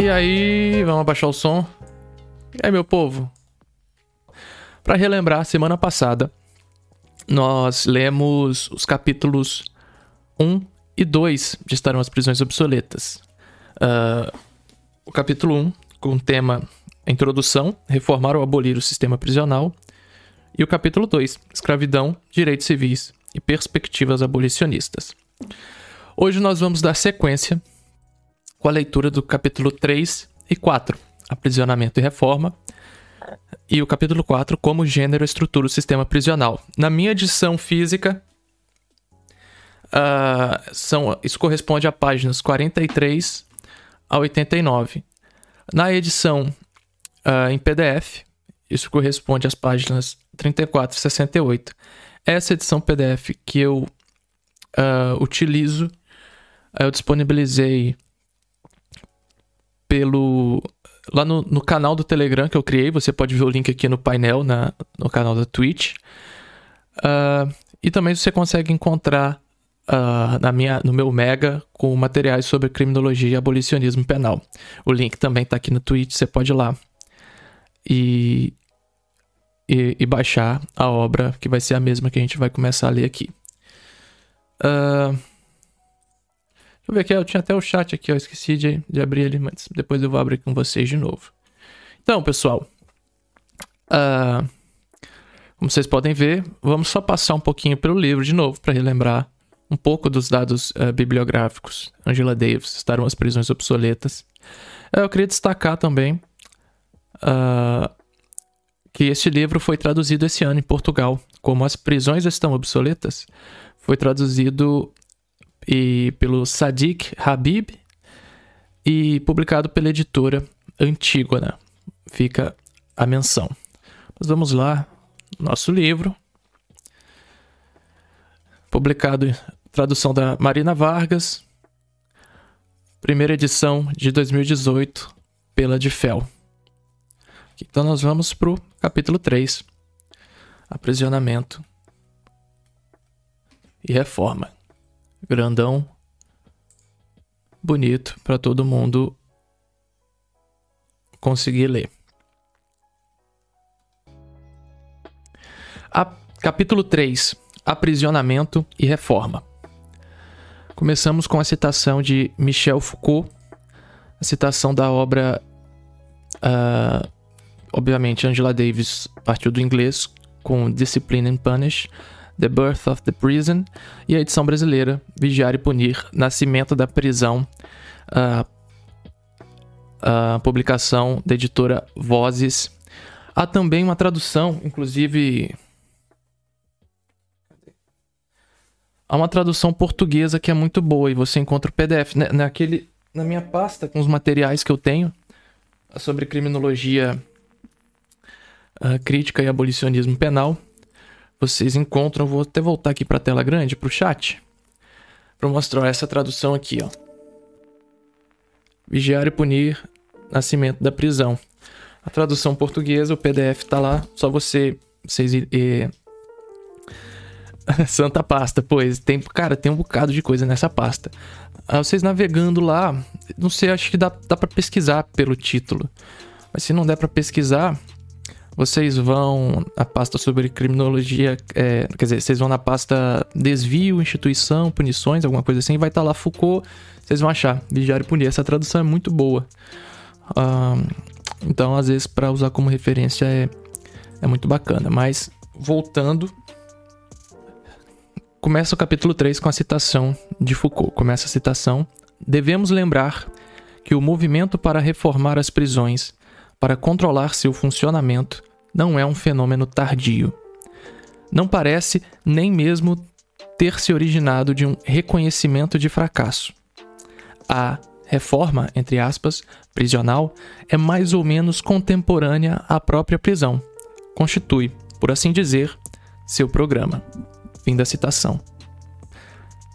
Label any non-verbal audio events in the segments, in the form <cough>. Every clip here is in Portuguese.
E aí, vamos abaixar o som. E aí, meu povo? Para relembrar, semana passada nós lemos os capítulos 1 e 2 de Estarão as Prisões Obsoletas. Uh, o capítulo 1, com o tema Introdução, Reformar ou Abolir o Sistema Prisional. E o capítulo 2, Escravidão, Direitos Civis e Perspectivas Abolicionistas. Hoje nós vamos dar sequência com a leitura do capítulo 3 e 4, Aprisionamento e Reforma, e o capítulo 4, Como Gênero Estrutura o Sistema Prisional. Na minha edição física, uh, são, isso corresponde a páginas 43 a 89. Na edição uh, em PDF, isso corresponde às páginas 34 e 68. Essa edição PDF que eu uh, utilizo, eu disponibilizei pelo lá no, no, canal do Telegram que eu criei. Você pode ver o link aqui no painel na, no canal da Twitch. Uh, e também você consegue encontrar uh, na minha, no meu Mega com materiais sobre criminologia e abolicionismo penal. O link também está aqui no Twitch. Você pode ir lá e, e, e, baixar a obra, que vai ser a mesma que a gente vai começar a ler aqui. Uh, eu ver aqui, eu tinha até o chat aqui, eu esqueci de, de abrir ele, mas depois eu vou abrir com vocês de novo. Então, pessoal, uh, como vocês podem ver, vamos só passar um pouquinho pelo livro de novo para relembrar um pouco dos dados uh, bibliográficos. Angela Davis, Estarão as Prisões Obsoletas. Uh, eu queria destacar também que este livro foi traduzido esse ano em Portugal, como As Prisões Estão Obsoletas. Foi traduzido e pelo Sadiq Habib e publicado pela editora Antígona. Fica a menção. Mas vamos lá, nosso livro, publicado tradução da Marina Vargas, primeira edição de 2018 pela Difel. Então nós vamos para o capítulo 3, aprisionamento e reforma grandão, bonito para todo mundo conseguir ler. A, capítulo 3: Aprisionamento e Reforma. Começamos com a citação de Michel Foucault, a citação da obra. Uh, obviamente, Angela Davis partiu do inglês com Discipline and Punish, The Birth of the Prison, e a edição brasileira, Vigiar e Punir, Nascimento da Prisão, a, publicação da editora Vozes. Há também uma tradução, inclusive. Há uma tradução portuguesa que é muito boa e você encontra o PDF. Né, naquele, na minha pasta com os materiais que eu tenho sobre criminologia uh, crítica e abolicionismo penal vocês encontram. Vou até voltar aqui para a tela grande, para o chat, para mostrar essa tradução aqui, ó. Vigiar e punir, nascimento da prisão. A tradução portuguesa, o PDF tá lá, só você, vocês e, <laughs> Santa pasta, pois tem, cara, tem um bocado de coisa nessa pasta. Ah, vocês navegando lá, não sei, acho que dá, dá para pesquisar pelo título. Mas se não der para pesquisar, vocês vão na pasta sobre criminologia, é, quer dizer, vocês vão na pasta desvio, instituição, punições, alguma coisa assim, vai estar tá lá Foucault, vocês vão achar, vigiar e punir. Essa tradução é muito boa. então, às vezes, para usar como referência é, é muito bacana. Mas, voltando, começa o capítulo 3 com a citação de Foucault. Começa a citação: Devemos lembrar que o movimento para reformar as prisões para controlar seu funcionamento não é um fenômeno tardio. Não parece nem mesmo ter se originado de um reconhecimento de fracasso. A reforma, entre aspas, prisional é mais ou menos contemporânea à própria prisão. Constitui, por assim dizer, seu programa. Fim da citação.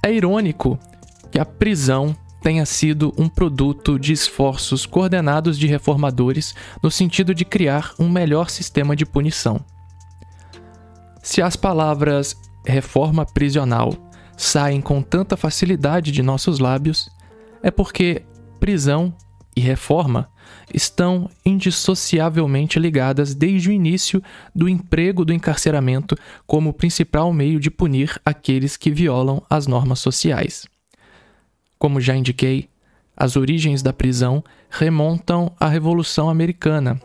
É irônico que a prisão tenha sido um produto de esforços coordenados de reformadores no sentido de criar um melhor sistema de punição. Se as palavras reforma prisional saem com tanta facilidade de nossos lábios, é porque prisão e reforma estão indissociavelmente ligadas desde o início do emprego do encarceramento como principal meio de punir aqueles que violam as normas sociais. Como já indiquei, as origens da prisão remontam à Revolução Americana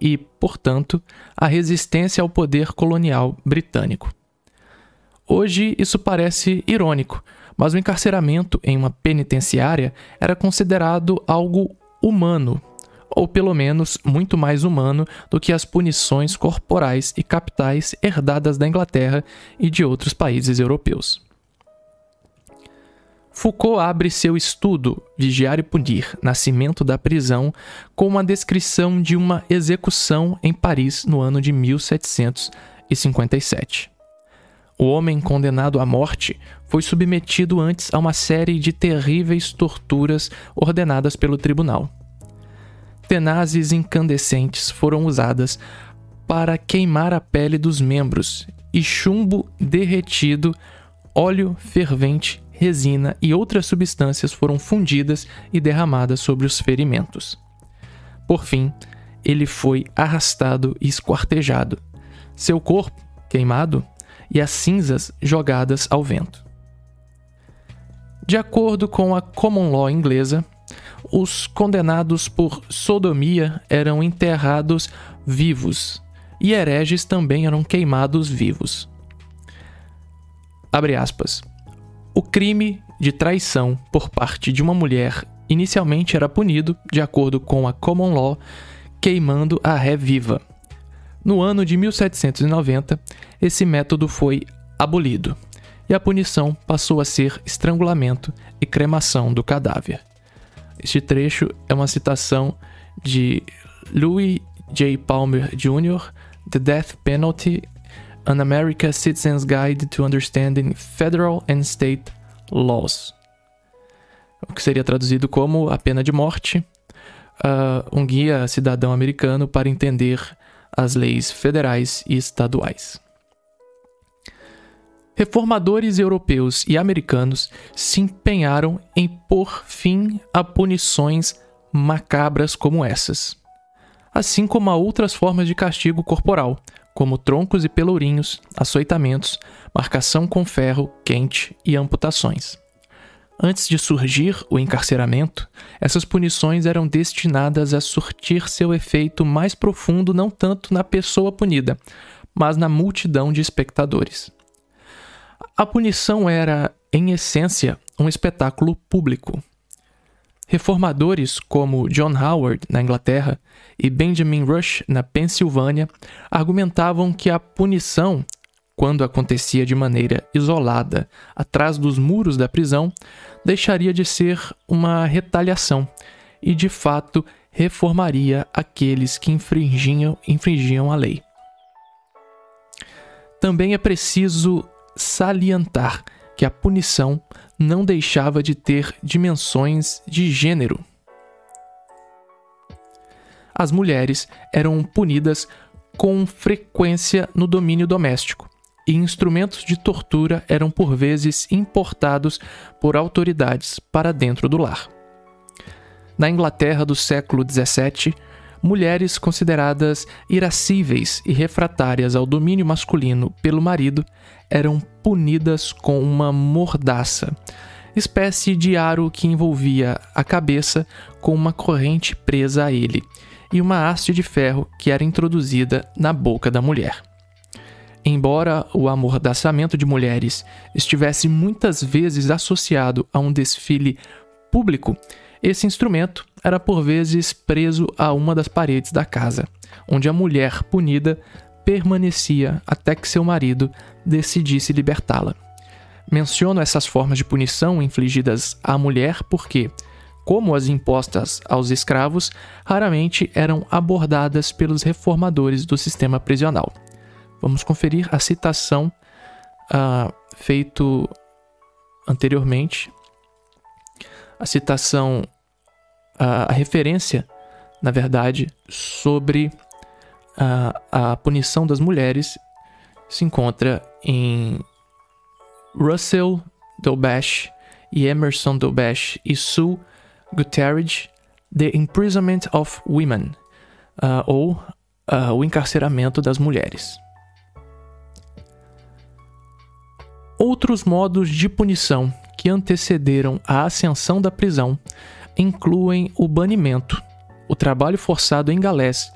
e, portanto, à resistência ao poder colonial britânico. Hoje isso parece irônico, mas o encarceramento em uma penitenciária era considerado algo humano, ou pelo menos muito mais humano do que as punições corporais e capitais herdadas da Inglaterra e de outros países europeus. Foucault abre seu estudo Vigiar e Punir, Nascimento da Prisão, com uma descrição de uma execução em Paris no ano de 1757. O homem condenado à morte foi submetido antes a uma série de terríveis torturas ordenadas pelo tribunal. Tenazes incandescentes foram usadas para queimar a pele dos membros e chumbo derretido, óleo fervente, resina e outras substâncias foram fundidas e derramadas sobre os ferimentos. Por fim, ele foi arrastado e esquartejado. Seu corpo, queimado, e as cinzas jogadas ao vento. De acordo com a common law inglesa, os condenados por sodomia eram enterrados vivos e hereges também eram queimados vivos. Abre aspas. O crime de traição por parte de uma mulher inicialmente era punido, de acordo com a common law, queimando a ré viva, no ano de 1790, esse método foi abolido e a punição passou a ser estrangulamento e cremação do cadáver. Este trecho é uma citação de Louis J. Palmer Jr., The Death Penalty, An American Citizen's Guide to Understanding Federal and State Laws. O que seria traduzido como a pena de morte, uh, um guia cidadão americano para entender as leis federais e estaduais. Reformadores europeus e americanos se empenharam em pôr fim a punições macabras como essas, assim como a outras formas de castigo corporal, como troncos e pelourinhos, açoitamentos, marcação com ferro quente e amputações. Antes de surgir o encarceramento, essas punições eram destinadas a surtir seu efeito mais profundo não tanto na pessoa punida, mas na multidão de espectadores. A punição era, em essência, um espetáculo público. Reformadores como John Howard, na Inglaterra, e Benjamin Rush, na Pensilvânia, argumentavam que a punição quando acontecia de maneira isolada atrás dos muros da prisão, deixaria de ser uma retaliação e, de fato, reformaria aqueles que infringiam, infringiam a lei. Também é preciso salientar que a punição não deixava de ter dimensões de gênero. As mulheres eram punidas com frequência no domínio doméstico, e instrumentos de tortura eram por vezes importados por autoridades para dentro do lar. Na Inglaterra do século XVII, mulheres consideradas irascíveis e refratárias ao domínio masculino pelo marido eram punidas com uma mordaça, espécie de aro que envolvia a cabeça com uma corrente presa a ele, e uma haste de ferro que era introduzida na boca da mulher. Embora o amordaçamento de mulheres estivesse muitas vezes associado a um desfile público, esse instrumento era por vezes preso a uma das paredes da casa, onde a mulher punida permanecia até que seu marido decidisse libertá-la. Menciono essas formas de punição infligidas à mulher porque, como as impostas aos escravos, raramente eram abordadas pelos reformadores do sistema prisional. Vamos conferir a citação uh, feito anteriormente. A citação, uh, a referência, na verdade, sobre uh, a punição das mulheres se encontra em Russell Dobash e Emerson Dobash e Sue Guterres, The Imprisonment of Women, uh, ou uh, O Encarceramento das Mulheres. Outros modos de punição que antecederam a ascensão da prisão incluem o banimento, o trabalho forçado em galés,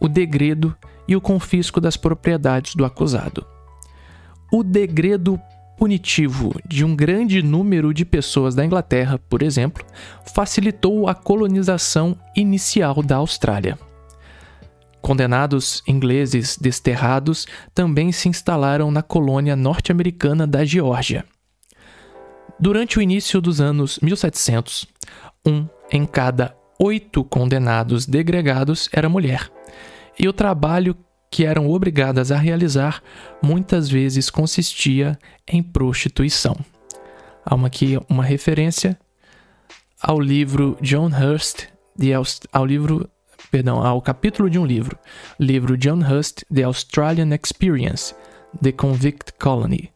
o degredo e o confisco das propriedades do acusado. O degredo punitivo de um grande número de pessoas da Inglaterra, por exemplo, facilitou a colonização inicial da Austrália. Condenados ingleses desterrados também se instalaram na colônia norte-americana da Geórgia. Durante o início dos anos 1700, um em cada oito condenados degregados era mulher, e o trabalho que eram obrigadas a realizar muitas vezes consistia em prostituição. Há aqui uma referência ao livro John Hurst, de, ao livro perdão, ao capítulo de um livro, livro John Hust, The Australian Experience, The Convict Colony,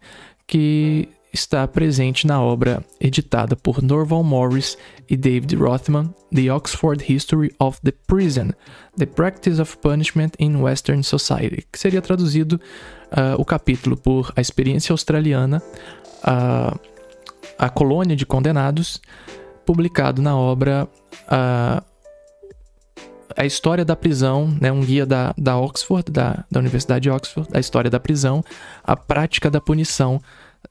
que está presente na obra editada por Norval Morris e David Rothman, The Oxford History of the Prison, The Practice of Punishment in Western Society, que seria traduzido uh, o capítulo por A Experiência Australiana, uh, A Colônia de Condenados, publicado na obra uh, a história da prisão, né, um guia da, da Oxford, da, da Universidade de Oxford, a história da prisão, a prática da punição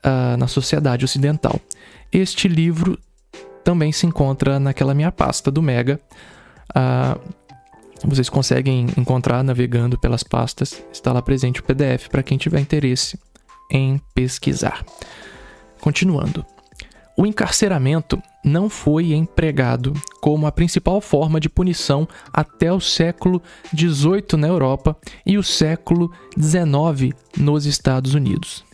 uh, na sociedade ocidental. Este livro também se encontra naquela minha pasta do Mega. Uh, vocês conseguem encontrar navegando pelas pastas. Está lá presente o PDF para quem tiver interesse em pesquisar. Continuando. O encarceramento não foi empregado como a principal forma de punição até o século XVIII na Europa e o século XIX nos Estados Unidos.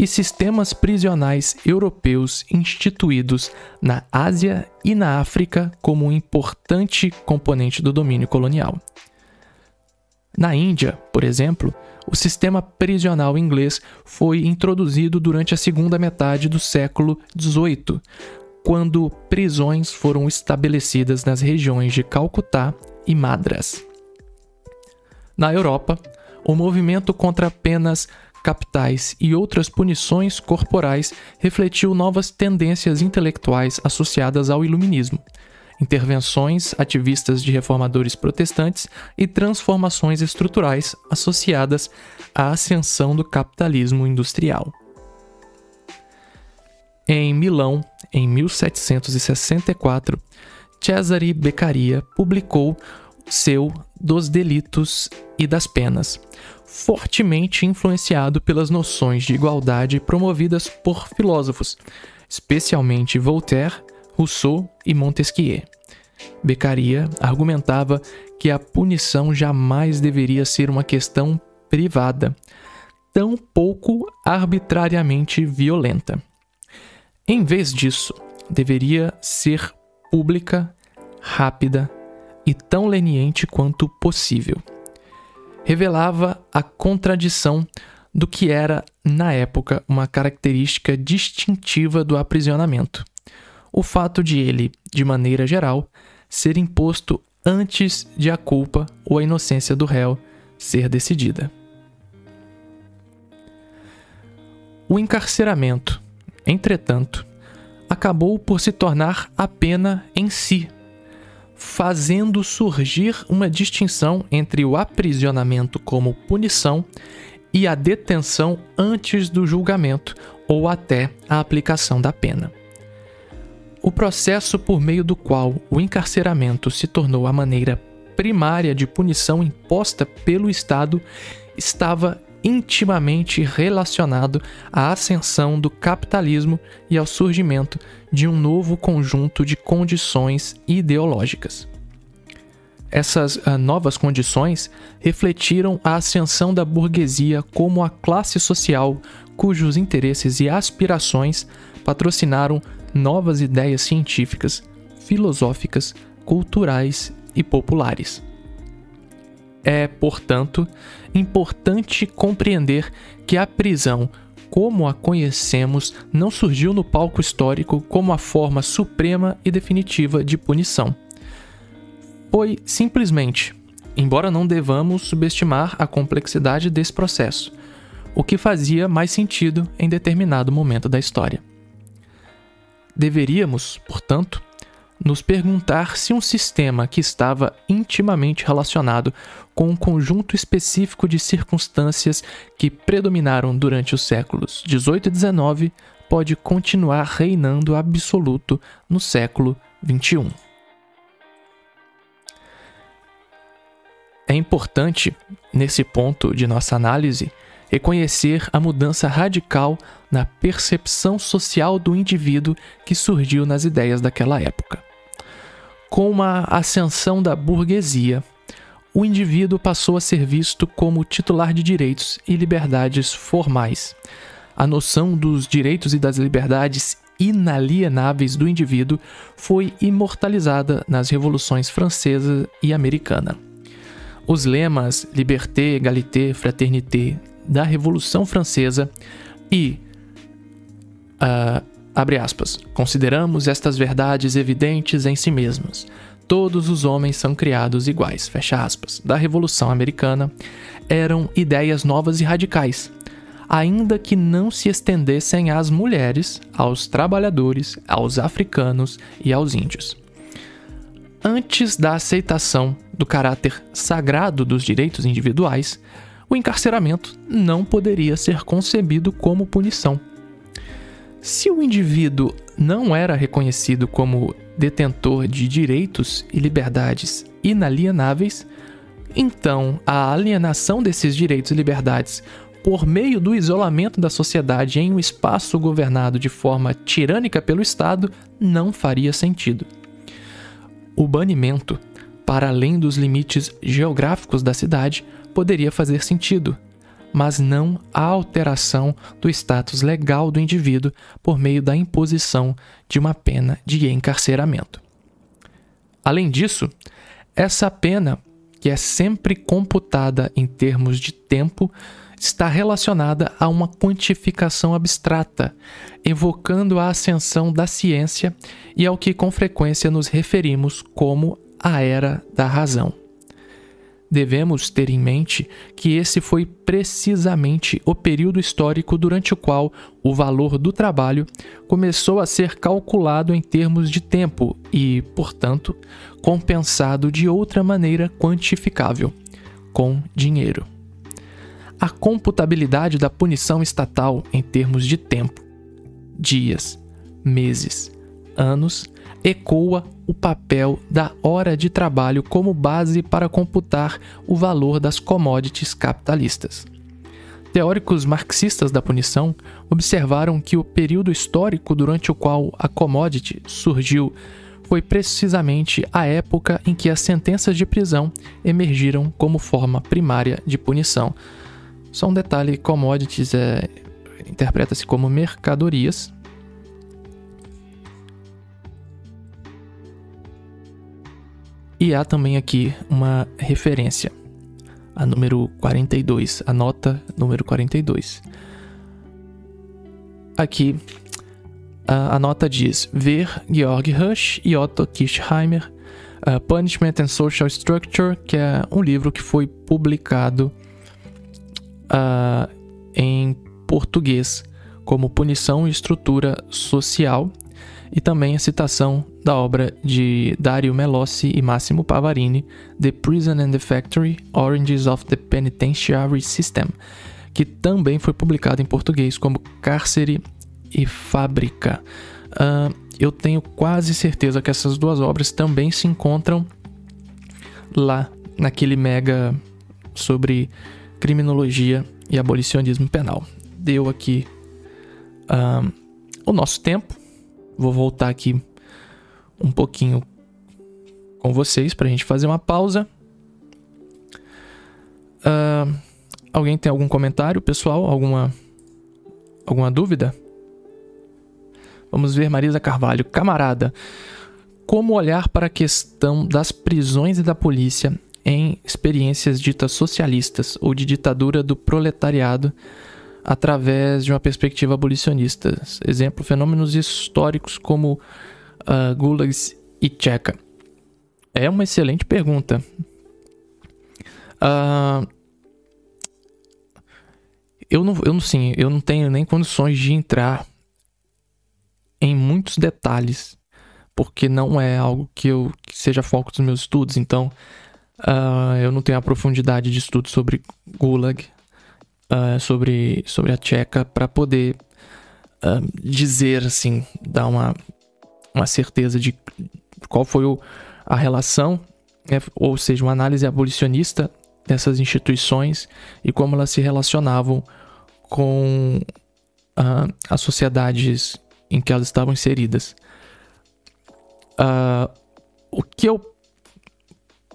E sistemas prisionais europeus instituídos na Ásia e na África como um importante componente do domínio colonial. Na Índia, por exemplo, o sistema prisional inglês foi introduzido durante a segunda metade do século XVIII, quando prisões foram estabelecidas nas regiões de Calcutá e Madras. Na Europa, o movimento contra penas capitais e outras punições corporais refletiu novas tendências intelectuais associadas ao iluminismo, intervenções ativistas de reformadores protestantes e transformações estruturais associadas à ascensão do capitalismo industrial. Em Milão, em 1764, Cesare Beccaria publicou seu Dos Delitos e das Penas, fortemente influenciado pelas noções de igualdade promovidas por filósofos, especialmente Voltaire, Rousseau e Montesquieu. Beccaria argumentava que a punição jamais deveria ser uma questão privada, tão pouco arbitrariamente violenta. Em vez disso, deveria ser pública, rápida e tão leniente quanto possível. Revelava a contradição do que era, na época, uma característica distintiva do aprisionamento: o fato de ele, de maneira geral, ser imposto antes de a culpa ou a inocência do réu ser decidida. O encarceramento entretanto, acabou por se tornar a pena em si, fazendo surgir uma distinção entre o aprisionamento como punição e a detenção antes do julgamento ou até a aplicação da pena. O processo por meio do qual o encarceramento se tornou a maneira primária de punição imposta pelo Estado estava intimamente relacionado à ascensão do capitalismo e ao surgimento de um novo conjunto de condições ideológicas. Essas uh, novas condições refletiram a ascensão da burguesia como a classe social cujos interesses e aspirações patrocinaram novas ideias científicas, filosóficas, culturais e populares. É, portanto, importante compreender que a prisão, como a conhecemos, não surgiu no palco histórico como a forma suprema e definitiva de punição. foi simplesmente, embora não devamos subestimar a complexidade desse processo, o que fazia mais sentido em determinado momento da história. Deveríamos, portanto, nos perguntar se um sistema que estava intimamente relacionado com um conjunto específico de circunstâncias que predominaram durante os séculos 18 e 19 pode continuar reinando absoluto no século 21. É importante, nesse ponto de nossa análise, reconhecer a mudança radical na percepção social do indivíduo que surgiu nas ideias daquela época. Com a ascensão da burguesia, o indivíduo passou a ser visto como titular de direitos e liberdades formais. A noção dos direitos e das liberdades inalienáveis do indivíduo foi imortalizada nas revoluções francesa e americana. Os lemas liberté, égalité, fraternité da Revolução Francesa e, uh, aspas, consideramos estas verdades evidentes em si mesmas. Todos os homens são criados iguais, fecha aspas, da Revolução Americana, eram ideias novas e radicais, ainda que não se estendessem às mulheres, aos trabalhadores, aos africanos e aos índios. Antes da aceitação do caráter sagrado dos direitos individuais, o encarceramento não poderia ser concebido como punição. Se o indivíduo não era reconhecido como detentor de direitos e liberdades inalienáveis, então a alienação desses direitos e liberdades por meio do isolamento da sociedade em um espaço governado de forma tirânica pelo Estado não faria sentido. O banimento, para além dos limites geográficos da cidade, poderia fazer sentido, mas não a alteração do status legal do indivíduo por meio da imposição de uma pena de encarceramento. Além disso, essa pena, que é sempre computada em termos de tempo, está relacionada a uma quantificação abstrata, evocando a ascensão da ciência e ao que com frequência nos referimos como a era da razão. Devemos ter em mente que esse foi precisamente o período histórico durante o qual o valor do trabalho começou a ser calculado em termos de tempo e, portanto, compensado de outra maneira quantificável, com dinheiro. A computabilidade da punição estatal em termos de tempo, dias, meses, anos ecoa o papel da hora de trabalho como base para computar o valor das commodities capitalistas. Teóricos marxistas da punição observaram que o período histórico durante o qual a commodity surgiu foi precisamente a época em que as sentenças de prisão emergiram como forma primária de punição. Só um detalhe: commodities é, interpreta-se como mercadorias, E há também aqui uma referência, a número 42, a nota número 42. Aqui a, a nota diz: Ver Georg Rush e Otto Kirchheimer, uh, Punishment and Social Structure, que é um livro que foi publicado uh, em português como Punição e Estrutura Social e também a citação da obra de Dario Melossi e Massimo Pavarini, The Prison and the Factory: Oranges of the Penitentiary System, que também foi publicado em português como Cárcere e Fábrica. Uh, eu tenho quase certeza que essas duas obras também se encontram lá naquele mega sobre criminologia e abolicionismo penal. Deu aqui uh, o nosso tempo. Vou voltar aqui um pouquinho com vocês para a gente fazer uma pausa. Uh, alguém tem algum comentário, pessoal? Alguma, alguma dúvida? Vamos ver Marisa Carvalho. Camarada, como olhar para a questão das prisões e da polícia em experiências ditas socialistas ou de ditadura do proletariado através de uma perspectiva abolicionista? Exemplo, fenômenos históricos como uh, Gulags e Tcheca. É uma excelente pergunta. Uh, eu não, eu não, sim, eu não tenho nem condições de entrar em muitos detalhes, porque não é algo que eu que seja foco dos meus estudos. Então, uh, eu não tenho a profundidade de estudo sobre Gulag, uh, sobre sobre a Tcheca para poder dizer assim, dar uma uma certeza de qual foi o, a relação, né, ou seja, uma análise abolicionista dessas instituições e como elas se relacionavam com uh, as sociedades em que elas estavam inseridas. Uh, o que eu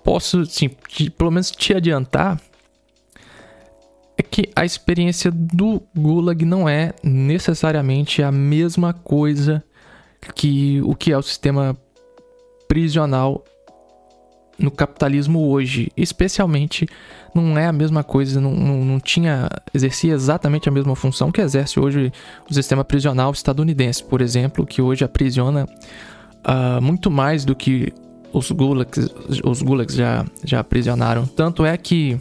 posso, assim, de, pelo menos te adiantar que a experiência do Gulag não é necessariamente a mesma coisa que o que é o sistema prisional no capitalismo hoje, especialmente não é a mesma coisa, não, não, não, tinha, exercia exatamente a mesma função que exerce hoje o sistema prisional estadunidense, por exemplo, que hoje aprisiona uh, muito mais do que os gulags, os gulags já, já aprisionaram. Tanto é que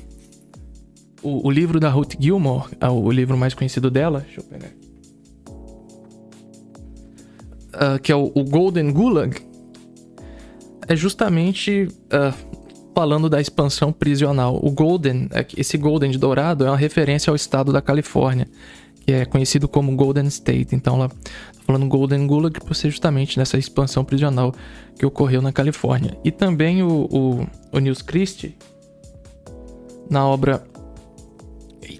o, o livro da Ruth Gilmore, uh, o livro mais conhecido dela, deixa eu pegar uh, que é o, o Golden Gulag, é justamente uh, falando da expansão prisional. O Golden, é esse Golden de dourado, é uma referência ao estado da Califórnia, que é conhecido como Golden State. Então, lá, tá falando Golden Gulag por ser justamente nessa expansão prisional que ocorreu na Califórnia. E também o, o, o Christie, na obra.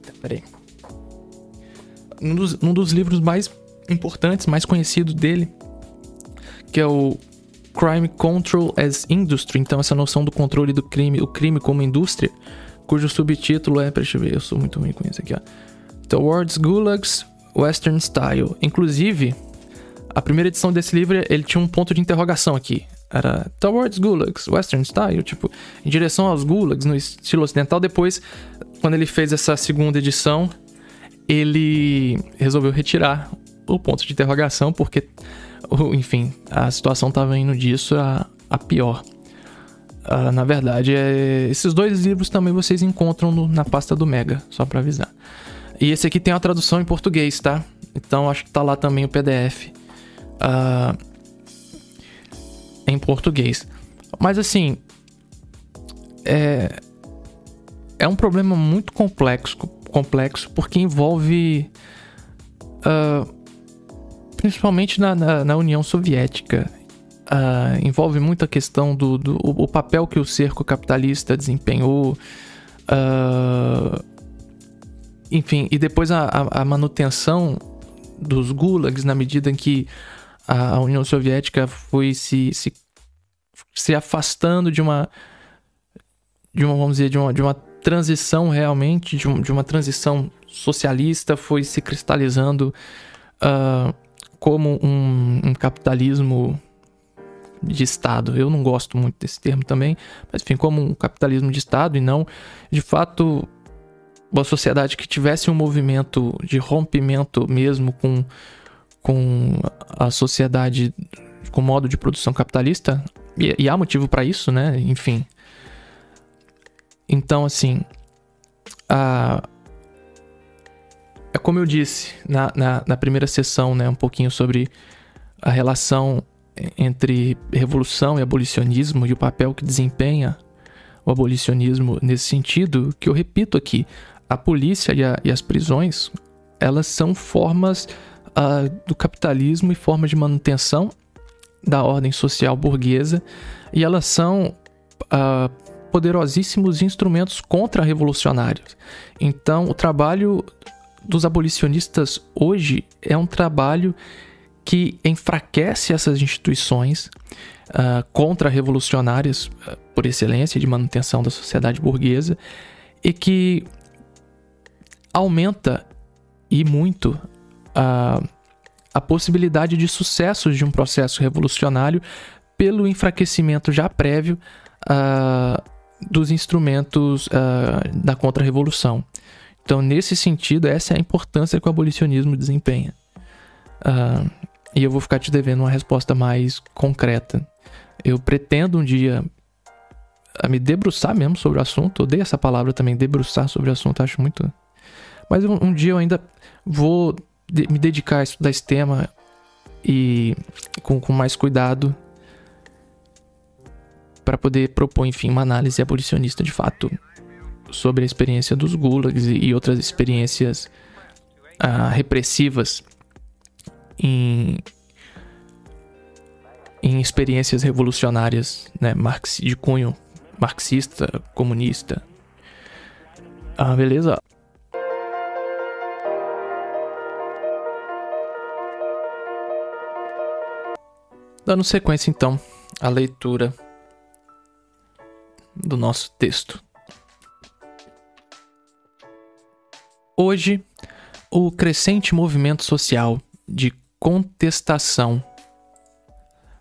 Eita, peraí. Um dos, um dos livros mais importantes, mais conhecidos dele, que é o Crime Control as Industry, então essa noção do controle do crime, o crime como indústria, cujo subtítulo é, deixa eu ver, eu sou muito ruim com isso aqui, ó. Towards Gulags Western Style. Inclusive, a primeira edição desse livro, ele tinha um ponto de interrogação aqui. Era Towards Gulags Western Style, tipo, em direção aos Gulags no estilo ocidental. Depois, quando ele fez essa segunda edição, ele resolveu retirar o ponto de interrogação, porque enfim, a situação estava indo disso a, a pior. Uh, na verdade, é... esses dois livros também vocês encontram no, na pasta do Mega, só para avisar. E esse aqui tem a tradução em português, tá? Então acho que tá lá também o PDF uh, ah, em português. Mas assim, é, é um problema muito complexo, complexo porque envolve uh, principalmente na, na, na União Soviética. Uh, envolve muita questão do, do o, papel que o cerco capitalista desempenhou. Uh, enfim, e depois a, a, a, manutenção dos gulags na medida em que a, a União Soviética foi se, se, se afastando de uma de uma vamos dizer de uma, de uma transição realmente de, um, de uma transição socialista foi se cristalizando uh, como um, um capitalismo de Estado. Eu não gosto muito desse termo também, mas enfim, como um capitalismo de Estado e não, de fato, uma sociedade que tivesse um movimento de rompimento mesmo com, com a sociedade, com o modo de produção capitalista, e, e há motivo para isso, né? Enfim. Então, assim, a, é como eu disse na, na, na, primeira sessão, né, um pouquinho sobre a relação entre revolução e abolicionismo e o papel que desempenha o abolicionismo nesse sentido, que eu repito aqui, a polícia e, a, e as prisões, elas são formas uh, do capitalismo e formas de manutenção da ordem social burguesa, e elas são uh, poderosíssimos instrumentos contra-revolucionários. Então, o trabalho dos abolicionistas hoje é um trabalho que enfraquece essas instituições uh, contra-revolucionárias uh, por excelência de manutenção da sociedade burguesa e que aumenta e muito uh, a possibilidade de sucessos de um processo revolucionário pelo enfraquecimento já prévio dos instrumentos da contra-revolução. Então, nesse sentido, essa é a importância que o abolicionismo desempenha. Uh, e eu vou ficar te devendo uma resposta mais concreta. Eu pretendo um dia a me debruçar mesmo sobre o assunto. Odeio essa palavra também, debruçar sobre o assunto, acho muito. Mas um, um dia eu ainda vou de, me dedicar a estudar esse tema e com, com mais cuidado para poder propor, enfim, uma análise abolicionista de fato sobre a experiência dos gulags e, outras experiências ah, repressivas em, em experiências revolucionárias né, de cunho marxista, comunista. Ah, beleza? Dando sequência então à leitura do nosso texto. Hoje, o crescente movimento social de contestação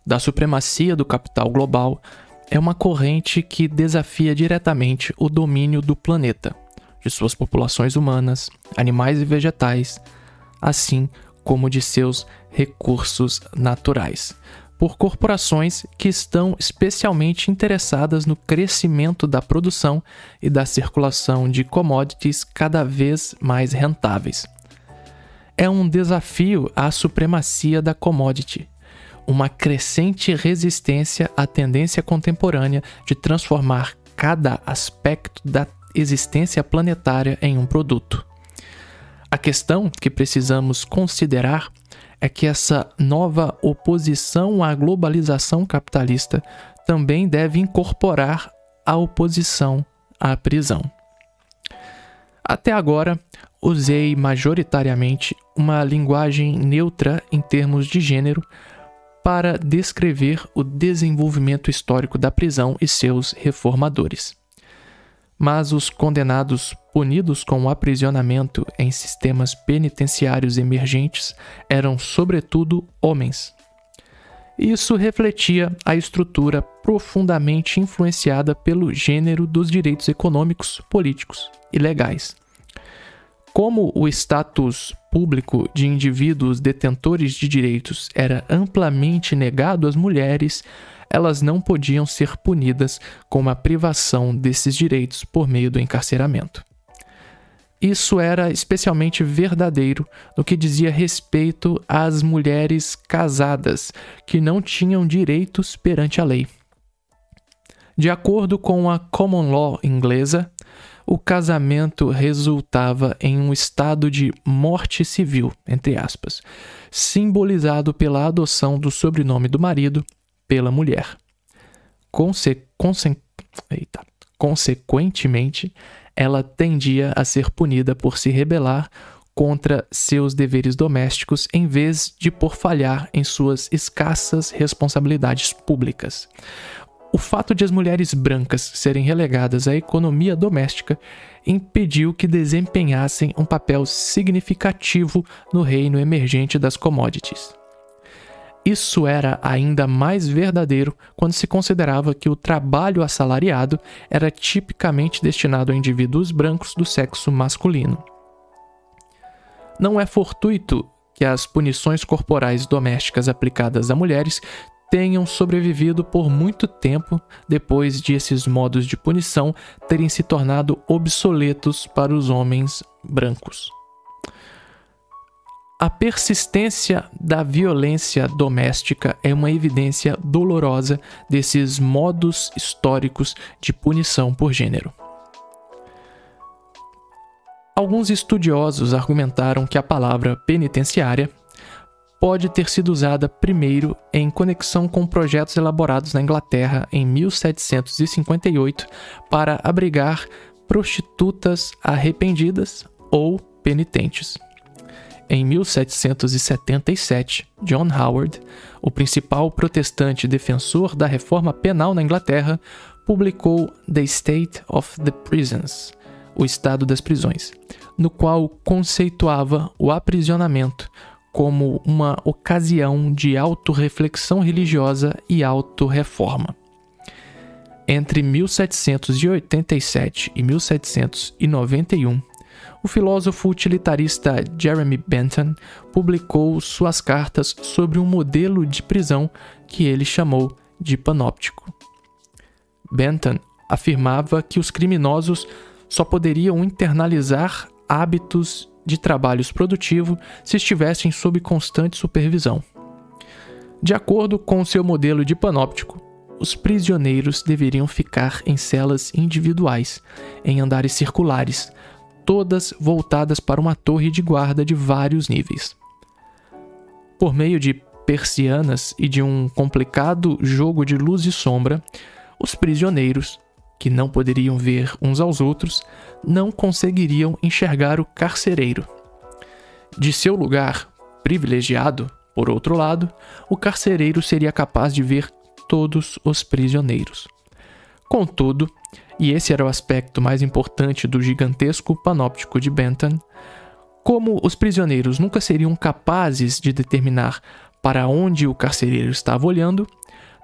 da supremacia do capital global é uma corrente que desafia diretamente o domínio do planeta, de suas populações humanas, animais e vegetais, assim como de seus recursos naturais, por corporações que estão especialmente interessadas no crescimento da produção e da circulação de commodities cada vez mais rentáveis. É um desafio à supremacia da commodity, uma crescente resistência à tendência contemporânea de transformar cada aspecto da existência planetária em um produto. A questão que precisamos considerar é que essa nova oposição à globalização capitalista também deve incorporar a oposição à prisão. Até agora, usei majoritariamente uma linguagem neutra em termos de gênero para descrever o desenvolvimento histórico da prisão e seus reformadores mas os condenados punidos com o aprisionamento em sistemas penitenciários emergentes eram, sobretudo, homens. Isso refletia a estrutura profundamente influenciada pelo gênero dos direitos econômicos, políticos e legais. Como o status público de indivíduos detentores de direitos era amplamente negado às mulheres, elas não podiam ser punidas com a privação desses direitos por meio do encarceramento. Isso era especialmente verdadeiro no que dizia respeito às mulheres casadas, que não tinham direitos perante a lei. De acordo com a common law inglesa, o casamento resultava em um estado de morte civil, entre aspas, simbolizado pela adoção do sobrenome do marido pela mulher. Conse conse eita. Consequentemente, ela tendia a ser punida por se rebelar contra seus deveres domésticos em vez de por falhar em suas escassas responsabilidades públicas. O fato de as mulheres brancas serem relegadas à economia doméstica impediu que desempenhassem um papel significativo no reino emergente das commodities. Isso era ainda mais verdadeiro quando se considerava que o trabalho assalariado era tipicamente destinado a indivíduos brancos do sexo masculino. Não é fortuito que as punições corporais domésticas aplicadas a mulheres tenham sobrevivido por muito tempo depois de esses modos de punição terem se tornado obsoletos para os homens brancos. A persistência da violência doméstica é uma evidência dolorosa desses modos históricos de punição por gênero. Alguns estudiosos argumentaram que a palavra penitenciária pode ter sido usada primeiro em conexão com projetos elaborados na Inglaterra em 1758 para abrigar prostitutas arrependidas ou penitentes. Em 1777, John Howard, o principal protestante defensor da reforma penal na Inglaterra, publicou The State of the Prisons, o Estado das Prisões, no qual conceituava o aprisionamento como uma ocasião de autorreflexão religiosa e autorreforma. Entre 1787 e 1791, o filósofo utilitarista Jeremy Bentham publicou suas cartas sobre um modelo de prisão que ele chamou de panóptico. Bentham afirmava que os criminosos só poderiam internalizar hábitos de trabalhos produtivos se estivessem sob constante supervisão. De acordo com seu modelo de panóptico, os prisioneiros deveriam ficar em celas individuais, em andares circulares, todas voltadas para uma torre de guarda de vários níveis. Por meio de persianas e de um complicado jogo de luz e sombra, os prisioneiros, que não poderiam ver uns aos outros, não conseguiriam enxergar o carcereiro. De seu lugar privilegiado, por outro lado, o carcereiro seria capaz de ver todos os prisioneiros. Contudo, e esse era o aspecto mais importante do gigantesco panóptico de Benton, como os prisioneiros nunca seriam capazes de determinar para onde o carcereiro estava olhando,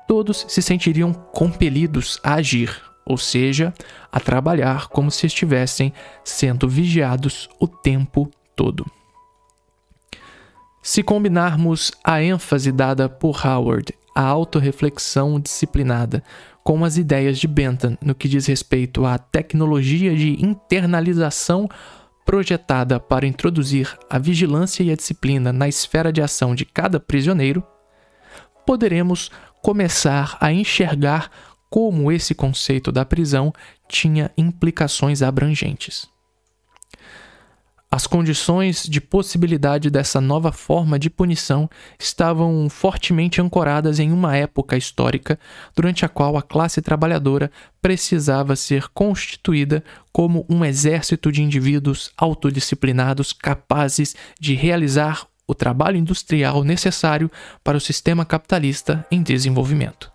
todos se sentiriam compelidos a agir, ou seja, a trabalhar como se estivessem sendo vigiados o tempo todo. Se combinarmos a ênfase dada por Howard à autorreflexão disciplinada com as ideias de Bentham no que diz respeito à tecnologia de internalização projetada para introduzir a vigilância e a disciplina na esfera de ação de cada prisioneiro, poderemos começar a enxergar como esse conceito da prisão tinha implicações abrangentes. As condições de possibilidade dessa nova forma de punição estavam fortemente ancoradas em uma época histórica durante a qual a classe trabalhadora precisava ser constituída como um exército de indivíduos autodisciplinados capazes de realizar o trabalho industrial necessário para o sistema capitalista em desenvolvimento.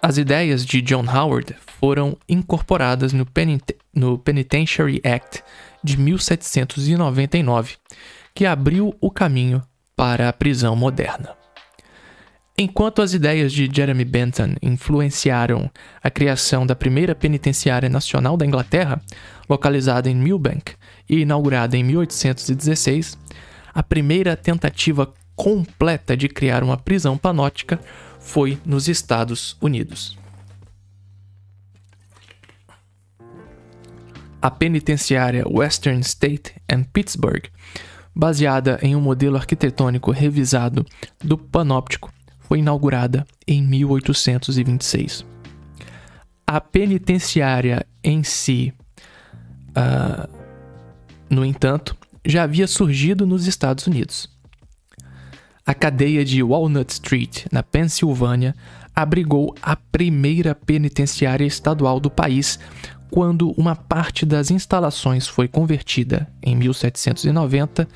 As ideias de John Howard foram incorporadas no, no Penitentiary Act de 1799, que abriu o caminho para a prisão moderna. Enquanto as ideias de Jeremy Bentham influenciaram a criação da primeira penitenciária nacional da Inglaterra, localizada em Millbank e inaugurada em 1816, a primeira tentativa completa de criar uma prisão panótica foi nos Estados Unidos. A penitenciária Western State and Pittsburgh, baseada em um modelo arquitetônico revisado do Panóptico, foi inaugurada em 1826. A penitenciária em si, uh, no entanto, já havia surgido nos Estados Unidos. A cadeia de Walnut Street, na Pensilvânia, abrigou a primeira penitenciária estadual do país quando uma parte das instalações foi convertida, em 1790,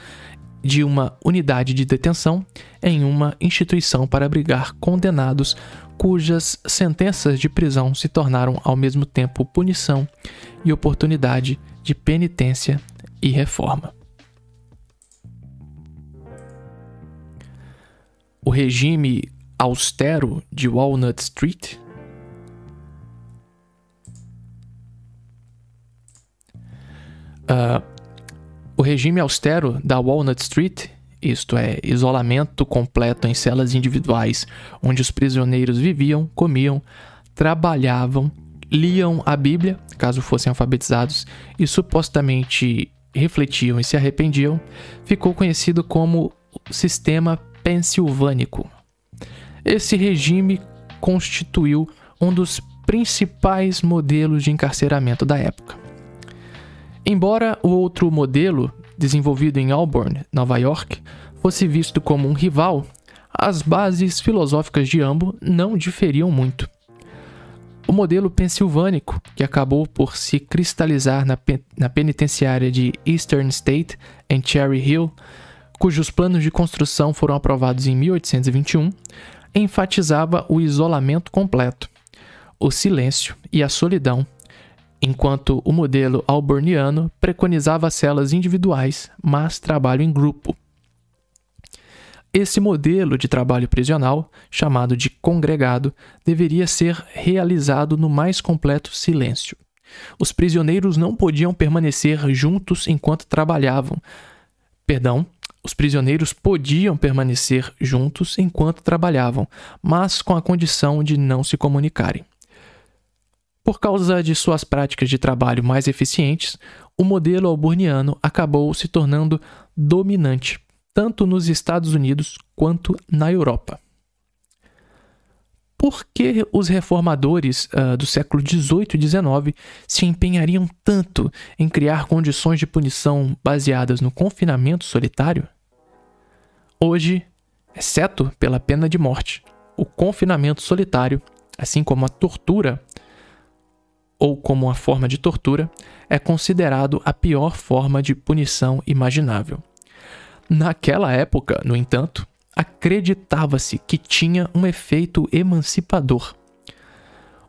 de uma unidade de detenção em uma instituição para abrigar condenados cujas sentenças de prisão se tornaram ao mesmo tempo punição e oportunidade de penitência e reforma. o regime austero de Walnut Street Uh, o regime austero da Walnut Street, isto é, isolamento completo em celas individuais, onde os prisioneiros viviam, comiam, trabalhavam, liam a Bíblia, caso fossem alfabetizados, e supostamente refletiam e se arrependiam, ficou conhecido como sistema pensilvânico. Esse regime constituiu um dos principais modelos de encarceramento da época. Embora o outro modelo, desenvolvido em Auburn, Nova York, fosse visto como um rival, as bases filosóficas de ambos não diferiam muito. O modelo pensilvânico, que acabou por se cristalizar na, na penitenciária de Eastern State, em Cherry Hill, cujos planos de construção foram aprovados em 1821, enfatizava o isolamento completo, o silêncio e a solidão, enquanto o modelo alborniano preconizava celas individuais, mas trabalho em grupo. Esse modelo de trabalho prisional, chamado de congregado, deveria ser realizado no mais completo silêncio. Os prisioneiros não podiam permanecer juntos enquanto trabalhavam. Perdão, Os prisioneiros podiam permanecer juntos enquanto trabalhavam, mas com a condição de não se comunicarem. Por causa de suas práticas de trabalho mais eficientes, o modelo alburniano acabou se tornando dominante, tanto nos Estados Unidos quanto na Europa. Por que os reformadores uh, do século XVIII e XIX se empenhariam tanto em criar condições de punição baseadas no confinamento solitário? Hoje, exceto pela pena de morte, o confinamento solitário, assim como a tortura, ou como uma forma de tortura, é considerado a pior forma de punição imaginável. Naquela época, no entanto, acreditava-se que tinha um efeito emancipador.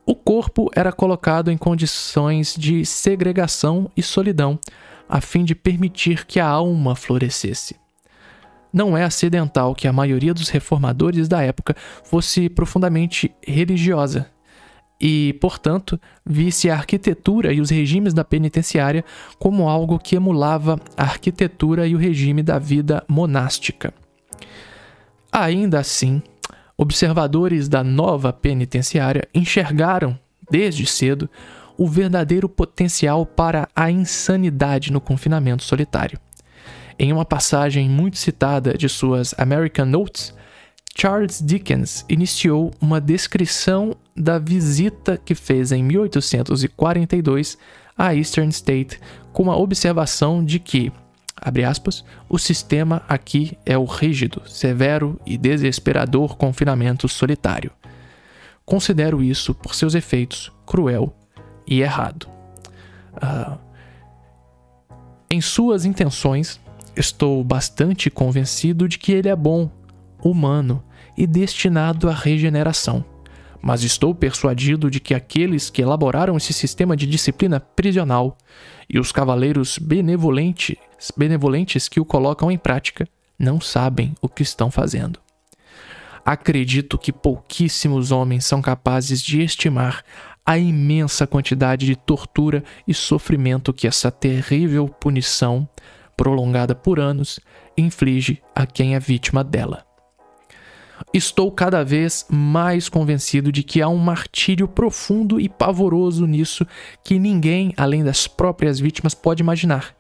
O corpo era colocado em condições de segregação e solidão, a fim de permitir que a alma florescesse. Não é acidental que a maioria dos reformadores da época fosse profundamente religiosa e, portanto, visse a arquitetura e os regimes da penitenciária como algo que emulava a arquitetura e o regime da vida monástica. Ainda assim, observadores da nova penitenciária enxergaram, desde cedo, o verdadeiro potencial para a insanidade no confinamento solitário. Em uma passagem muito citada de suas American Notes, Charles Dickens iniciou uma descrição da visita que fez em 1842 a Eastern State com a observação de que aspas, o sistema aqui é o rígido, severo e desesperador confinamento solitário. Considero isso, por seus efeitos, cruel e errado. Uh, em suas intenções, estou bastante convencido de que ele é bom, humano e destinado à regeneração mas estou persuadido de que aqueles que elaboraram esse sistema de disciplina prisional e os cavaleiros benevolentes, benevolentes que o colocam em prática não sabem o que estão fazendo. Acredito que pouquíssimos homens são capazes de estimar a imensa quantidade de tortura e sofrimento que essa terrível punição, prolongada por anos, inflige a quem é vítima dela. Estou cada vez mais convencido de que há um martírio profundo e pavoroso nisso que ninguém, além das próprias vítimas, pode imaginar,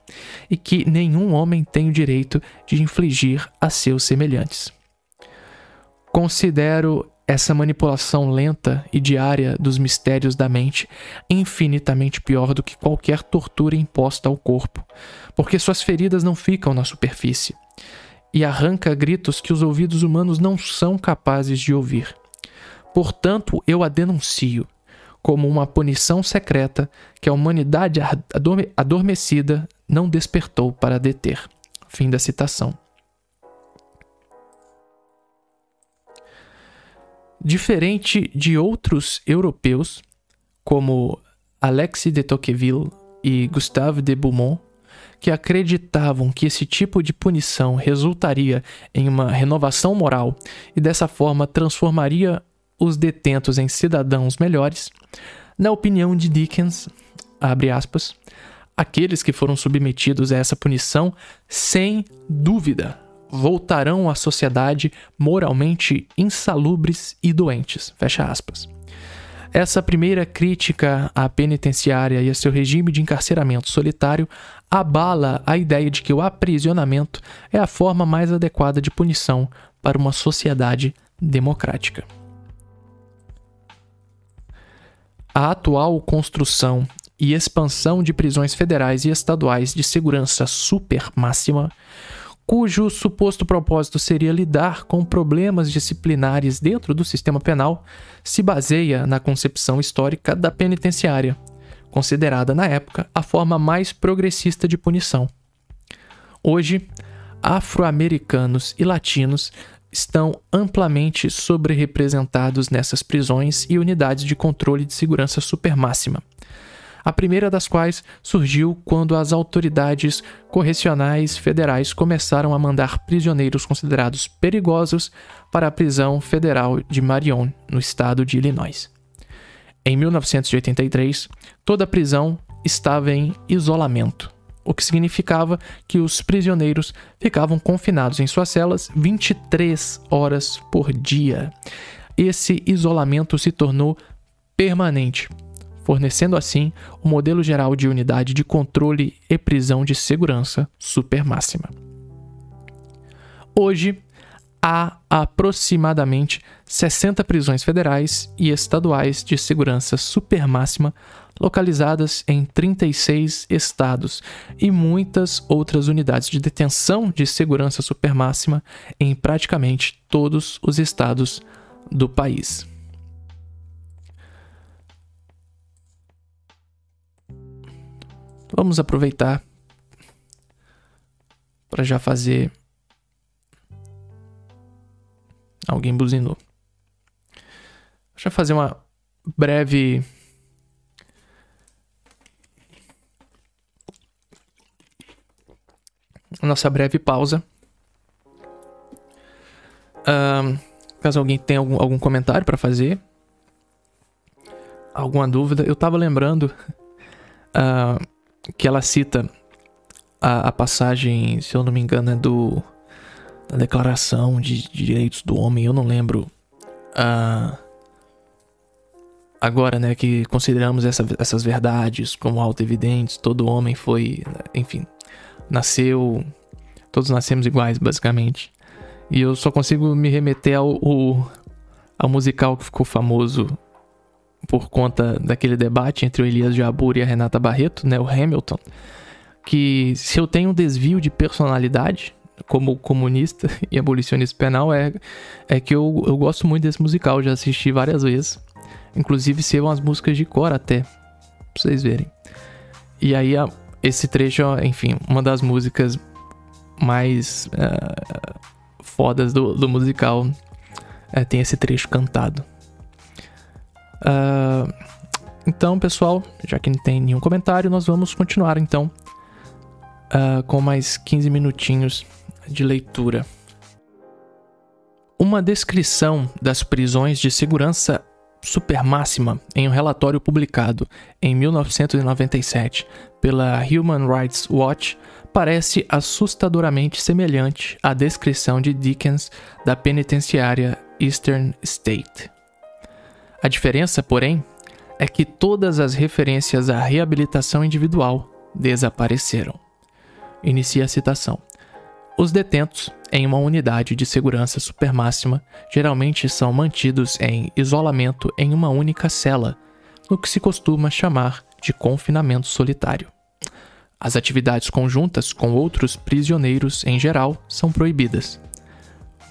e que nenhum homem tem o direito de infligir a seus semelhantes. Considero essa manipulação lenta e diária dos mistérios da mente infinitamente pior do que qualquer tortura imposta ao corpo, porque suas feridas não ficam na superfície e arranca gritos que os ouvidos humanos não são capazes de ouvir. Portanto, eu a denuncio como uma punição secreta que a humanidade adormecida não despertou para deter. Fim da citação. Diferente de outros europeus, como Alexis de Tocqueville e Gustave de Beaumont, que acreditavam que esse tipo de punição resultaria em uma renovação moral e dessa forma transformaria os detentos em cidadãos melhores, na opinião de Dickens, aspas, aqueles que foram submetidos a essa punição, sem dúvida, voltarão à sociedade moralmente insalubres e doentes. Fecha aspas. Essa primeira crítica à penitenciária e a seu regime de encarceramento solitário abala a ideia de que o aprisionamento é a forma mais adequada de punição para uma sociedade democrática. A atual construção e expansão de prisões federais e estaduais de segurança super máxima cujo suposto propósito seria lidar com problemas disciplinares dentro do sistema penal, se baseia na concepção histórica da penitenciária, considerada na época a forma mais progressista de punição. Hoje, afro-americanos e latinos estão amplamente sobre-representados nessas prisões e unidades de controle de segurança supermáxima a primeira das quais surgiu quando as autoridades correcionais federais começaram a mandar prisioneiros considerados perigosos para a prisão federal de Marion, no estado de Illinois. Em 1983, toda a prisão estava em isolamento, o que significava que os prisioneiros ficavam confinados em suas celas 23 horas por dia. Esse isolamento se tornou permanente, fornecendo assim o modelo geral de unidade de controle e prisão de segurança super máxima. Hoje, há aproximadamente 60 prisões federais e estaduais de segurança super máxima localizadas em 36 estados e muitas outras unidades de detenção de segurança super máxima em praticamente todos os estados do país. Vamos aproveitar para já fazer. Alguém buzinou. Eu fazer uma breve. Nossa breve pausa. Um, caso alguém tenha algum, algum comentário para fazer, alguma dúvida, eu tava lembrando. <laughs> Uh, que ela cita a, a, passagem, se eu não me engano, é do da Declaração de, Direitos do Homem, eu não lembro. Uh, agora, né, que consideramos essa, essas verdades como auto-evidentes, todo homem foi, enfim, nasceu, todos nascemos iguais, basicamente. E eu só consigo me remeter ao, ao, ao musical que ficou famoso por conta daquele debate entre o Elias Jabur e a Renata Barreto, né, o Hamilton, que se eu tenho um desvio de personalidade como comunista <laughs> e abolicionista penal é, é que eu, eu gosto muito desse musical, já assisti várias vezes. Inclusive sei umas músicas de cor até, pra vocês verem. E aí a, esse trecho, enfim, uma das músicas mais uh, fodas do, do musical uh, tem esse trecho cantado. Uh, então, pessoal, já que não tem nenhum comentário, nós vamos continuar então uh, com mais 15 minutinhos de leitura. Uma descrição das prisões de segurança supermáxima em um relatório publicado em 1997 pela Human Rights Watch parece assustadoramente semelhante à descrição de Dickens da penitenciária Eastern State. A diferença, porém, é que todas as referências à reabilitação individual desapareceram. Inicia a citação. Os detentos, em uma unidade de segurança supermáxima, geralmente são mantidos em isolamento em uma única cela, no que se costuma chamar de confinamento solitário. As atividades conjuntas com outros prisioneiros, em geral, são proibidas.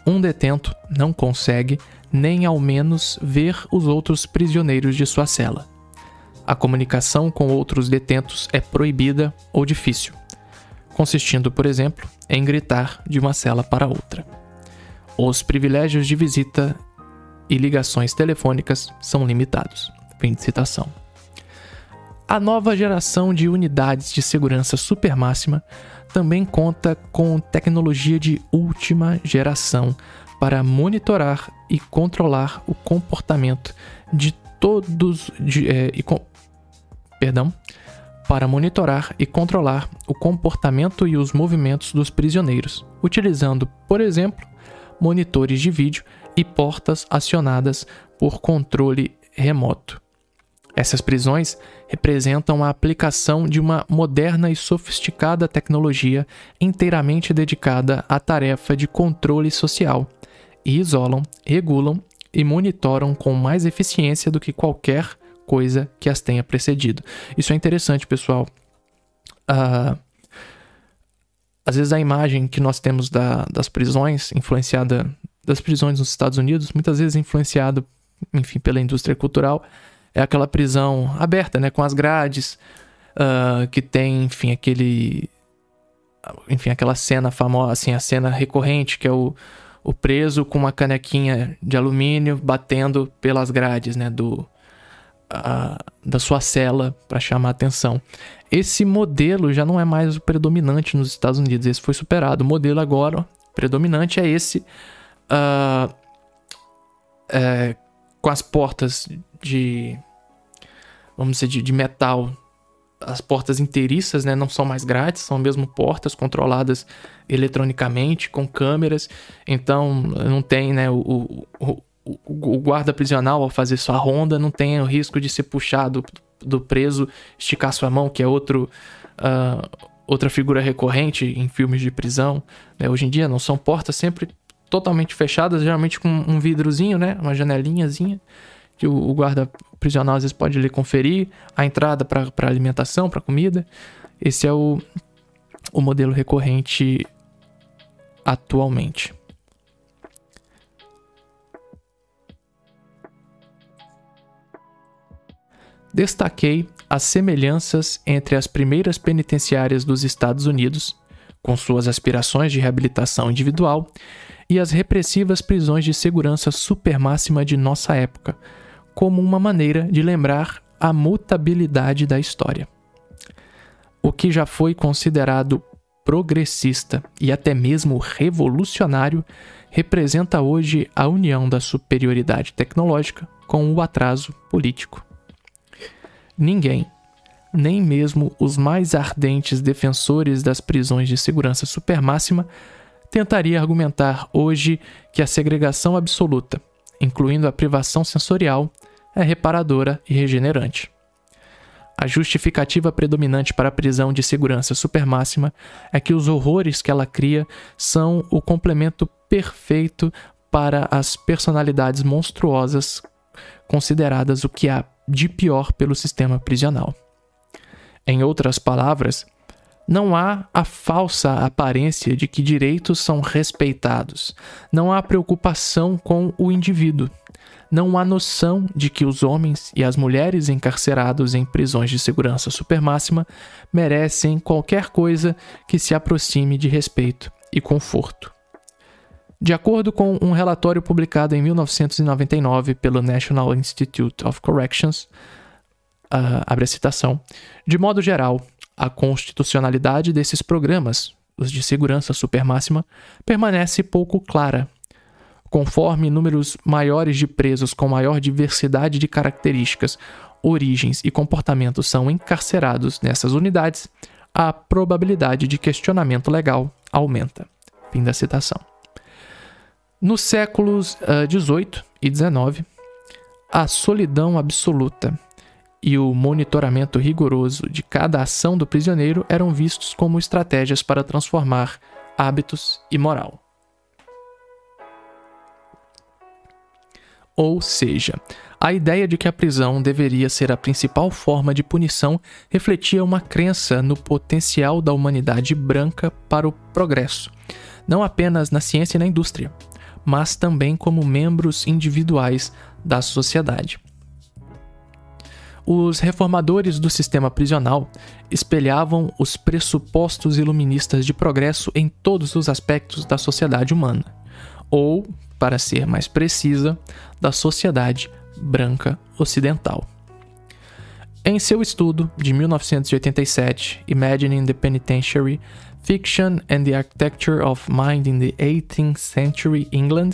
Um detento não consegue nem ao menos ver os outros prisioneiros de sua cela. A comunicação com outros detentos é proibida ou difícil, consistindo, por exemplo, em gritar de uma cela para outra. Os privilégios de visita e ligações telefônicas são limitados. Fim de citação. A nova geração de unidades de segurança supermáxima também conta com tecnologia de última geração para monitorar e controlar o comportamento de todos de, é, e, perdão, para monitorar e controlar o comportamento e os movimentos dos prisioneiros, utilizando, por exemplo, monitores de vídeo e portas acionadas por controle remoto. Essas prisões representam a aplicação de uma moderna e sofisticada tecnologia inteiramente dedicada à tarefa de controle social e isolam, regulam e monitoram com mais eficiência do que qualquer coisa que as tenha precedido. Isso é interessante, pessoal. Uh, às vezes a imagem que nós temos da, das prisões, influenciada das prisões nos Estados Unidos, muitas vezes influenciado, enfim, pela indústria cultural, é aquela prisão aberta, né, com as grades, uh, que tem, enfim, aquele, enfim, aquela cena famosa, assim, a cena recorrente que é o o preso com uma canequinha de alumínio batendo pelas grades, né, do da sua cela para chamar a atenção. Esse modelo já não é mais o predominante nos Estados Unidos, esse foi superado. O modelo agora predominante é esse uh, é, com as portas de vamos dizer de, de metal as portas inteiriças né, não são mais grátis, são mesmo portas controladas eletronicamente, com câmeras. Então, não tem né, o, o, o, guarda prisional, ao fazer sua ronda, não tem o risco de ser puxado do preso, esticar sua mão, que é outro. Uh, outra figura recorrente em filmes de prisão. Né? Hoje em dia não são portas sempre totalmente fechadas, geralmente com um vidrozinho, né? Uma janelinhazinha que o, o guarda prisional às vezes pode lhe conferir a entrada para alimentação, para comida. Esse é o, o modelo recorrente atualmente. Destaquei as semelhanças entre as primeiras penitenciárias dos Estados Unidos, com suas aspirações de reabilitação individual, e as repressivas prisões de segurança supermáxima de nossa época, como uma maneira de lembrar a mutabilidade da história. O que já foi considerado progressista e até mesmo revolucionário representa hoje a união da superioridade tecnológica com o atraso político. Ninguém, nem mesmo os mais ardentes defensores das prisões de segurança supermáxima, tentaria argumentar hoje que a segregação absoluta, incluindo a privação sensorial, é reparadora e regenerante. A justificativa predominante para a prisão de segurança supermáxima é que os horrores que ela cria são o complemento perfeito para as personalidades monstruosas consideradas o que há de pior pelo sistema prisional. Em outras palavras, não há a falsa aparência de que direitos são respeitados, não há preocupação com o indivíduo, não há noção de que os homens e as mulheres encarcerados em prisões de segurança supermáxima merecem qualquer coisa que se aproxime de respeito e conforto. De acordo com um relatório publicado em 1999 pelo National Institute of Corrections, uh, abre a citação, de modo geral, a constitucionalidade desses programas, os de segurança supermáxima, permanece pouco clara. Conforme números maiores de presos com maior diversidade de características, origens e comportamentos são encarcerados nessas unidades, a probabilidade de questionamento legal aumenta. Fim da citação. Nos séculos XVIII uh, e XIX, a solidão absoluta e o monitoramento rigoroso de cada ação do prisioneiro eram vistos como estratégias para transformar hábitos e moral. Ou seja, a ideia de que a prisão deveria ser a principal forma de punição refletia uma crença no potencial da humanidade branca para o progresso, não apenas na ciência e na indústria, mas também como membros individuais da sociedade. Os reformadores do sistema prisional espelhavam os pressupostos iluministas de progresso em todos os aspectos da sociedade humana, ou, para ser mais precisa, da sociedade branca ocidental. Em seu estudo de 1987, Imagining the Penitentiary, Fiction and the Architecture of Mind in the 18th Century England,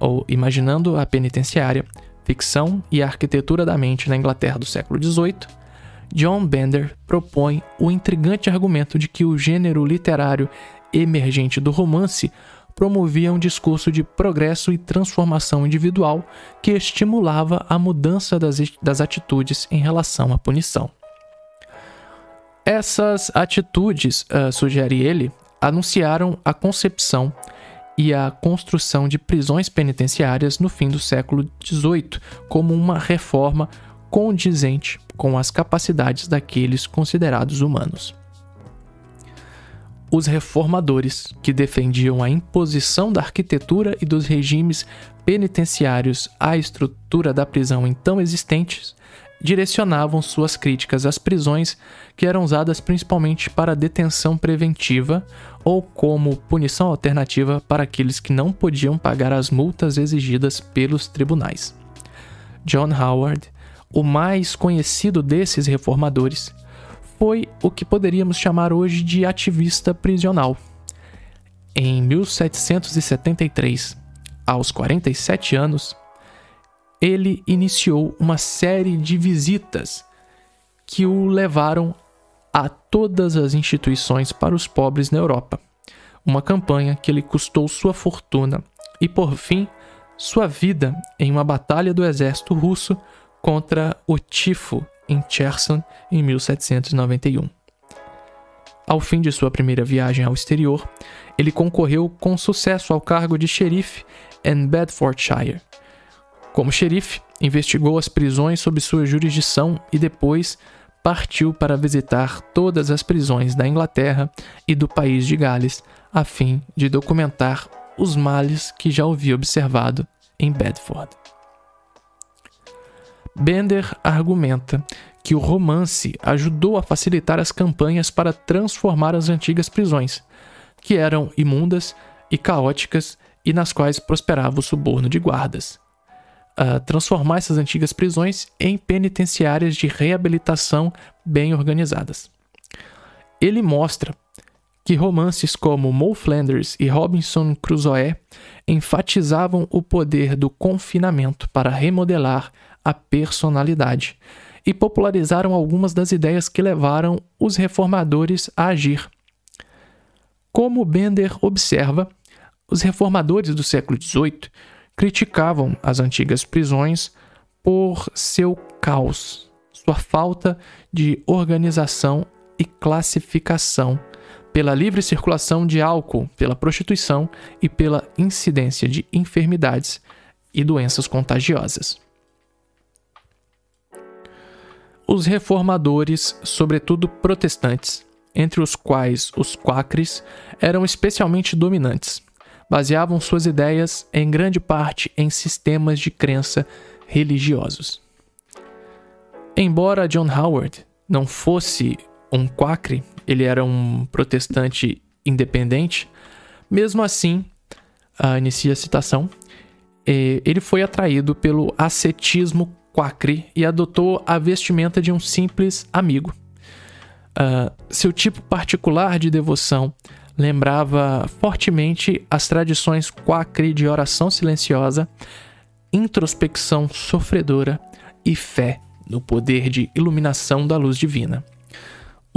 ou Imaginando a Penitenciária, Ficção e Arquitetura da Mente na Inglaterra do século XVIII, John Bender propõe o intrigante argumento de que o gênero literário emergente do romance promovia um discurso de progresso e transformação individual que estimulava a mudança das, atitudes em relação à punição. Essas atitudes, uh, sugere ele, anunciaram a concepção e a construção de prisões penitenciárias no fim do século XVIII como uma reforma condizente com as capacidades daqueles considerados humanos. Os reformadores, que defendiam a imposição da arquitetura e dos regimes penitenciários à estrutura da prisão então existentes, direcionavam suas críticas às prisões que eram usadas principalmente para detenção preventiva ou como punição alternativa para aqueles que não podiam pagar as multas exigidas pelos tribunais. John Howard, o mais conhecido desses reformadores, foi o que poderíamos chamar hoje de ativista prisional. Em 1773, aos 47 anos, ele iniciou uma série de visitas que o levaram a todas as instituições para os pobres na Europa. Uma campanha que lhe custou sua fortuna e, por fim, sua vida em uma batalha do exército russo contra o tifo em Cherson em 1791. Ao fim de sua primeira viagem ao exterior, ele concorreu com sucesso ao cargo de xerife em Bedfordshire. Como xerife, investigou as prisões sob sua jurisdição e depois partiu para visitar todas as prisões da Inglaterra e do país de Gales, a fim de documentar os males que já havia observado em Bedford. Bender argumenta que o romance ajudou a facilitar as campanhas para transformar as antigas prisões, que eram imundas e caóticas e nas quais prosperava o suborno de guardas. Uh, transformar essas antigas prisões em penitenciárias de reabilitação bem organizadas. Ele mostra que romances como Mo Flanders e Robinson Crusoe enfatizavam o poder do confinamento para remodelar a personalidade e popularizaram algumas das ideias que levaram os reformadores a agir. Como Bender observa, os reformadores do século XVIII criticavam as antigas prisões por seu caos, sua falta de organização e classificação, pela livre circulação de álcool, pela prostituição e pela incidência de enfermidades e doenças contagiosas. Os reformadores, sobretudo protestantes, entre os quais os quakers eram especialmente dominantes, baseavam suas ideias em grande parte em sistemas de crença religiosos. Embora John Howard não fosse um quaker, ele era um protestante independente, mesmo assim, uh, inicia a citação, eh, ele foi atraído pelo ascetismo Quacre e adotou a vestimenta de um simples amigo. Uh, seu tipo particular de devoção lembrava fortemente as tradições Quacre de oração silenciosa, introspecção sofredora e fé no poder de iluminação da luz divina.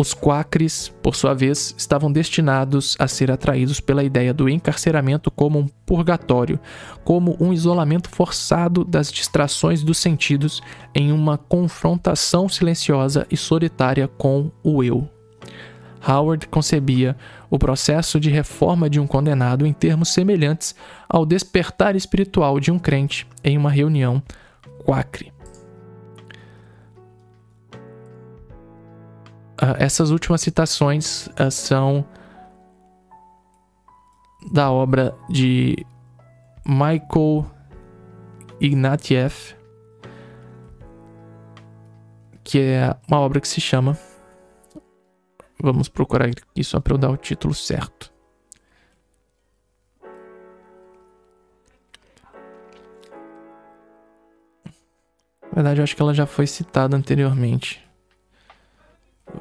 Os quacres, por sua vez, estavam destinados a ser atraídos pela ideia do encarceramento como um purgatório, como um isolamento forçado das distrações dos sentidos em uma confrontação silenciosa e solitária com o eu. Howard concebia o processo de reforma de um condenado em termos semelhantes ao despertar espiritual de um crente em uma reunião quacre. Essas últimas citações uh, são da obra de Michael Ignatieff, que é uma obra que se chama. Vamos procurar aqui só para eu dar o título certo. Na verdade, eu acho que ela já foi citada anteriormente.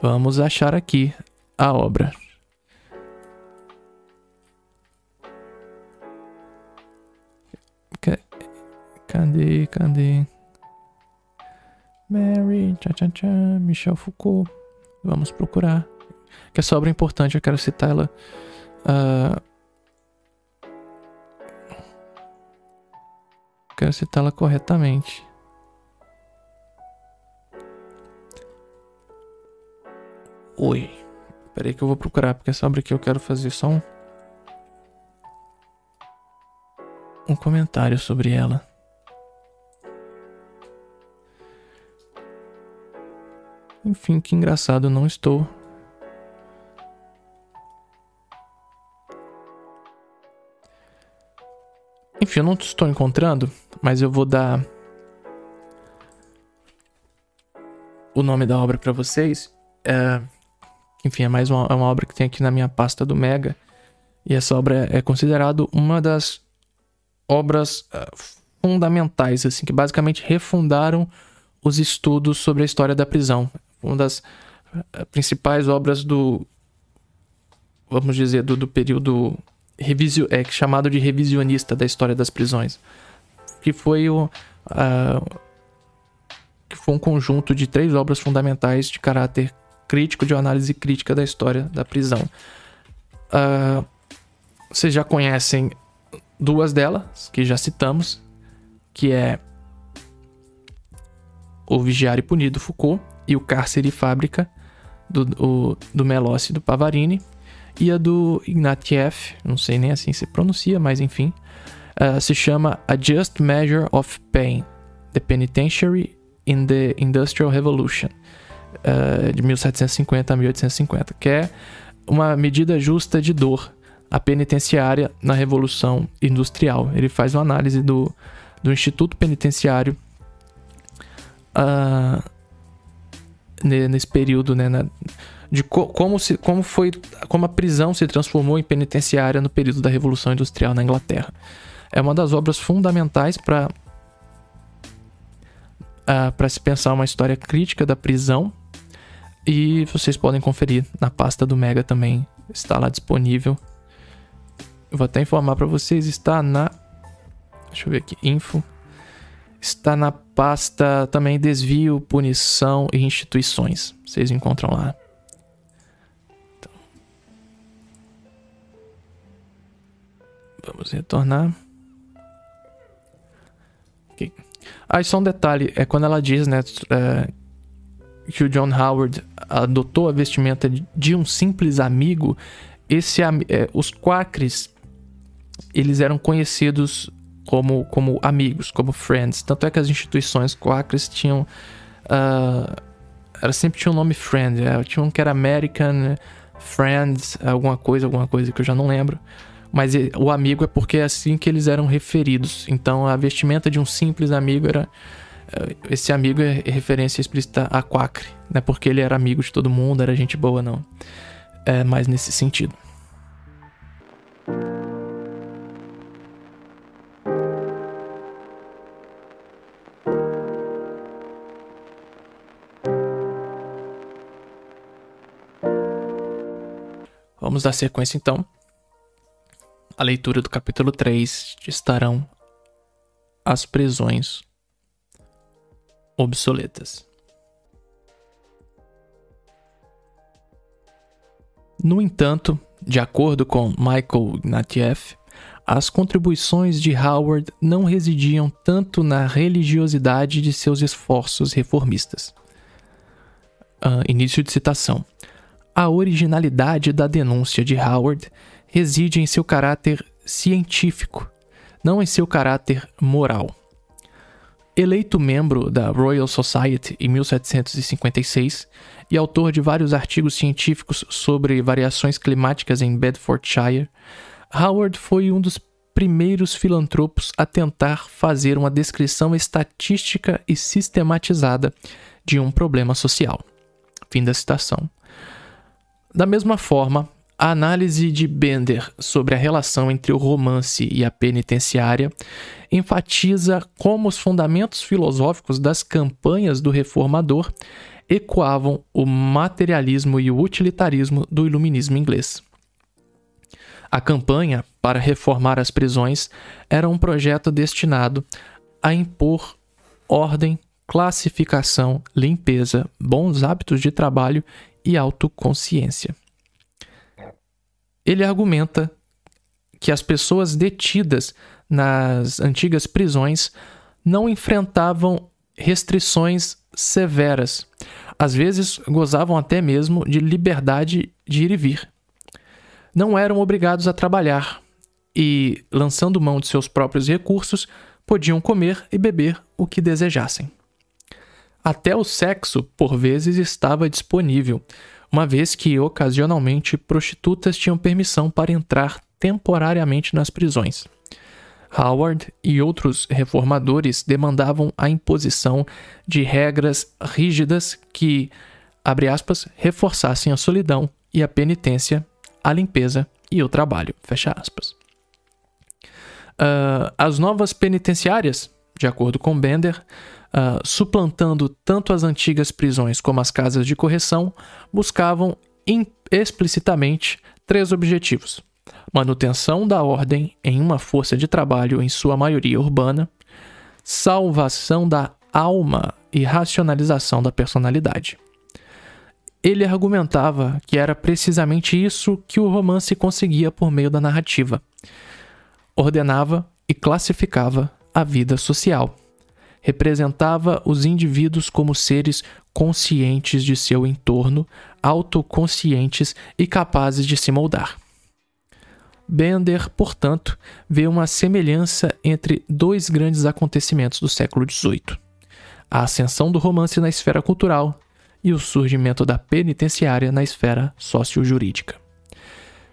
Vamos achar aqui a obra. Cadê, cadê? Mary, tchá, tchá, tchá, Michel Foucault. Vamos procurar. Que essa obra é importante, eu quero citar ela. Uh, quero citá-la corretamente. Oi. Peraí que eu vou procurar, porque essa obra aqui eu quero fazer só um. Um comentário sobre ela. Enfim, que engraçado, não estou. Enfim, eu não estou encontrando, mas eu vou dar o nome da obra para vocês. É enfim, é mais uma, é uma obra que tem aqui na minha pasta do Mega. E essa obra é, é considerada uma das obras uh, fundamentais, assim, que basicamente refundaram os estudos sobre a história da prisão. Uma das uh, principais obras do, vamos dizer, do, do período revisio, é, chamado de revisionista da história das prisões. Que foi o. Uh, que foi um conjunto de três obras fundamentais de caráter crítico, de análise crítica da história da prisão. Uh, vocês já conhecem duas delas, que já citamos, que é o Vigiário e Punido Foucault e o Cárcere e Fábrica do, o, do Melossi e do Pavarini e a do Ignatieff, não sei nem assim se pronuncia, mas enfim, uh, se chama A Just Measure of Pain, The Penitentiary in the Industrial Revolution, uh, de 1750 a 1850, que é uma medida justa de dor, a penitenciária na Revolução Industrial. Ele faz uma análise do, do Instituto Penitenciário uh, nesse período, né, na, de co como, se, como foi como a prisão se transformou em penitenciária no período da Revolução Industrial na Inglaterra. É uma das obras fundamentais para uh, para se pensar uma história crítica da prisão e vocês podem conferir na pasta do Mega também está lá disponível vou até informar para vocês, está na. Deixa eu ver aqui, info. Está na pasta também desvio, punição e instituições. Vocês encontram lá. Então. Vamos retornar. Okay. Ah, só um detalhe, é quando ela diz, né, é, que o John Howard adotou a vestimenta de um simples amigo, esse, é, os quacres eles eram conhecidos como, como amigos, como friends. Tanto é que as instituições quakers tinham. Uh, era sempre tinha um nome friend. É, tinha um que era American Friends, alguma coisa, alguma coisa que eu já não lembro. Mas o amigo é porque é assim que eles eram referidos. Então a vestimenta de um simples amigo era. Uh, esse amigo é referência explícita a Quacre, não é porque ele era amigo de todo mundo, era gente boa, não. É mais nesse sentido. Vamos dar sequência então. A leitura do capítulo 3 estarão as prisões obsoletas. No entanto, de acordo com Michael Ignatieff, as contribuições de Howard não residiam tanto na religiosidade de seus esforços reformistas. Uh, início de citação. A originalidade da denúncia de Howard reside em seu caráter científico, não em seu caráter moral. Eleito membro da Royal Society em 1756 e autor de vários artigos científicos sobre variações climáticas em Bedfordshire, Howard foi um dos primeiros filantropos a tentar fazer uma descrição estatística e sistematizada de um problema social. Fim da citação. Da mesma forma, a análise de Bender sobre a relação entre o romance e a penitenciária enfatiza como os fundamentos filosóficos das campanhas do reformador ecoavam o materialismo e o utilitarismo do iluminismo inglês. A campanha para reformar as prisões era um projeto destinado a impor ordem, classificação, limpeza, bons hábitos de trabalho e autoconsciência. Ele argumenta que as pessoas detidas nas antigas prisões não enfrentavam restrições severas. Às vezes gozavam até mesmo de liberdade de ir e vir. Não eram obrigados a trabalhar e, lançando mão de seus próprios recursos, podiam comer e beber o que desejassem. Até o sexo, por vezes, estava disponível, uma vez que, ocasionalmente, prostitutas tinham permissão para entrar temporariamente nas prisões. Howard e outros reformadores demandavam a imposição de regras rígidas que, abre aspas, reforçassem a solidão e a penitência, a limpeza e o trabalho, fecha aspas. Uh, as novas penitenciárias, de acordo com Bender, uh, suplantando tanto as antigas prisões como as casas de correção, buscavam explicitamente três objetivos: manutenção da ordem em uma força de trabalho em sua maioria urbana, salvação da alma e racionalização da personalidade. ele argumentava que era precisamente isso que o romance conseguia por meio da narrativa. Ordenava e classificava a vida social. Representava os indivíduos como seres conscientes de seu entorno, autoconscientes e capazes de se moldar. Bender, portanto, vê uma semelhança entre dois grandes acontecimentos do século XVIII: a ascensão do romance na esfera cultural e o surgimento da penitenciária na esfera socio-jurídica.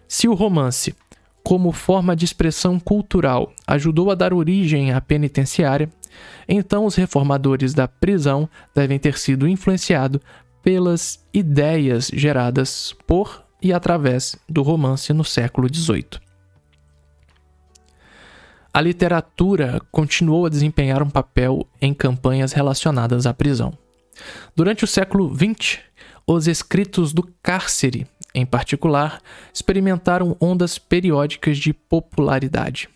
Se o romance, como forma de expressão cultural, ajudou a dar origem à penitenciária, então os reformadores da prisão devem ter sido influenciados pelas ideias geradas por e através do romance no século XVIII. A literatura continuou a desempenhar um papel em campanhas relacionadas à prisão. Durante o século XX, os escritos do cárcere, em particular, experimentaram ondas periódicas de popularidade.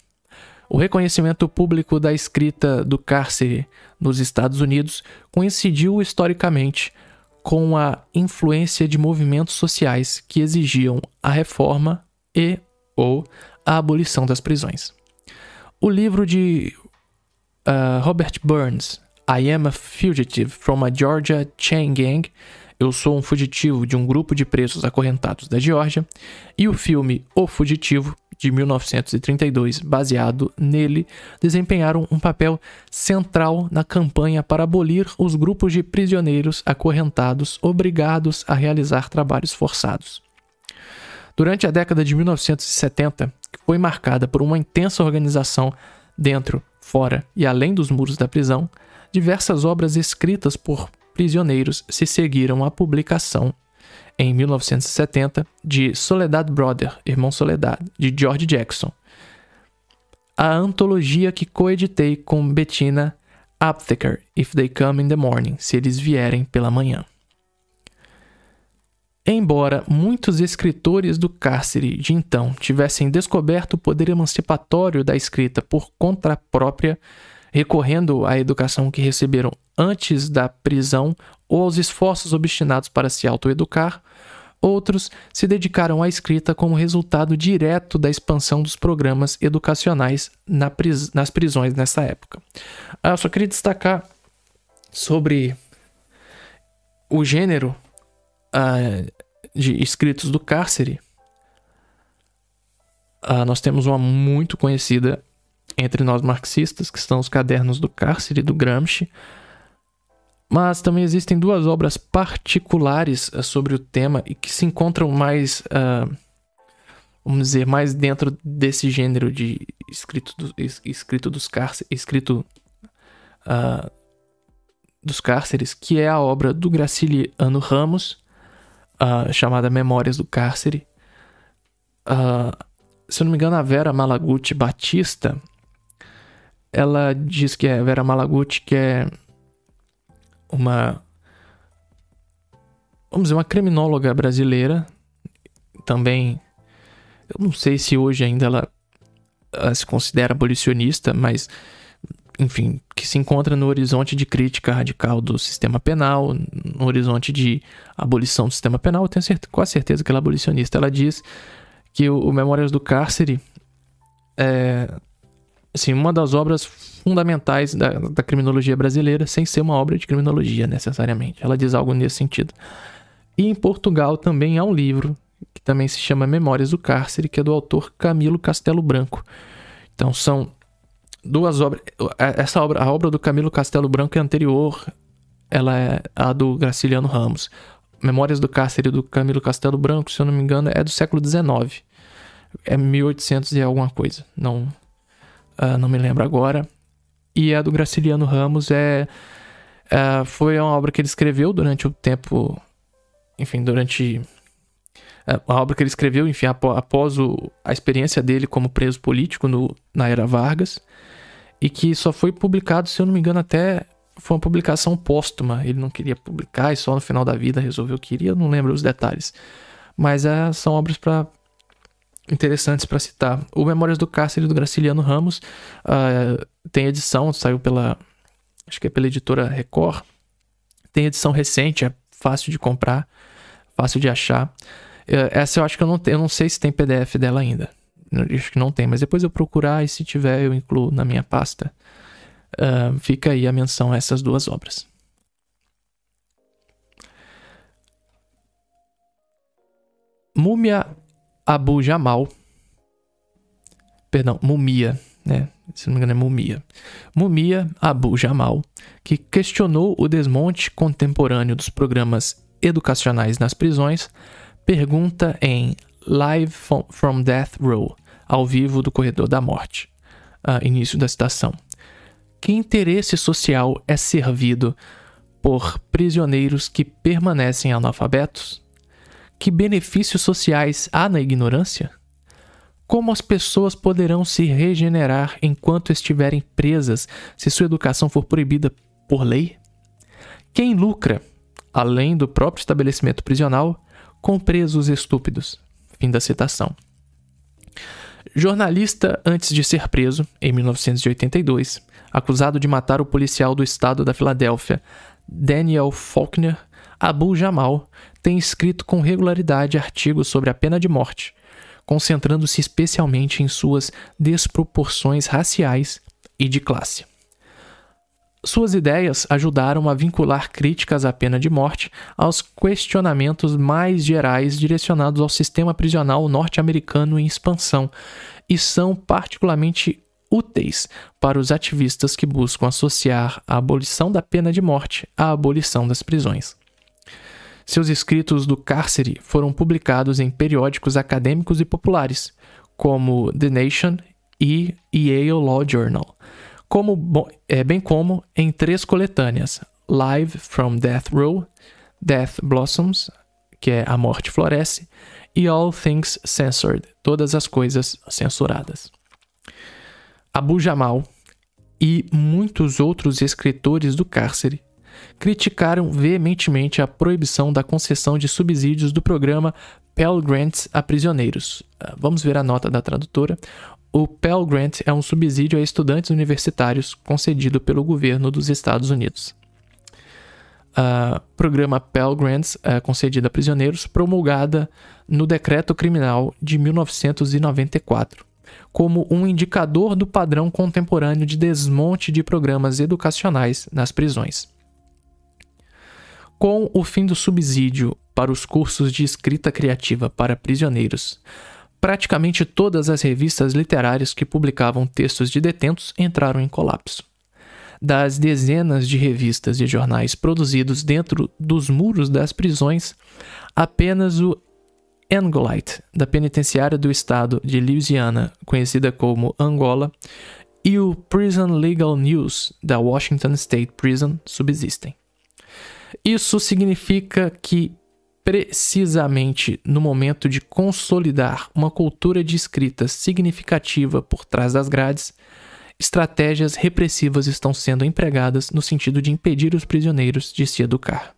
O reconhecimento público da escrita do cárcere nos Estados Unidos coincidiu historicamente com a influência de movimentos sociais que exigiam a reforma e ou a abolição das prisões. O livro de uh, Robert Burns, I Am a Fugitive from a Georgia Chain Gang, Eu Sou um Fugitivo de um Grupo de Presos Acorrentados da Geórgia, e o filme O Fugitivo, de 1932, baseado nele, desempenharam um papel central na campanha para abolir os grupos de prisioneiros acorrentados obrigados a realizar trabalhos forçados. Durante a década de 1970, que foi marcada por uma intensa organização dentro, fora e além dos muros da prisão, diversas obras escritas por prisioneiros se seguiram à publicação em 1970 de Soledad Brother, Irmão Soledad, de George Jackson. A antologia que coeditei com Bettina Aptheker, If They Come in the Morning, se eles vierem pela manhã. Embora muitos escritores do cárcere de então tivessem descoberto o poder emancipatório da escrita por conta própria, recorrendo à educação que receberam antes da prisão ou aos esforços obstinados para se autoeducar, outros se dedicaram à escrita como resultado direto da expansão dos programas educacionais na pris nas prisões nessa época. Ah, eu só queria destacar sobre o gênero uh, de escritos do cárcere. Uh, nós temos uma muito conhecida entre nós marxistas, que são os cadernos do cárcere do Gramsci. Mas também existem duas obras particulares uh, sobre o tema e que se encontram mais, uh, vamos dizer, mais dentro desse gênero de escrito, do, escrito dos cárceres, escrito uh, dos cárceres, que é a obra do Graciliano Ramos, chamada Memórias do Cárcere. se eu não me engano, a Vera Malaguti Batista, ela diz que é Vera Malaguti, que é uma vamos dizer uma criminóloga brasileira, também eu não sei se hoje ainda ela, ela se considera abolicionista, mas enfim, que se encontra no horizonte de crítica radical do sistema penal, no horizonte de abolição do sistema penal, eu tenho certeza, quase certeza que ela é abolicionista. Ela diz que o, o Memórias do Cárcere é, assim, uma das obras fundamentais da, da, criminologia brasileira, sem ser uma obra de criminologia necessariamente. Ela diz algo nesse sentido. E em Portugal também há um livro que também se chama Memórias do Cárcere, que é do autor Camilo Castelo Branco. Então são duas obras. Essa obra, a obra do Camilo Castelo Branco é anterior, ela é a do Graciliano Ramos. Memórias do Cárcere do Camilo Castelo Branco, se eu não me engano, é do século XIX. É 1800 e alguma coisa. Não, uh, não me lembro agora. E a do Graciliano Ramos é, uh, foi uma obra que ele escreveu durante o tempo, enfim, durante uh, a obra que ele escreveu, enfim, após o, a experiência dele como preso político no, na era Vargas, e que só foi publicado, se eu não me engano, até foi uma publicação póstuma. Ele não queria publicar e só no final da vida resolveu que queria, não lembro os detalhes. Mas são obras para interessantes para citar. O Memórias do Cárcere do Graciliano Ramos uh, tem edição, saiu pela. Acho que é pela editora Record. Tem edição recente, é fácil de comprar. fácil de achar. É, essa eu acho que eu não, eu não sei se tem PDF dela ainda. Eu acho que não tem, mas depois eu procurar e se tiver eu incluo na minha pasta. Uh, fica aí a menção a essas duas obras. Múmia Abu Jamal. Perdão, Mumia, né? Se não me engano é Mumia. Mumia Abu Jamal, que questionou o desmonte contemporâneo dos programas educacionais nas prisões, pergunta em Live from Death Row, ao vivo do Corredor da Morte. Uh, início da citação. Que interesse social é servido por prisioneiros que permanecem analfabetos? Que benefícios sociais há na ignorância? Como as pessoas poderão se regenerar enquanto estiverem presas se sua educação for proibida por lei? Quem lucra, além do próprio estabelecimento prisional, com presos estúpidos? Fim da citação. Jornalista antes de ser preso, em 1982, acusado de matar o policial do estado da Filadélfia, Daniel Faulkner, Abu Jamal tem escrito com regularidade artigos sobre a pena de morte, concentrando-se especialmente em suas desproporções raciais e de classe. Suas ideias ajudaram a vincular críticas à pena de morte aos questionamentos mais gerais direcionados ao sistema prisional norte-americano em expansão e são particularmente úteis para os ativistas que buscam associar a abolição da pena de morte à abolição das prisões. Seus escritos do cárcere foram publicados em periódicos acadêmicos e populares, como The Nation e Yale Law Journal como, é, bem como em três coletâneas: Live from Death Row, Death Blossoms, que é A Morte Floresce, e All Things Censored, Todas as Coisas Censuradas. Abu Jamal e muitos outros escritores do cárcere criticaram veementemente a proibição da concessão de subsídios do programa Pell Grants a prisioneiros. Ah, vamos ver a nota da tradutora. O Pell Grant é um subsídio a estudantes universitários concedido pelo governo dos Estados Unidos. Uh, programa Pell Grants concedido a prisioneiros, promulgada no Decreto Criminal de 1994, como um indicador do padrão contemporâneo de desmonte de programas educacionais nas prisões. Com o fim do subsídio para os cursos de escrita criativa para prisioneiros, praticamente todas as revistas literárias que publicavam textos de detentos entraram em colapso. Das dezenas de revistas e jornais produzidos dentro dos muros das prisões, apenas o Angolite, da penitenciária do estado de Louisiana, conhecida como Angola, e o Prison Legal News, da Washington State Prison, subsistem. Isso significa que precisamente no momento de consolidar uma cultura de escrita significativa por trás das grades, estratégias repressivas estão sendo empregadas no sentido de impedir os prisioneiros de se educar.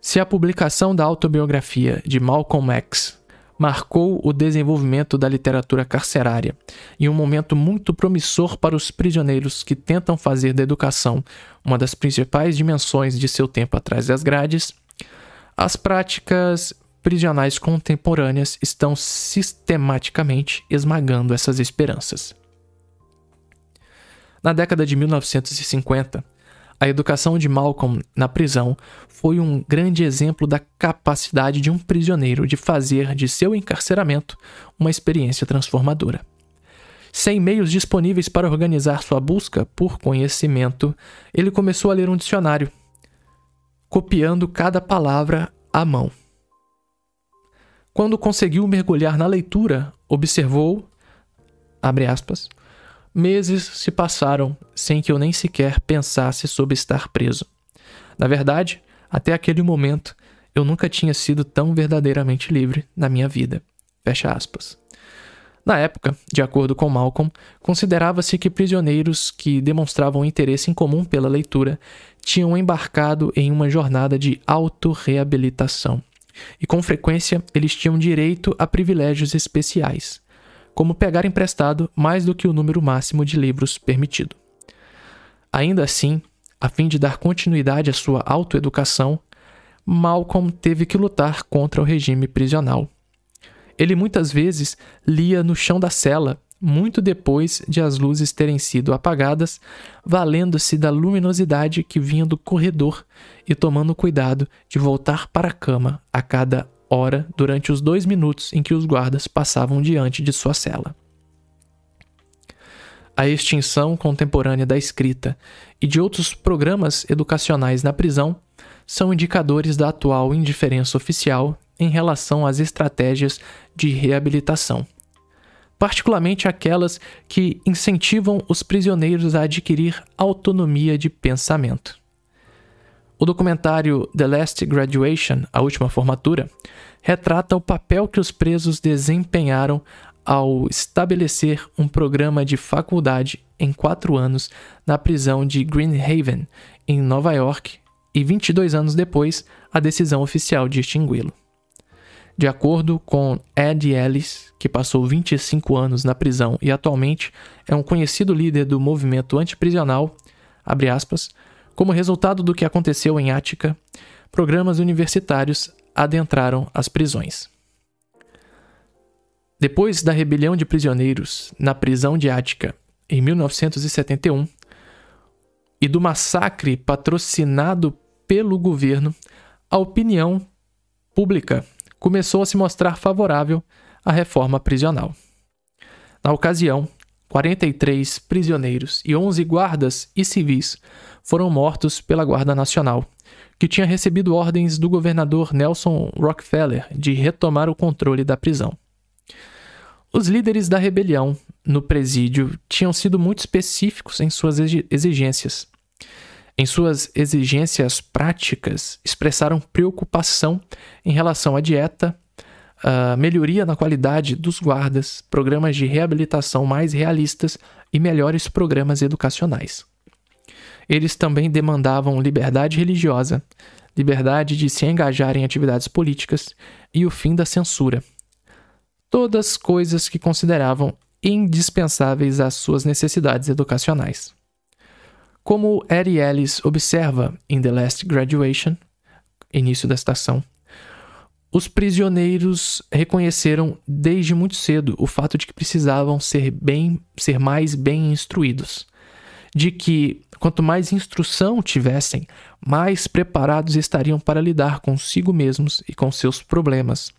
Se a publicação da autobiografia de Malcolm X marcou o desenvolvimento da literatura carcerária e um momento muito promissor para os prisioneiros que tentam fazer da educação uma das principais dimensões de seu tempo atrás das grades, as práticas prisionais contemporâneas estão sistematicamente esmagando essas esperanças. Na década de 1950, a educação de Malcolm na prisão foi um grande exemplo da capacidade de um prisioneiro de fazer de seu encarceramento uma experiência transformadora. Sem meios disponíveis para organizar sua busca por conhecimento, ele começou a ler um dicionário, copiando cada palavra à mão. Quando conseguiu mergulhar na leitura, observou, abre aspas, Meses se passaram sem que eu nem sequer pensasse sobre estar preso. Na verdade, até aquele momento, eu nunca tinha sido tão verdadeiramente livre na minha vida. Fecha aspas. Na época, de acordo com Malcolm, considerava-se que prisioneiros que demonstravam interesse em comum pela leitura tinham embarcado em uma jornada de autorreabilitação. E com frequência eles tinham direito a privilégios especiais, como pegar emprestado mais do que o número máximo de livros permitido. Ainda assim, a fim de dar continuidade à sua autoeducação, Malcolm teve que lutar contra o regime prisional. Ele muitas vezes lia no chão da cela, muito depois de as luzes terem sido apagadas, valendo-se da luminosidade que vinha do corredor e tomando cuidado de voltar para a cama a cada hora durante os dois minutos em que os guardas passavam diante de sua cela. A extinção contemporânea da escrita e de outros programas educacionais na prisão são indicadores da atual indiferença oficial em relação às estratégias de reabilitação, particularmente aquelas que incentivam os prisioneiros a adquirir autonomia de pensamento. O documentário The Last Graduation, A Última Formatura, retrata o papel que os presos desempenharam ao estabelecer um programa de faculdade em quatro anos na prisão de Green Haven, em Nova York, e 22 anos depois, a decisão oficial de extingui-lo. De acordo com Ed Ellis, que passou 25 anos na prisão e atualmente é um conhecido líder do movimento antiprisional, aspas, como resultado do que aconteceu em Ática, programas universitários adentraram as prisões. Depois da rebelião de prisioneiros na prisão de Ática em 1971 e do massacre patrocinado pelo governo, a opinião pública começou a se mostrar favorável à reforma prisional. Na ocasião, 43 prisioneiros e 11 guardas e civis foram mortos pela Guarda Nacional, que tinha recebido ordens do governador Nelson Rockefeller de retomar o controle da prisão. Os líderes da rebelião no presídio tinham sido muito específicos em suas exigências, em suas exigências práticas, expressaram preocupação em relação à dieta, a melhoria na qualidade dos guardas, programas de reabilitação mais realistas e melhores programas educacionais. Eles também demandavam liberdade religiosa, liberdade de se engajar em atividades políticas e o fim da censura. Todas coisas que consideravam indispensáveis às suas necessidades educacionais. Como Eddie Ellis observa em The Last Graduation, início da estação, os prisioneiros reconheceram desde muito cedo o fato de que precisavam ser bem, ser mais bem instruídos, de que quanto mais instrução tivessem, mais preparados estariam para lidar consigo mesmos e com seus problemas,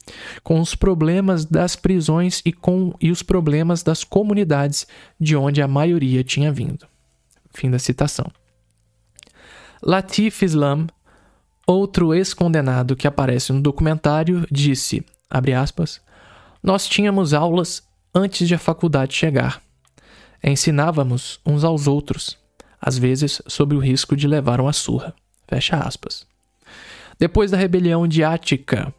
com os problemas das prisões e com e os problemas das comunidades de onde a maioria tinha vindo. Fim da citação. Latif Islam, outro ex-condenado que aparece no documentário, disse, aspas, nós tínhamos aulas antes de a faculdade chegar. Ensinávamos uns aos outros, às vezes sob o risco de levar uma surra. Fecha aspas. Depois da rebelião de Ática,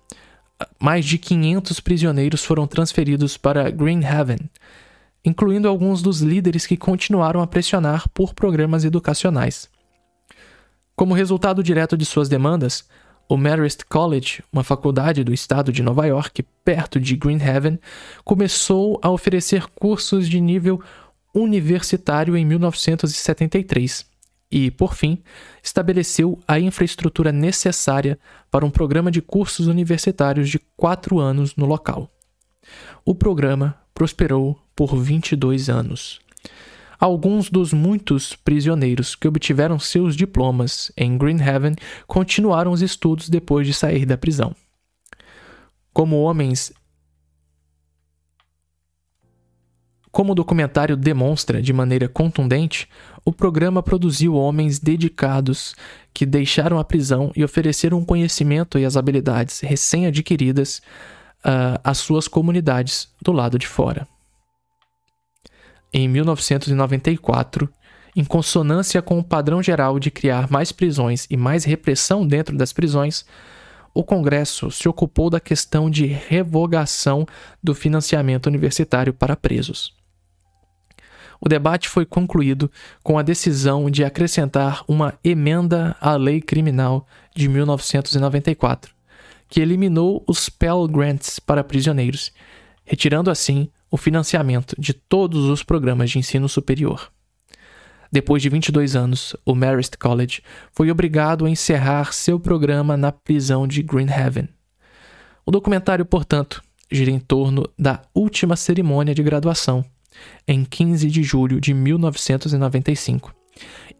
mais de 500 prisioneiros foram transferidos para Greenhaven, incluindo alguns dos líderes que continuaram a pressionar por programas educacionais. Como resultado direto de suas demandas, o Marist College, uma faculdade do estado de Nova York, perto de Greenhaven, começou a oferecer cursos de nível universitário em 1973 e, por fim, estabeleceu a infraestrutura necessária para um programa de cursos universitários de quatro anos no local. O programa prosperou por 22 anos. Alguns dos muitos prisioneiros que obtiveram seus diplomas em Greenhaven continuaram os estudos depois de sair da prisão. Como homens Como o documentário demonstra de maneira contundente, o programa produziu homens dedicados que deixaram a prisão e ofereceram o conhecimento e as habilidades recém-adquiridas uh, às suas comunidades do lado de fora em 1994, em consonância com o padrão geral de criar mais prisões e mais repressão dentro das prisões, o Congresso se ocupou da questão de revogação do financiamento universitário para presos. O debate foi concluído com a decisão de acrescentar uma emenda à lei criminal de 1994, que eliminou os Pell Grants para prisioneiros, retirando assim o financiamento de todos os programas de ensino superior. Depois de 22 anos, o Marist College foi obrigado a encerrar seu programa na prisão de Greenhaven. O documentário, portanto, gira em torno da última cerimônia de graduação, em 15 de julho de 1995,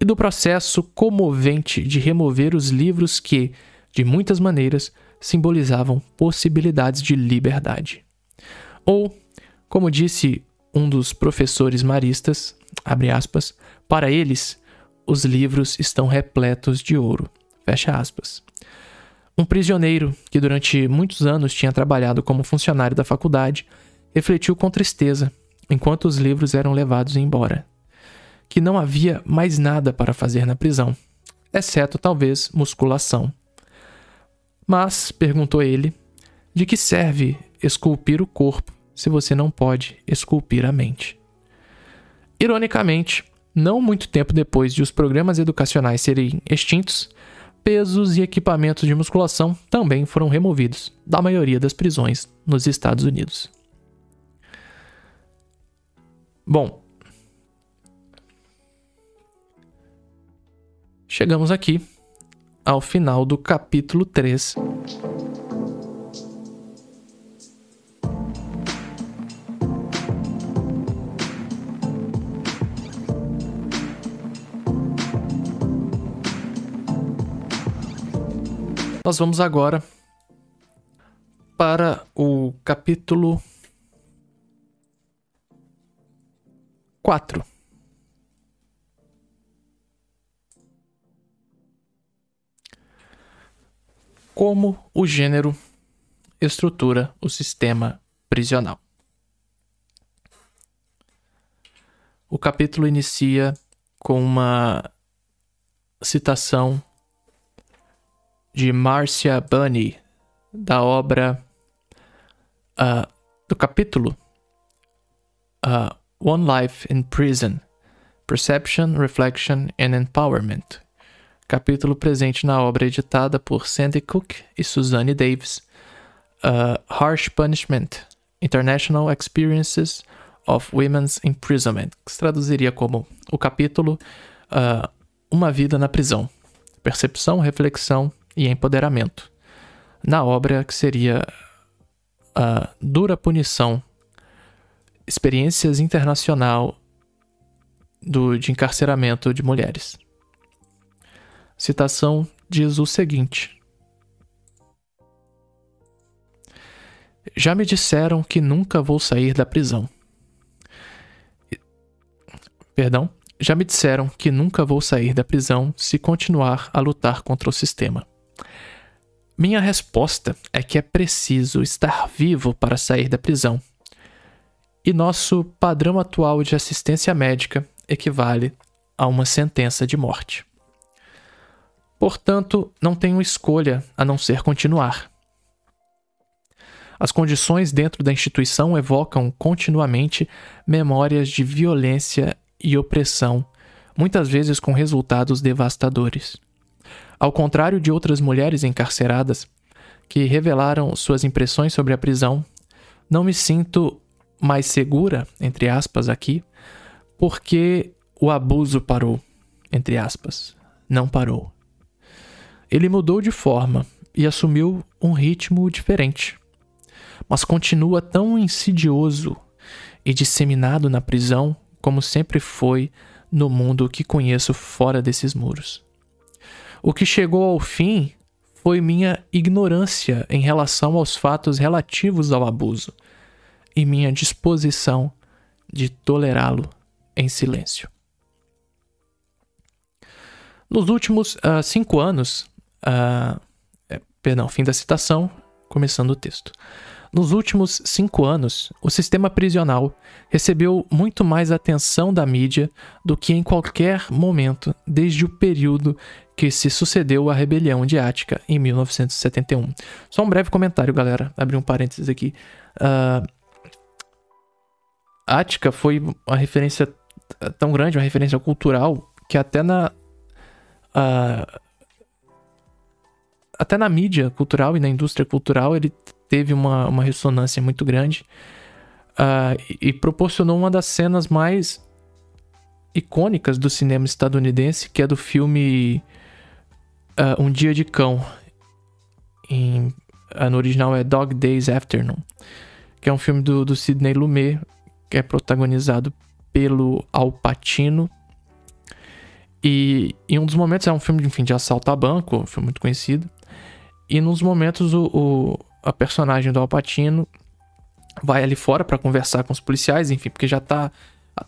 e do processo comovente de remover os livros que, de muitas maneiras, simbolizavam possibilidades de liberdade. Ou, como disse um dos professores maristas, aspas, para eles, os livros estão repletos de ouro, fecha aspas. Um prisioneiro que durante muitos anos tinha trabalhado como funcionário da faculdade refletiu com tristeza enquanto os livros eram levados embora, que não havia mais nada para fazer na prisão, exceto talvez musculação. Mas, perguntou ele, de que serve esculpir o corpo se você não pode esculpir a mente? Ironicamente, não muito tempo depois de os programas educacionais serem extintos, pesos e equipamentos de musculação também foram removidos da maioria das prisões nos Estados Unidos. Bom, chegamos aqui ao final do capítulo 3. Nós vamos agora para o capítulo 4. Como o gênero estrutura o sistema prisional. O capítulo inicia com uma citação de Marcia Bunny, da obra uh, do capítulo uh, One Life in Prison: Perception, Reflection and Empowerment. Capítulo presente na obra editada por Sandy Cook e Suzanne Davis. Uh, Harsh Punishment: International Experiences of Women's Imprisonment, que se traduziria como o capítulo uh, Uma Vida na Prisão. Percepção, reflexão e empoderamento. Na obra que seria a Dura Punição experiências internacional do, de encarceramento de mulheres. Citação diz o seguinte: Já me disseram que nunca vou sair da prisão. Perdão, já me disseram que nunca vou sair da prisão se continuar a lutar contra o sistema. Minha resposta é que é preciso estar vivo para sair da prisão e nosso padrão atual de assistência médica equivale a uma sentença de morte. Portanto, não tenho escolha a não ser continuar. As condições dentro da instituição evocam continuamente memórias de violência e opressão, muitas vezes com resultados devastadores. Ao contrário de outras mulheres encarceradas que revelaram suas impressões sobre a prisão, não me sinto mais segura, entre aspas, aqui, porque o abuso parou, entre aspas, não parou. Ele mudou de forma e assumiu um ritmo diferente, mas continua tão insidioso e disseminado na prisão como sempre foi no mundo que conheço fora desses muros. O que chegou ao fim foi minha ignorância em relação aos fatos relativos ao abuso e minha disposição de tolerá-lo em silêncio. Nos últimos uh, cinco anos, uh, perdão, fim da citação, começando o texto. Nos últimos cinco anos, o sistema prisional recebeu muito mais atenção da mídia do que em qualquer momento desde o período que se sucedeu à rebelião de Ática em 1971. Só um breve comentário, galera. Abrir um parênteses aqui. Uh, Ática foi uma referência tão grande, uma referência cultural, que até na. Uh, até na mídia cultural e na indústria cultural ele teve uma, uma ressonância muito grande uh, e, e proporcionou uma das cenas mais icônicas do cinema estadunidense, que é do filme uh, Um Dia de Cão. Em, no original é Dog Days Afternoon, que é um filme do, do Sidney Lumet, que é protagonizado pelo Al Pacino. E em um dos momentos é um filme enfim, de assalto a banco, um filme muito conhecido. E nos momentos o, o a personagem do Al Pacino vai ali fora para conversar com os policiais, enfim, porque já tá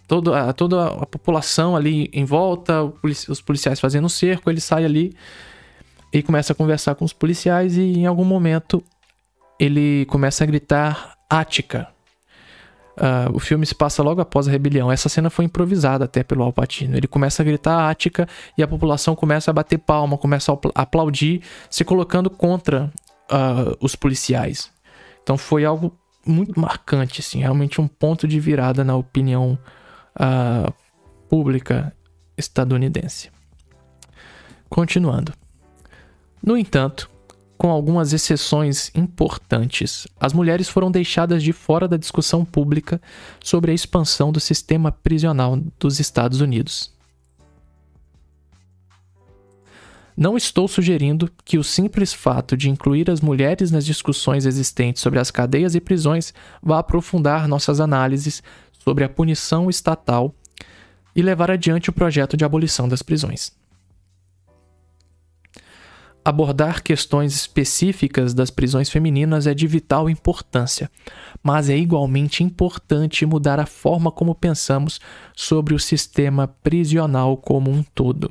toda, a, toda a população ali em volta, os policiais fazendo um cerco, ele sai ali e começa a conversar com os policiais e em algum momento ele começa a gritar Ática. Uh, o filme se passa logo após a rebelião. Essa cena foi improvisada até pelo Alpatino. Ele começa a gritar Ática e a população começa a bater palma, começa a aplaudir, se colocando contra uh, os policiais. Então foi algo muito marcante, assim, realmente um ponto de virada na opinião uh, pública estadunidense. Continuando. No entanto, com algumas exceções importantes, as mulheres foram deixadas de fora da discussão pública sobre a expansão do sistema prisional dos Estados Unidos. Não estou sugerindo que o simples fato de incluir as mulheres nas discussões existentes sobre as cadeias e prisões vá aprofundar nossas análises sobre a punição estatal e levar adiante o projeto de abolição das prisões. Abordar questões específicas das prisões femininas é de vital importância, mas é igualmente importante mudar a forma como pensamos sobre o sistema prisional como um todo.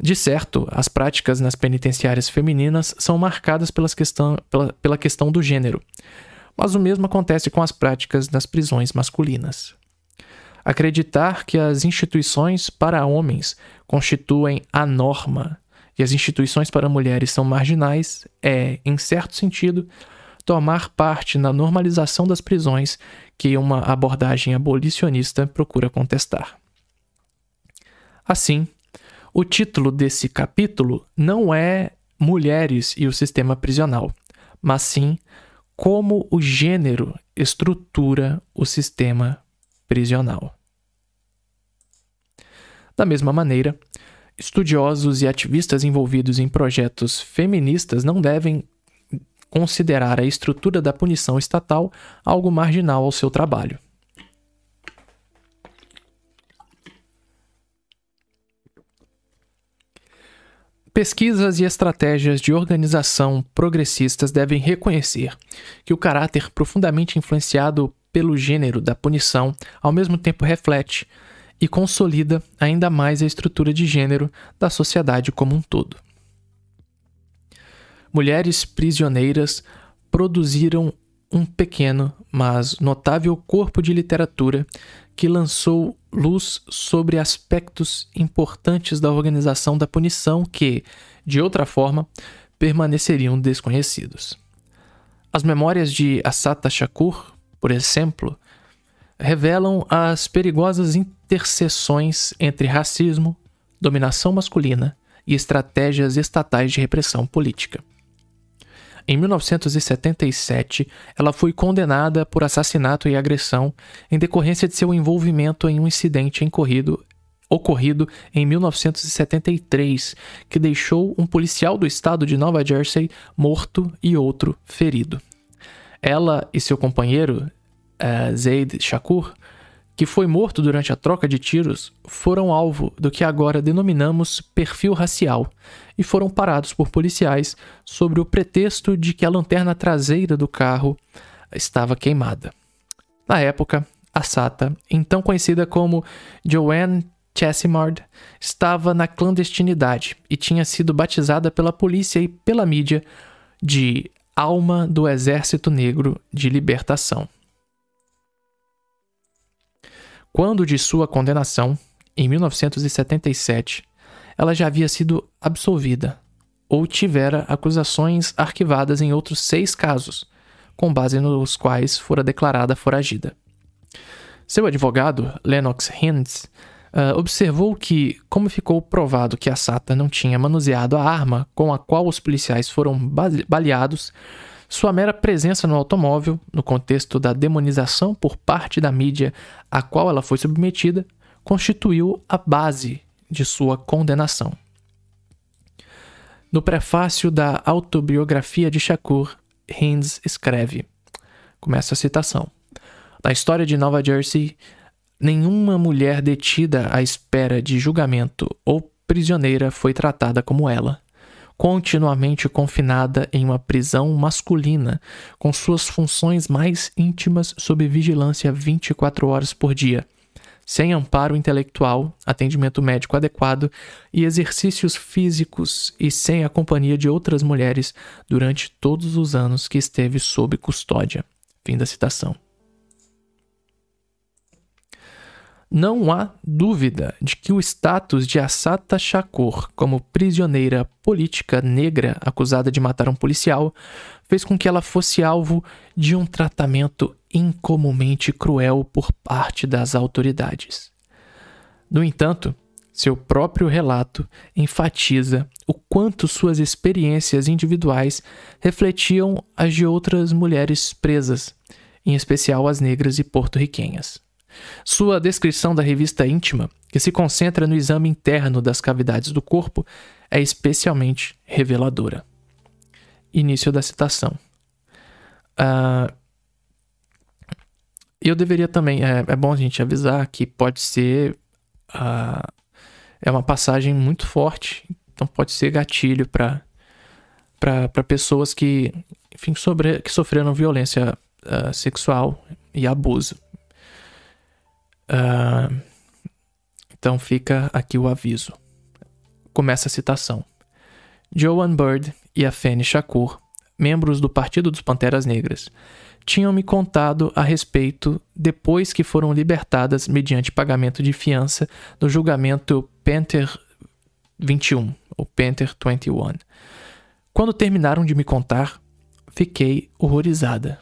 De certo, as práticas nas penitenciárias femininas são marcadas questão, pela, pela questão do gênero, mas o mesmo acontece com as práticas nas prisões masculinas. Acreditar que as instituições para homens constituem a norma e as instituições para mulheres são marginais é, em certo sentido, tomar parte na normalização das prisões que uma abordagem abolicionista procura contestar. Assim, o título desse capítulo não é Mulheres e o Sistema Prisional, mas sim Como o Gênero Estrutura o Sistema Prisional. Da mesma maneira, estudiosos e ativistas envolvidos em projetos feministas não devem considerar a estrutura da punição estatal algo marginal ao seu trabalho. Pesquisas e estratégias de organização progressistas devem reconhecer que o caráter profundamente influenciado pelo gênero da punição ao mesmo tempo reflete e consolida ainda mais a estrutura de gênero da sociedade como um todo. Mulheres prisioneiras produziram um pequeno, mas notável corpo de literatura que lançou luz sobre aspectos importantes da organização da punição que, de outra forma, permaneceriam desconhecidos. As memórias de Assata Shakur, por exemplo, revelam as perigosas interseções entre racismo, dominação masculina e estratégias estatais de repressão política. Em 1977, ela foi condenada por assassinato e agressão em decorrência de seu envolvimento em um incidente incorrido, ocorrido em 1973, que deixou um policial do estado de Nova Jersey morto e outro ferido. Ela e seu companheiro, uh, Zaid Shakur, que foi morto durante a troca de tiros, foram alvo do que agora denominamos perfil racial e foram parados por policiais sobre o pretexto de que a lanterna traseira do carro estava queimada. Na época, a Sata, então conhecida como Joanne Chessimard, estava na clandestinidade e tinha sido batizada pela polícia e pela mídia de Alma do Exército Negro de Libertação. Quando de sua condenação, em 1977, ela já havia sido absolvida ou tivera acusações arquivadas em outros seis casos, com base nos quais fora declarada foragida. Seu advogado, Lennox Hintz, uh, observou que, como ficou provado que a Sata não tinha manuseado a arma com a qual os policiais foram baleados, sua mera presença no automóvel, no contexto da demonização por parte da mídia a qual ela foi submetida, constituiu a base de sua condenação. No prefácio da autobiografia de Shakur, Hinds escreve: começa a citação. Na história de Nova Jersey, nenhuma mulher detida à espera de julgamento ou prisioneira foi tratada como ela continuamente confinada em uma prisão masculina, com suas funções mais íntimas sob vigilância 24 horas por dia, sem amparo intelectual, atendimento médico adequado e exercícios físicos e sem a companhia de outras mulheres durante todos os anos que esteve sob custódia. Fim da citação. Não há dúvida de que o status de Assata Shakur como prisioneira política negra acusada de matar um policial fez com que ela fosse alvo de um tratamento incomumente cruel por parte das autoridades. No entanto, seu próprio relato enfatiza o quanto suas experiências individuais refletiam as de outras mulheres presas, em especial as negras e porto-riquenhas. Sua descrição da revista íntima, que se concentra no exame interno das cavidades do corpo, é especialmente reveladora. Início da citação. Uh, eu deveria também. É, é, bom a gente avisar que pode ser. Uh, é uma passagem muito forte, então pode ser gatilho para para pessoas que, enfim, sobre, que sofreram violência uh, sexual e abuso. Uh, então fica aqui o aviso. Começa a citação. Joan Bird e a Fanny Shakur, membros do Partido dos Panteras Negras, tinham me contado a respeito depois que foram libertadas mediante pagamento de fiança no julgamento Panther 21, ou Panther 21. Quando terminaram de me contar, fiquei horrorizada.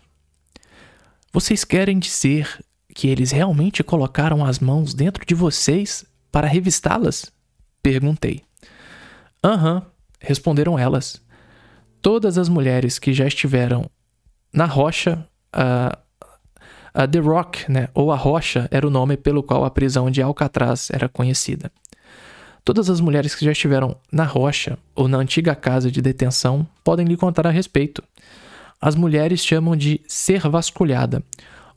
Vocês querem dizer que eles realmente colocaram as mãos dentro de vocês para revistá-las? Perguntei. Aham, uhum, responderam elas. Todas as mulheres que já estiveram na rocha, a, a The Rock, né, ou a Rocha, era o nome pelo qual a prisão de Alcatraz era conhecida. Todas as mulheres que já estiveram na rocha ou na antiga casa de detenção podem lhe contar a respeito. As mulheres chamam de ser vasculhada,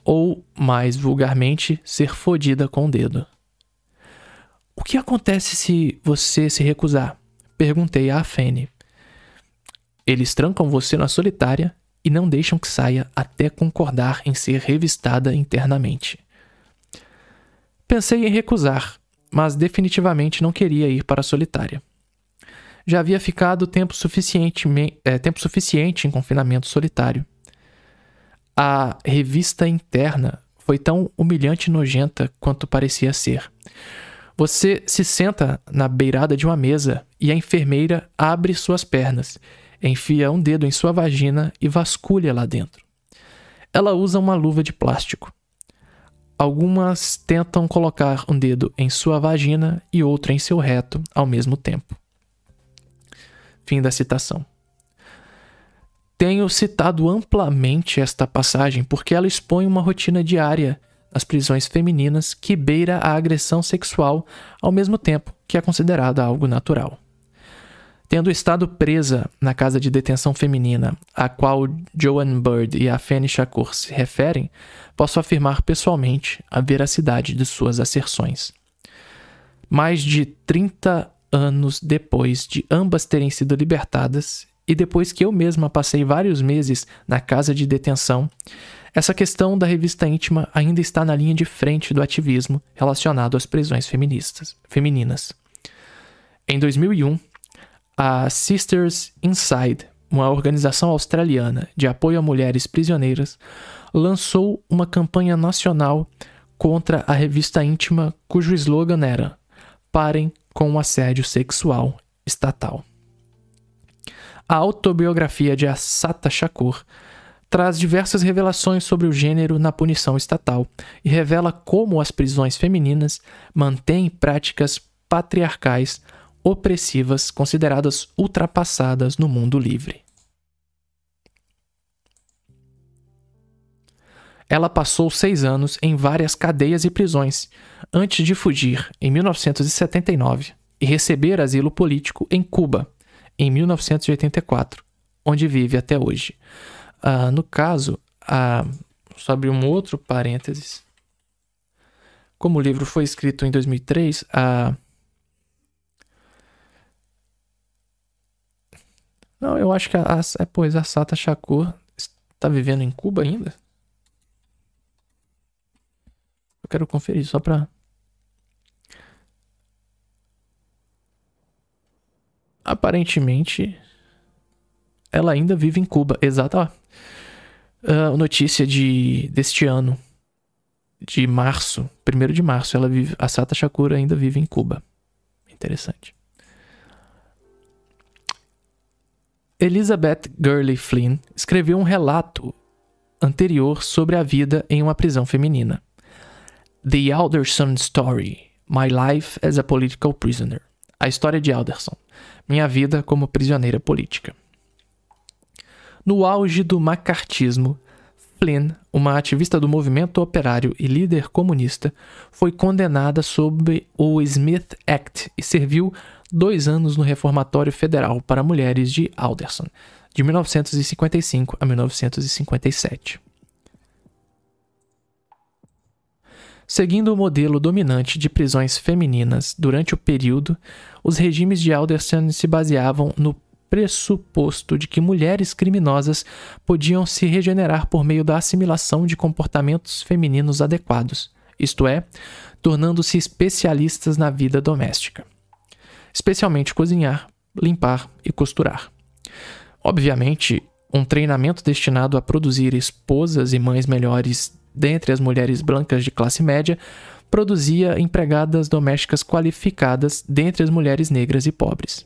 ou, mais vulgarmente, ser fodida com o dedo. O que acontece se você se recusar? Perguntei a Fanny. Eles trancam você na solitária e não deixam que saia até concordar em ser revistada internamente. Pensei em recusar, mas definitivamente não queria ir para a solitária. Já havia ficado tempo suficiente, é, tempo suficiente em confinamento solitário a revista interna foi tão humilhante e nojenta quanto parecia ser. Você se senta na beirada de uma mesa e a enfermeira abre suas pernas, enfia um dedo em sua vagina e vasculha lá dentro. Ela usa uma luva de plástico. Algumas tentam colocar um dedo em sua vagina e outro em seu reto ao mesmo tempo. Fim da citação. Tenho citado amplamente esta passagem porque ela expõe uma rotina diária nas prisões femininas que beira a agressão sexual ao mesmo tempo que é considerada algo natural. Tendo estado presa na casa de detenção feminina a qual Joan Bird e a Fanny Shakur se referem, posso afirmar pessoalmente a veracidade de suas asserções. Mais de 30 anos depois de ambas terem sido libertadas, e depois que eu mesma passei vários meses na casa de detenção, essa questão da revista íntima ainda está na linha de frente do ativismo relacionado às prisões feministas, femininas. Em 2001, a Sisters Inside, uma organização australiana de apoio a mulheres prisioneiras, lançou uma campanha nacional contra a revista íntima cujo slogan era Parem com o assédio sexual estatal. A autobiografia de Assata Shakur traz diversas revelações sobre o gênero na punição estatal e revela como as prisões femininas mantêm práticas patriarcais opressivas consideradas ultrapassadas no mundo livre. Ela passou seis anos em várias cadeias e prisões, antes de fugir em 1979 e receber asilo político em Cuba em 1984, onde vive até hoje. Uh, no caso, só abrir um outro parênteses. Como o livro foi escrito em 2003, a. Não, eu acho que a, a, é, pois a Sata Shakur está vivendo em Cuba ainda. Eu quero conferir só para Aparentemente, ela ainda vive em Cuba. Exato. Uh, notícia de deste ano, de março, 1 de março, ela vive, a Sata Shakura ainda vive em Cuba. Interessante. Elizabeth Gurley Flynn escreveu um relato anterior sobre a vida em uma prisão feminina. The Alderson Story: My Life as a Political Prisoner. A história de Alderson: Minha vida como prisioneira política. No auge do macartismo, Flynn, uma ativista do movimento operário e líder comunista, foi condenada sob o Smith Act e serviu dois anos no Reformatório Federal para Mulheres de Alderson, de 1955 a 1957. Seguindo o modelo dominante de prisões femininas durante o período, os regimes de Alderson se baseavam no pressuposto de que mulheres criminosas podiam se regenerar por meio da assimilação de comportamentos femininos adequados, isto é, tornando-se especialistas na vida doméstica, especialmente cozinhar, limpar e costurar. Obviamente, um treinamento destinado a produzir esposas e mães melhores dentre as mulheres brancas de classe média produzia empregadas domésticas qualificadas dentre as mulheres negras e pobres.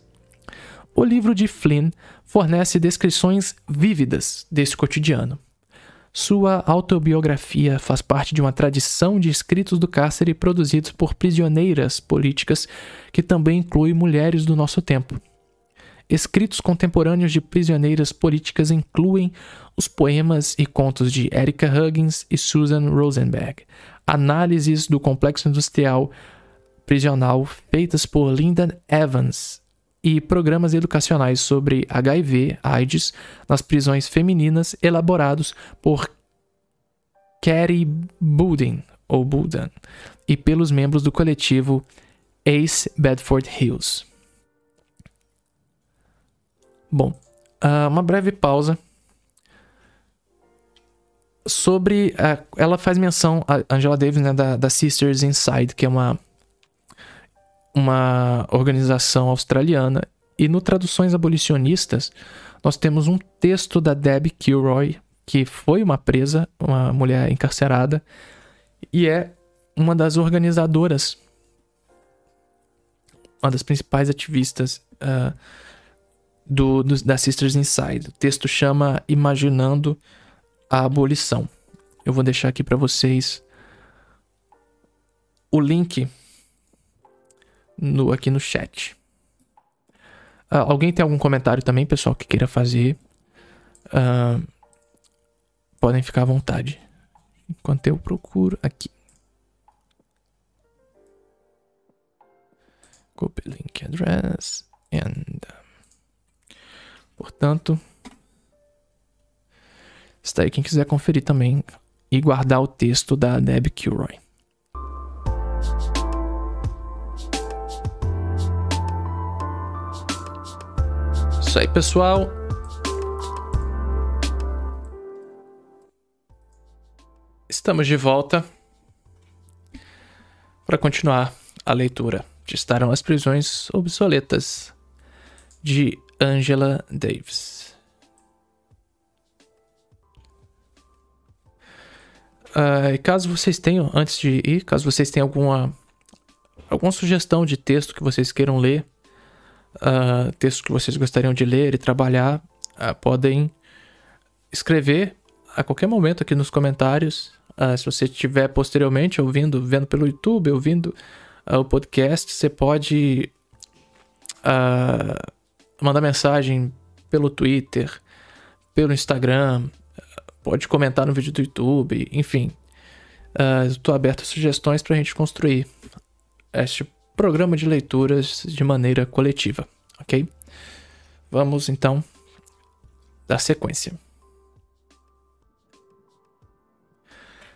O livro de Flynn fornece descrições vívidas desse cotidiano. Sua autobiografia faz parte de uma tradição de escritos do cárcere produzidos por prisioneiras políticas que também inclui mulheres do nosso tempo. Escritos contemporâneos de prisioneiras políticas incluem os poemas e contos de Erica Huggins e Susan Rosenberg, análises do complexo industrial prisional feitas por Lyndon Evans e programas educacionais sobre HIV, AIDS nas prisões femininas elaborados por Carrie Bulden, ou Bulden, e pelos membros do coletivo Ace Bedford Hills. Bom, uh, uma breve pausa sobre. Uh, ela faz menção, a Angela Davis, né, da, da Sisters Inside, que é uma uma organização australiana. E no Traduções Abolicionistas, nós temos um texto da Debbie Kilroy, que foi uma presa, uma mulher encarcerada, e é uma das organizadoras, uma das principais ativistas uh, do, do, da Sisters Inside. O texto chama Imaginando a Abolição. Eu vou deixar aqui para vocês o link no, aqui no chat. Uh, alguém tem algum comentário também, pessoal, que queira fazer? Uh, podem ficar à vontade. Enquanto eu procuro aqui. Copy link address and. Portanto, está aí quem quiser conferir também e guardar o texto da Deb Kilroy. Isso aí, pessoal. Estamos de volta para continuar a leitura de Estarão as Prisões Obsoletas de Angela Davis. Uh, caso vocês tenham, antes de ir, caso vocês tenham alguma, alguma sugestão de texto que vocês queiram ler, uh, textos que vocês gostariam de ler e trabalhar, uh, podem escrever a qualquer momento aqui nos comentários. Uh, se você estiver posteriormente ouvindo, vendo pelo YouTube, ouvindo o podcast, você pode mandar mensagem pelo Twitter, pelo Instagram, pode comentar no vídeo do YouTube, enfim. Uh, Estou aberto a sugestões para a gente construir este programa de leituras de maneira coletiva, ok? Vamos então dar sequência.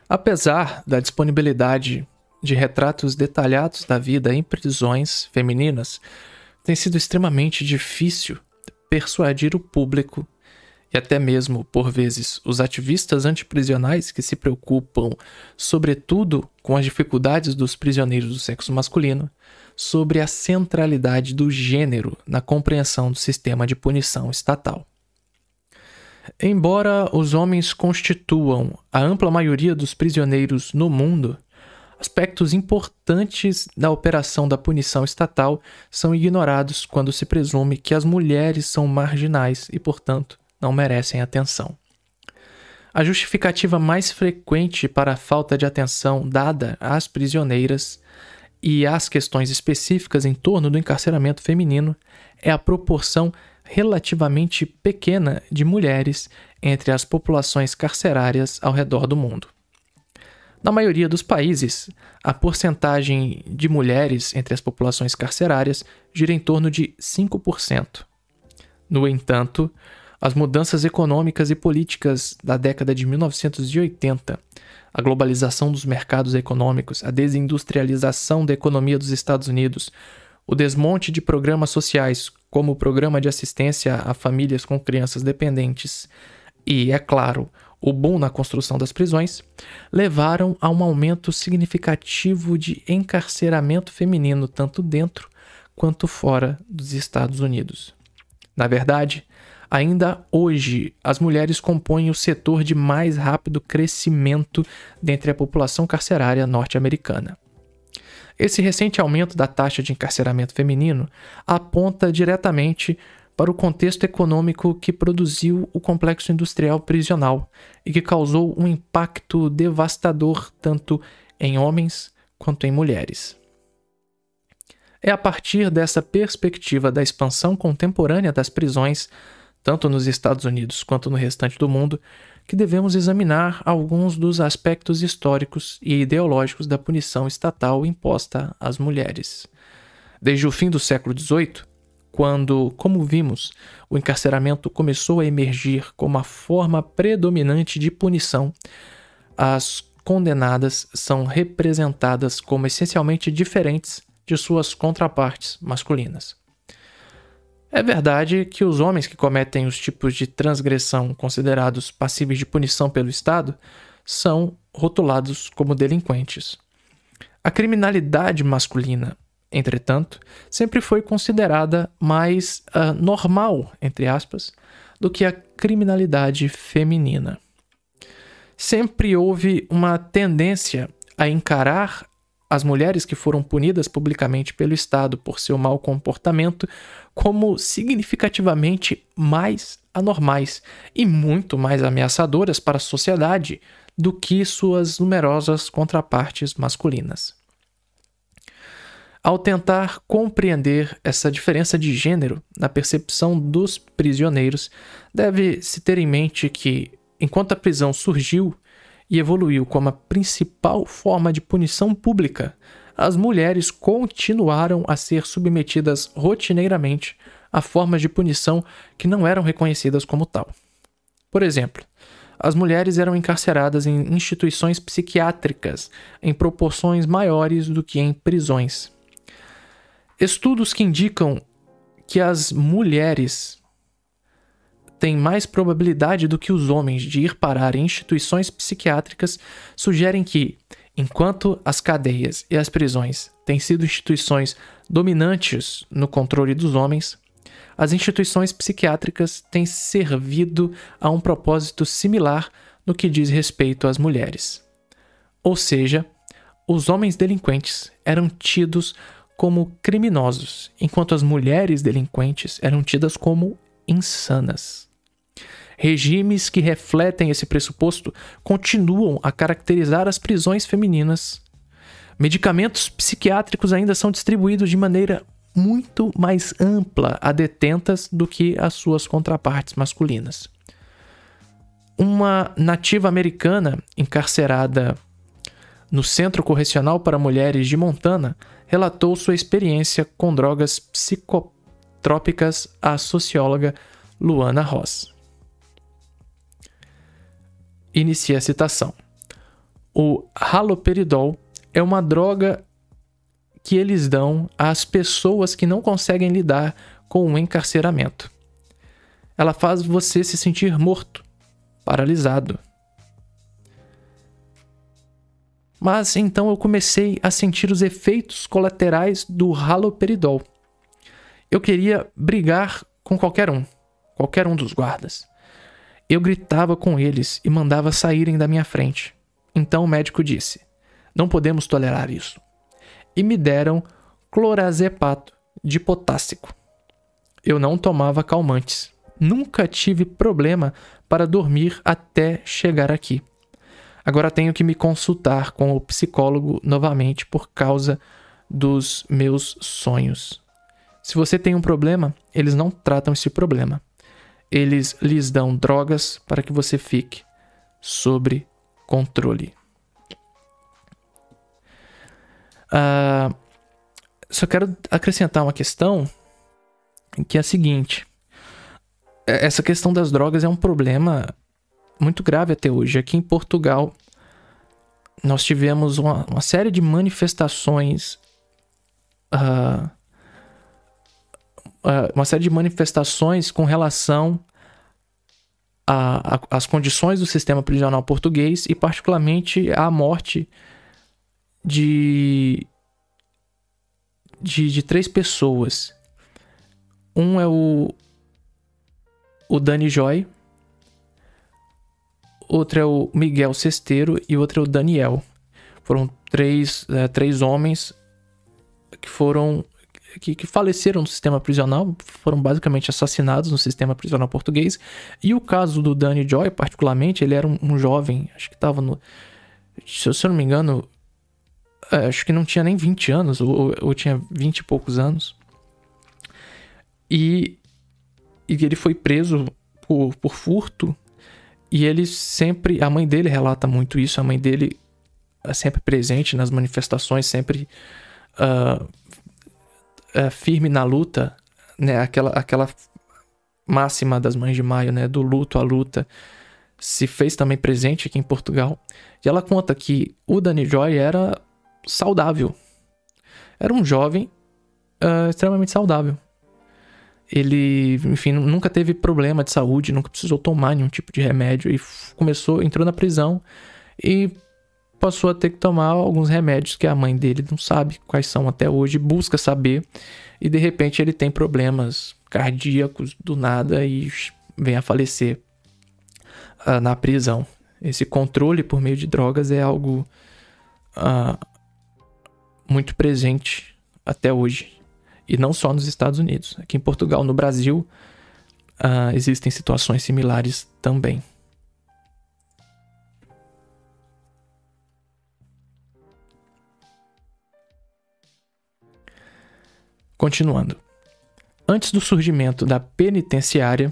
Apesar da disponibilidade de retratos detalhados da vida em prisões femininas, tem sido extremamente difícil persuadir o público e até mesmo, por vezes, os ativistas antiprisionais que se preocupam, sobretudo, com as dificuldades dos prisioneiros do sexo masculino, sobre a centralidade do gênero na compreensão do sistema de punição estatal. Embora os homens constituam a ampla maioria dos prisioneiros no mundo, aspectos importantes da operação da punição estatal são ignorados quando se presume que as mulheres são marginais e, portanto, não merecem atenção. A justificativa mais frequente para a falta de atenção dada às prisioneiras e às questões específicas em torno do encarceramento feminino é a proporção relativamente pequena de mulheres entre as populações carcerárias ao redor do mundo. Na maioria dos países, a porcentagem de mulheres entre as populações carcerárias gira em torno de 5%. No entanto, as mudanças econômicas e políticas da década de 1980, a globalização dos mercados econômicos, a desindustrialização da economia dos Estados Unidos, o desmonte de programas sociais, como o Programa de Assistência a Famílias com Crianças Dependentes, e, é claro, o boom na construção das prisões, levaram a um aumento significativo de encarceramento feminino tanto dentro quanto fora dos Estados Unidos. Na verdade, Ainda hoje, as mulheres compõem o setor de mais rápido crescimento dentre a população carcerária norte-americana. Esse recente aumento da taxa de encarceramento feminino aponta diretamente para o contexto econômico que produziu o complexo industrial prisional e que causou um impacto devastador tanto em homens quanto em mulheres. É a partir dessa perspectiva da expansão contemporânea das prisões tanto nos Estados Unidos quanto no restante do mundo, que devemos examinar alguns dos aspectos históricos e ideológicos da punição estatal imposta às mulheres. Desde o fim do século XVIII, quando, como vimos, o encarceramento começou a emergir como a forma predominante de punição, as condenadas são representadas como essencialmente diferentes de suas contrapartes masculinas. É verdade que os homens que cometem os tipos de transgressão considerados passíveis de punição pelo Estado são rotulados como delinquentes. A criminalidade masculina, entretanto, sempre foi considerada mais uh, normal, entre aspas, do que a criminalidade feminina. Sempre houve uma tendência a encarar as mulheres que foram punidas publicamente pelo Estado por seu mau comportamento como significativamente mais anormais e muito mais ameaçadoras para a sociedade do que suas numerosas contrapartes masculinas. Ao tentar compreender essa diferença de gênero na percepção dos prisioneiros, deve-se ter em mente que, enquanto a prisão surgiu e evoluiu como a principal forma de punição pública, as mulheres continuaram a ser submetidas rotineiramente a formas de punição que não eram reconhecidas como tal. Por exemplo, as mulheres eram encarceradas em instituições psiquiátricas em proporções maiores do que em prisões. Estudos que indicam que as mulheres têm mais probabilidade do que os homens de ir parar em instituições psiquiátricas sugerem que, enquanto as cadeias e as prisões têm sido instituições dominantes no controle dos homens, as instituições psiquiátricas têm servido a um propósito similar no que diz respeito às mulheres. Ou seja, os homens delinquentes eram tidos como criminosos, enquanto as mulheres delinquentes eram tidas como insanas. Regimes que refletem esse pressuposto continuam a caracterizar as prisões femininas. Medicamentos psiquiátricos ainda são distribuídos de maneira muito mais ampla a detentas do que as suas contrapartes masculinas. Uma nativa americana encarcerada no Centro Correcional para Mulheres de Montana relatou sua experiência com drogas psicotrópicas à socióloga Luana Ross. Inicia a citação. O haloperidol é uma droga que eles dão às pessoas que não conseguem lidar com o encarceramento. Ela faz você se sentir morto, paralisado. Mas então eu comecei a sentir os efeitos colaterais do haloperidol. Eu queria brigar com qualquer um, qualquer um dos guardas. Eu gritava com eles e mandava saírem da minha frente. Então o médico disse: Não podemos tolerar isso. E me deram clorazepato de potássico. Eu não tomava calmantes. Nunca tive problema para dormir até chegar aqui. Agora tenho que me consultar com o psicólogo novamente por causa dos meus sonhos. Se você tem um problema, eles não tratam esse problema. Eles lhes dão drogas para que você fique sobre controle. Uh, só quero acrescentar uma questão que é a seguinte: é, essa questão das drogas é um problema muito grave até hoje. Aqui em Portugal, nós tivemos uma, uma série de manifestações. Uh, uma série de manifestações com relação às condições do sistema prisional português e, particularmente, à morte de, de, de três pessoas. Um é o, o Dani Joy, outro é o Miguel Cesteiro e outro é o Daniel. Foram três, é, três homens que foram que, que, faleceram no sistema prisional, foram basicamente assassinados no sistema prisional português. E o caso do Danny Joy, particularmente, ele era um, um jovem, acho que estava no. Se eu, se eu, não me engano, é, acho que não tinha nem 20 anos, ou, ou tinha 20 e poucos anos. E, e ele foi preso por, por furto e ele sempre. A mãe dele relata muito isso. A mãe dele é sempre presente nas manifestações, sempre uh, uh, firme na luta, né? Aquela, aquela máxima das mães de maio, né? Do luto à luta, se fez também presente aqui em Portugal. E ela conta que o Danny Joy era saudável. Era um jovem uh, extremamente saudável. Ele, enfim, nunca teve problema de saúde, nunca precisou tomar nenhum tipo de remédio e começou, entrou na prisão e passou a ter que tomar alguns remédios que a mãe dele não sabe quais são até hoje, busca saber e de repente ele tem problemas cardíacos do nada e vem a falecer uh, na prisão. Esse controle por meio de drogas é algo uh, muito presente até hoje. E não só nos Estados Unidos. Aqui em Portugal, no Brasil, uh, existem situações similares também. Continuando. Antes do surgimento da penitenciária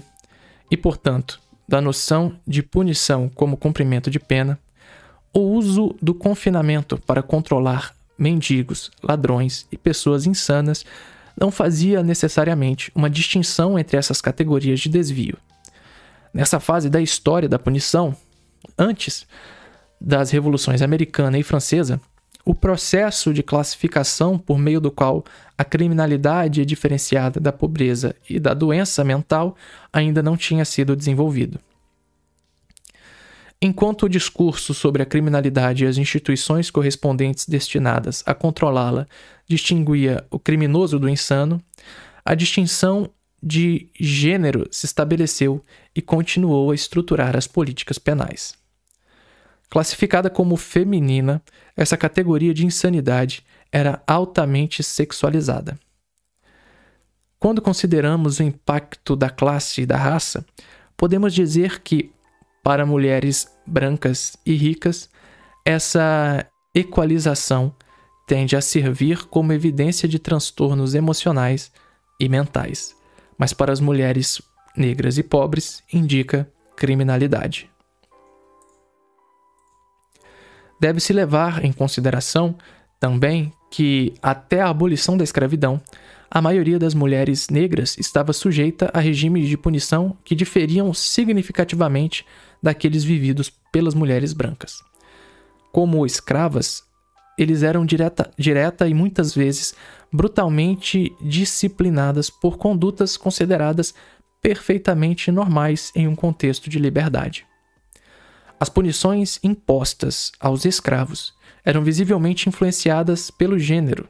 e, portanto, da noção de punição como cumprimento de pena, o uso do confinamento para controlar mendigos, ladrões e pessoas insanas não fazia necessariamente uma distinção entre essas categorias de desvio. Nessa fase da história da punição, antes das revoluções americana e francesa, o processo de classificação por meio do qual a criminalidade é diferenciada da pobreza e da doença mental ainda não tinha sido desenvolvido. Enquanto o discurso sobre a criminalidade e as instituições correspondentes destinadas a controlá-la distinguia o criminoso do insano, a distinção de gênero se estabeleceu e continuou a estruturar as políticas penais. Classificada como feminina, essa categoria de insanidade era altamente sexualizada. Quando consideramos o impacto da classe e da raça, podemos dizer que para mulheres brancas e ricas, essa equalização tende a servir como evidência de transtornos emocionais e mentais, mas para as mulheres negras e pobres indica criminalidade. Deve-se levar em consideração também que, até a abolição da escravidão, a maioria das mulheres negras estava sujeita a regimes de punição que diferiam significativamente daqueles vividos pelas mulheres brancas. Como escravas, eles eram direta, direta e muitas vezes brutalmente disciplinadas por condutas consideradas perfeitamente normais em um contexto de liberdade. As punições impostas aos escravos eram visivelmente influenciadas pelo gênero.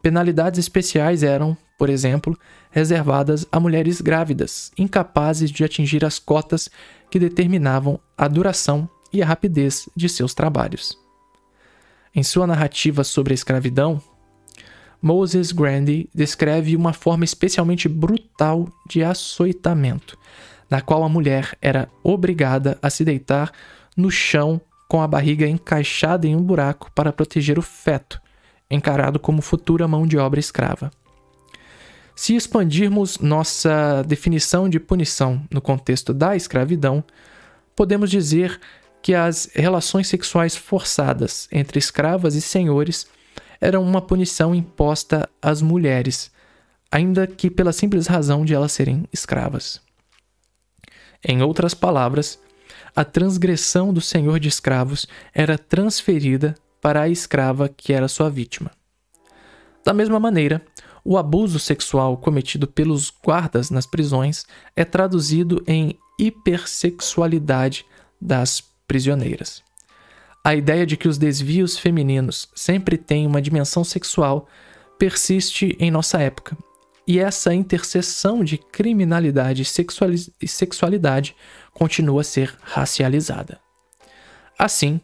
Penalidades especiais eram, por exemplo, reservadas a mulheres grávidas, incapazes de atingir as cotas que determinavam a duração e a rapidez de seus trabalhos. Em sua narrativa sobre a escravidão, Moses Grandy descreve uma forma especialmente brutal de açoitamento, na qual a mulher era obrigada a se deitar no chão com a barriga encaixada em um buraco para proteger o feto, encarado como futura mão de obra escrava. Se expandirmos nossa definição de punição no contexto da escravidão, podemos dizer que as relações sexuais forçadas entre escravas e senhores eram uma punição imposta às mulheres, ainda que pela simples razão de elas serem escravas. Em outras palavras, a transgressão do senhor de escravos era transferida para a escrava que era sua vítima. Da mesma maneira, o abuso sexual cometido pelos guardas nas prisões é traduzido em hipersexualidade das prisioneiras. A ideia de que os desvios femininos sempre têm uma dimensão sexual persiste em nossa época, e essa interseção de criminalidade e sexualidade continua a ser racializada. Assim,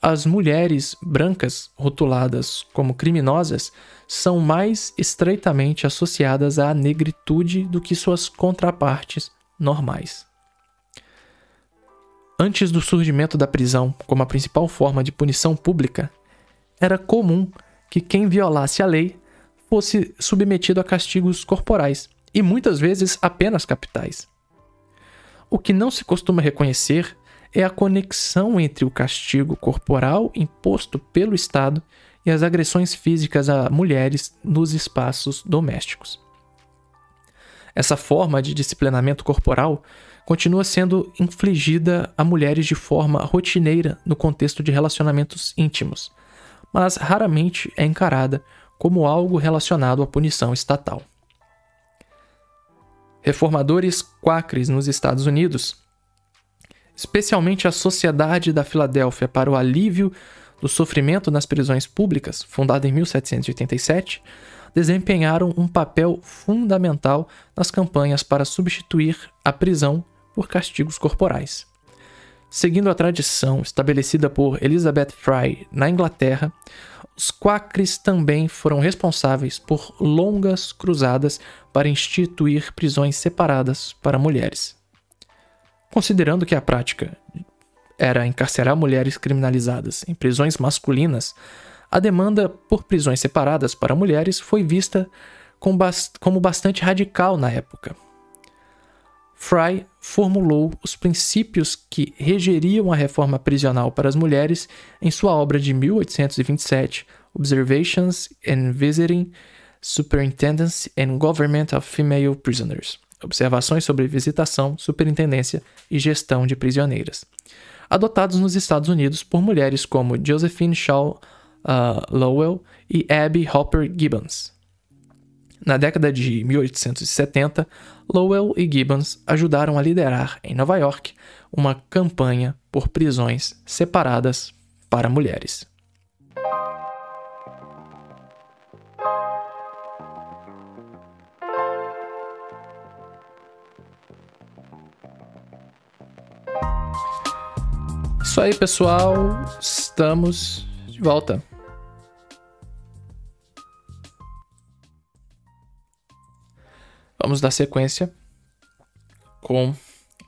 as mulheres brancas rotuladas como criminosas são mais estreitamente associadas à negritude do que suas contrapartes normais. Antes do surgimento da prisão como a principal forma de punição pública, era comum que quem violasse a lei fosse submetido a castigos corporais e muitas vezes apenas capitais. O que não se costuma reconhecer é a conexão entre o castigo corporal imposto pelo Estado e as agressões físicas a mulheres nos espaços domésticos. Essa forma de disciplinamento corporal continua sendo infligida a mulheres de forma rotineira no contexto de relacionamentos íntimos, mas raramente é encarada como algo relacionado à punição estatal. Reformadores quáqueres nos Estados Unidos, especialmente a Sociedade da Filadélfia para o Alívio do Sofrimento nas Prisões Públicas, fundada em 1787, desempenharam um papel fundamental nas campanhas para substituir a prisão por castigos corporais. Seguindo a tradição estabelecida por Elizabeth Fry na Inglaterra, os quakers também foram responsáveis por longas cruzadas para instituir prisões separadas para mulheres. Considerando que a prática era encarcerar mulheres criminalizadas em prisões masculinas, a demanda por prisões separadas para mulheres foi vista como bastante radical na época. Fry formulou os princípios que regeriam a reforma prisional para as mulheres em sua obra de 1827, Observations and Visiting Superintendence and Government of Female Prisoners. Observações sobre visitação, superintendência e gestão de prisioneiras. Adotados nos Estados Unidos por mulheres como Josephine Shaw uh, Lowell e Abby Hopper Gibbons. Na década de 1870, Lowell e Gibbons ajudaram a liderar, em Nova York, uma campanha por prisões separadas para mulheres. Isso aí, pessoal. Estamos de volta. Vamos dar sequência com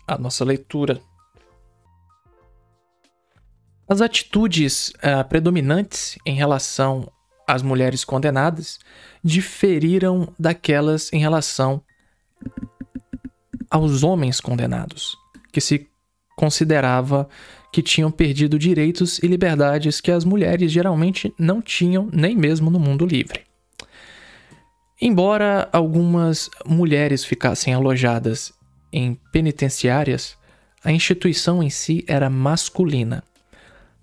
a nossa leitura. As atitudes uh, predominantes em relação às mulheres condenadas diferiram daquelas em relação aos homens condenados, que se considerava que tinham perdido direitos e liberdades que as mulheres geralmente não tinham nem mesmo no mundo livre. Embora algumas mulheres ficassem alojadas em penitenciárias, a instituição em si era masculina,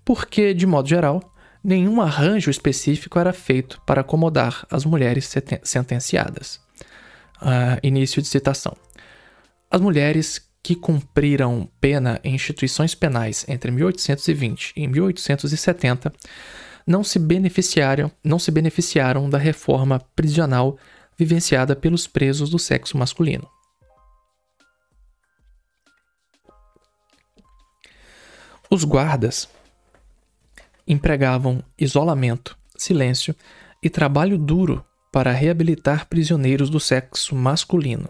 porque, de modo geral, nenhum arranjo específico era feito para acomodar as mulheres sentenciadas. Uh, início de citação. As mulheres que cumpriram pena em instituições penais entre 1820 e 1870 não se beneficiaram, não se beneficiaram da reforma prisional vivenciada pelos presos do sexo masculino. Os guardas empregavam isolamento, silêncio e trabalho duro para reabilitar prisioneiros do sexo masculino.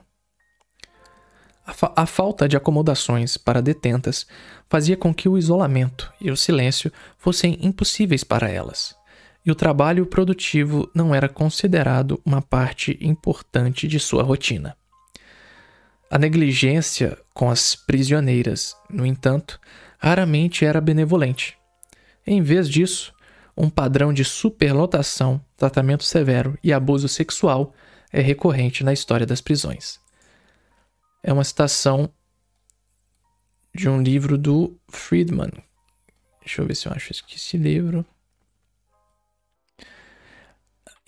A, fa a, falta de acomodações para detentas fazia com que o isolamento e o silêncio fossem impossíveis para elas, e o trabalho produtivo não era considerado uma parte importante de sua rotina. A negligência com as prisioneiras, no entanto, raramente era benevolente. Em vez disso, um padrão de superlotação, tratamento severo e abuso sexual é recorrente na história das prisões. É uma citação de um livro do Friedman. Deixa eu ver se eu acho esse livro.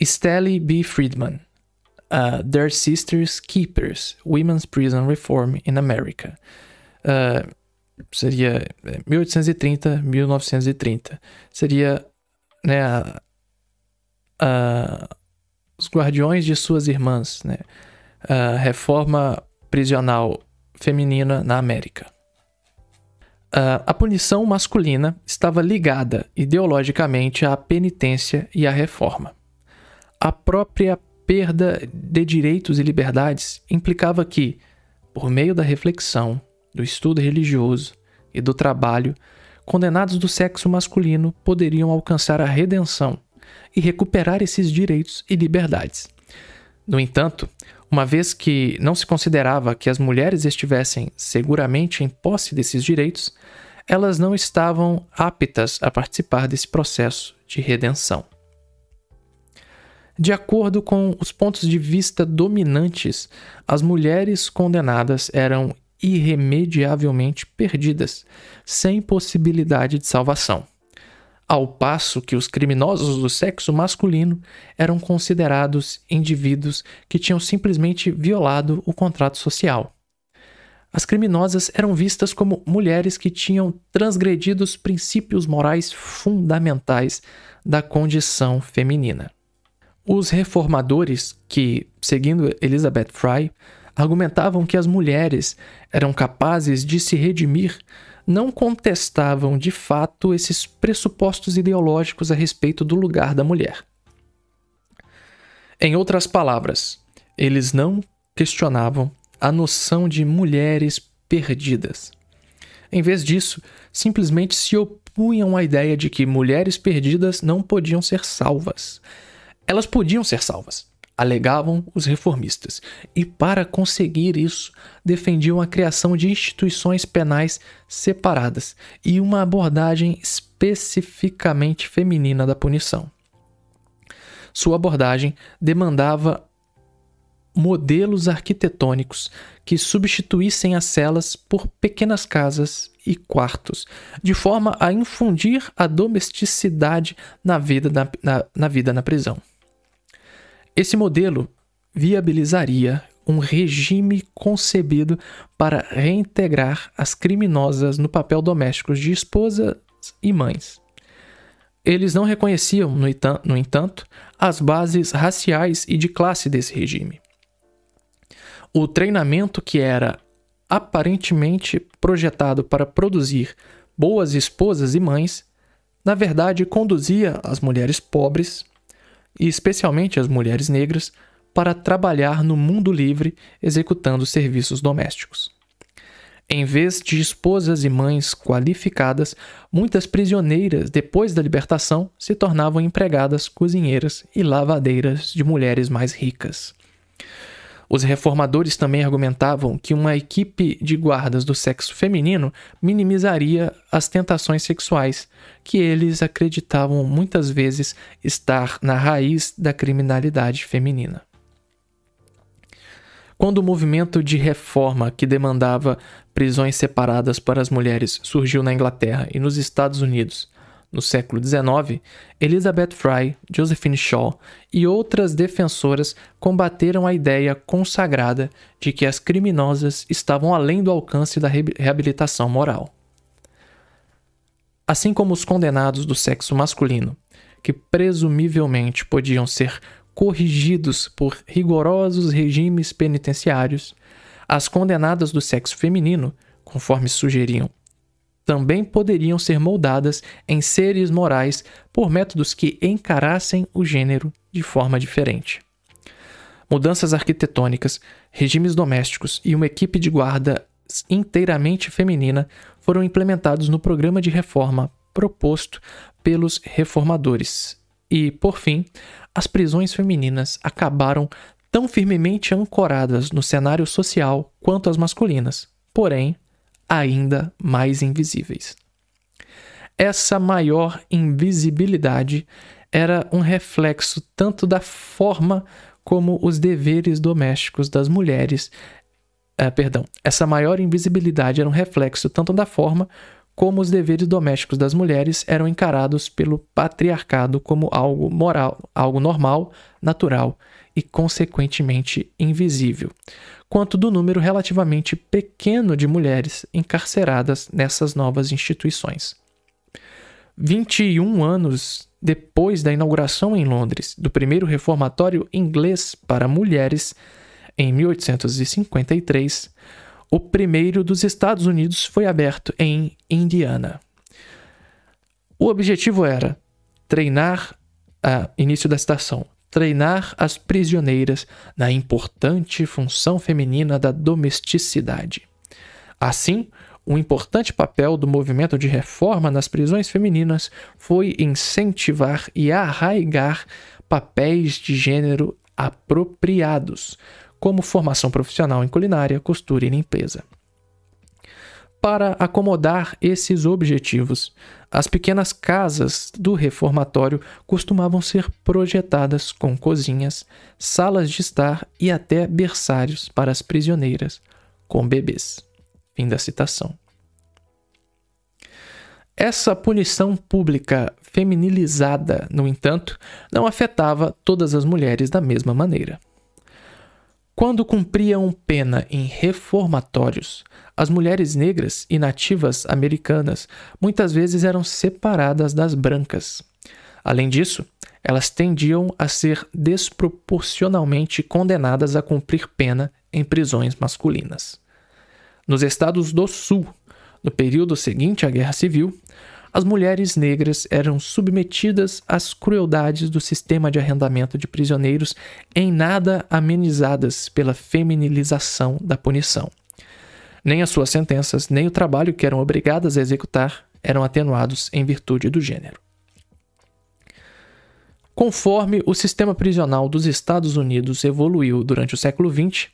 Stelly B. Friedman. Uh, Their Sisters Keepers, Women's Prison Reform in America. Uh, seria 1830, é, 1930. Seria né, os guardiões de suas irmãs, né, a reforma prisional feminina na América. a punição masculina estava ligada ideologicamente à penitência e à reforma. A própria perda de direitos e liberdades implicava que, por meio da reflexão, do estudo religioso e do trabalho, condenados do sexo masculino poderiam alcançar a redenção e recuperar esses direitos e liberdades. No entanto, uma vez que não se considerava que as mulheres estivessem seguramente em posse desses direitos, elas não estavam aptas a participar desse processo de redenção. De acordo com os pontos de vista dominantes, as mulheres condenadas eram irremediavelmente perdidas, sem possibilidade de salvação. Ao passo que os criminosos do sexo masculino eram considerados indivíduos que tinham simplesmente violado o contrato social. As criminosas eram vistas como mulheres que tinham transgredido os princípios morais fundamentais da condição feminina. Os reformadores, que, seguindo Elizabeth Fry, argumentavam que as mulheres eram capazes de se redimir, não contestavam de fato esses pressupostos ideológicos a respeito do lugar da mulher. Em outras palavras, eles não questionavam a noção de mulheres perdidas. Em vez disso, simplesmente se opunham à ideia de que mulheres perdidas não podiam ser salvas. Elas podiam ser salvas, alegavam os reformistas, e para conseguir isso, defendiam a criação de instituições penais separadas e uma abordagem especificamente feminina da punição. Sua abordagem demandava modelos arquitetônicos que substituíssem as celas por pequenas casas e quartos, de forma a infundir a domesticidade na vida na, na, na vida na prisão. Esse modelo viabilizaria um regime concebido para reintegrar as criminosas no papel doméstico de esposas e mães. Eles não reconheciam, no entanto, as bases raciais e de classe desse regime. O treinamento que era aparentemente projetado para produzir boas esposas e mães, na verdade conduzia as mulheres pobres e especialmente as mulheres negras, para trabalhar no mundo livre executando serviços domésticos. Em vez de esposas e mães qualificadas, muitas prisioneiras, depois da libertação, se tornavam empregadas, cozinheiras e lavadeiras de mulheres mais ricas. Os reformadores também argumentavam que uma equipe de guardas do sexo feminino minimizaria as tentações sexuais, que eles acreditavam muitas vezes estar na raiz da criminalidade feminina. Quando o movimento de reforma que demandava prisões separadas para as mulheres surgiu na Inglaterra e nos Estados Unidos no século XIX, Elizabeth Fry, Josephine Shaw e outras defensoras combateram a ideia consagrada de que as criminosas estavam além do alcance da reabilitação moral. Assim como os condenados do sexo masculino, que presumivelmente podiam ser corrigidos por rigorosos regimes penitenciários, as condenadas do sexo feminino, conforme sugeriam, também poderiam ser moldadas em seres morais por métodos que encarassem o gênero de forma diferente. Mudanças arquitetônicas, regimes domésticos e uma equipe de guarda inteiramente feminina foram implementados no programa de reforma proposto pelos reformadores. E, por fim, as prisões femininas acabaram tão firmemente ancoradas no cenário social quanto as masculinas, porém ainda mais invisíveis. Essa maior invisibilidade era um reflexo tanto da forma como os deveres domésticos das mulheres. Eh, perdão, essa maior invisibilidade era um reflexo tanto da forma como os deveres domésticos das mulheres eram encarados pelo patriarcado como algo moral, algo normal, natural e consequentemente invisível, quanto do número relativamente pequeno de mulheres encarceradas nessas novas instituições. 21 anos depois da inauguração em Londres do primeiro reformatório inglês para mulheres, em 1853, o primeiro dos Estados Unidos foi aberto em Indiana. O objetivo era treinar, a início da estação, treinar as prisioneiras na importante função feminina da domesticidade. Assim, um importante papel do movimento de reforma nas prisões femininas foi incentivar e arraigar papéis de gênero apropriados, como formação profissional em culinária, costura e limpeza. Para acomodar esses objetivos, as pequenas casas do reformatório costumavam ser projetadas com cozinhas, salas de estar e até berçários para as prisioneiras com bebês. Fim da citação. Essa punição pública feminilizada, no entanto, não afetava todas as mulheres da mesma maneira. Quando cumpriam pena em reformatórios, as mulheres negras e nativas americanas muitas vezes eram separadas das brancas. Além disso, elas tendiam a ser desproporcionalmente condenadas a cumprir pena em prisões masculinas. Nos estados do Sul, no período seguinte à Guerra Civil, as mulheres negras eram submetidas às crueldades do sistema de arrendamento de prisioneiros em nada amenizadas pela feminilização da punição. Nem as suas sentenças, nem o trabalho que eram obrigadas a executar eram atenuados em virtude do gênero. Conforme o sistema prisional dos Estados Unidos evoluiu durante o século XX,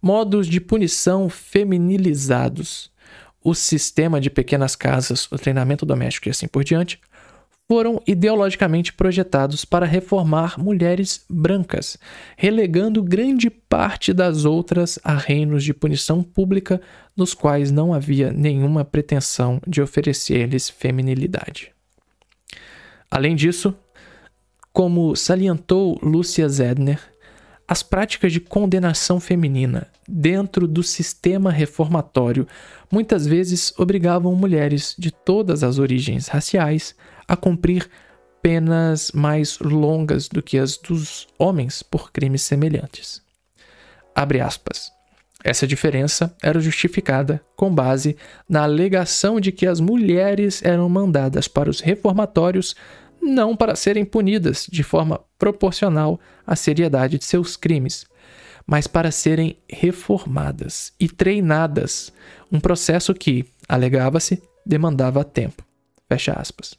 modos de punição feminilizados o sistema de pequenas casas, o treinamento doméstico e assim por diante, foram ideologicamente projetados para reformar mulheres brancas, relegando grande parte das outras a reinos de punição pública nos quais não havia nenhuma pretensão de oferecer-lhes feminilidade. Além disso, como salientou Lúcia Zedner, as práticas de condenação feminina dentro do sistema reformatório muitas vezes obrigavam mulheres de todas as origens raciais a cumprir penas mais longas do que as dos homens por crimes semelhantes. Abre aspas. Essa diferença era justificada com base na alegação de que as mulheres eram mandadas para os reformatórios não para serem punidas de forma proporcional à seriedade de seus crimes, mas para serem reformadas e treinadas, um processo que, alegava-se, demandava tempo. Fecha aspas.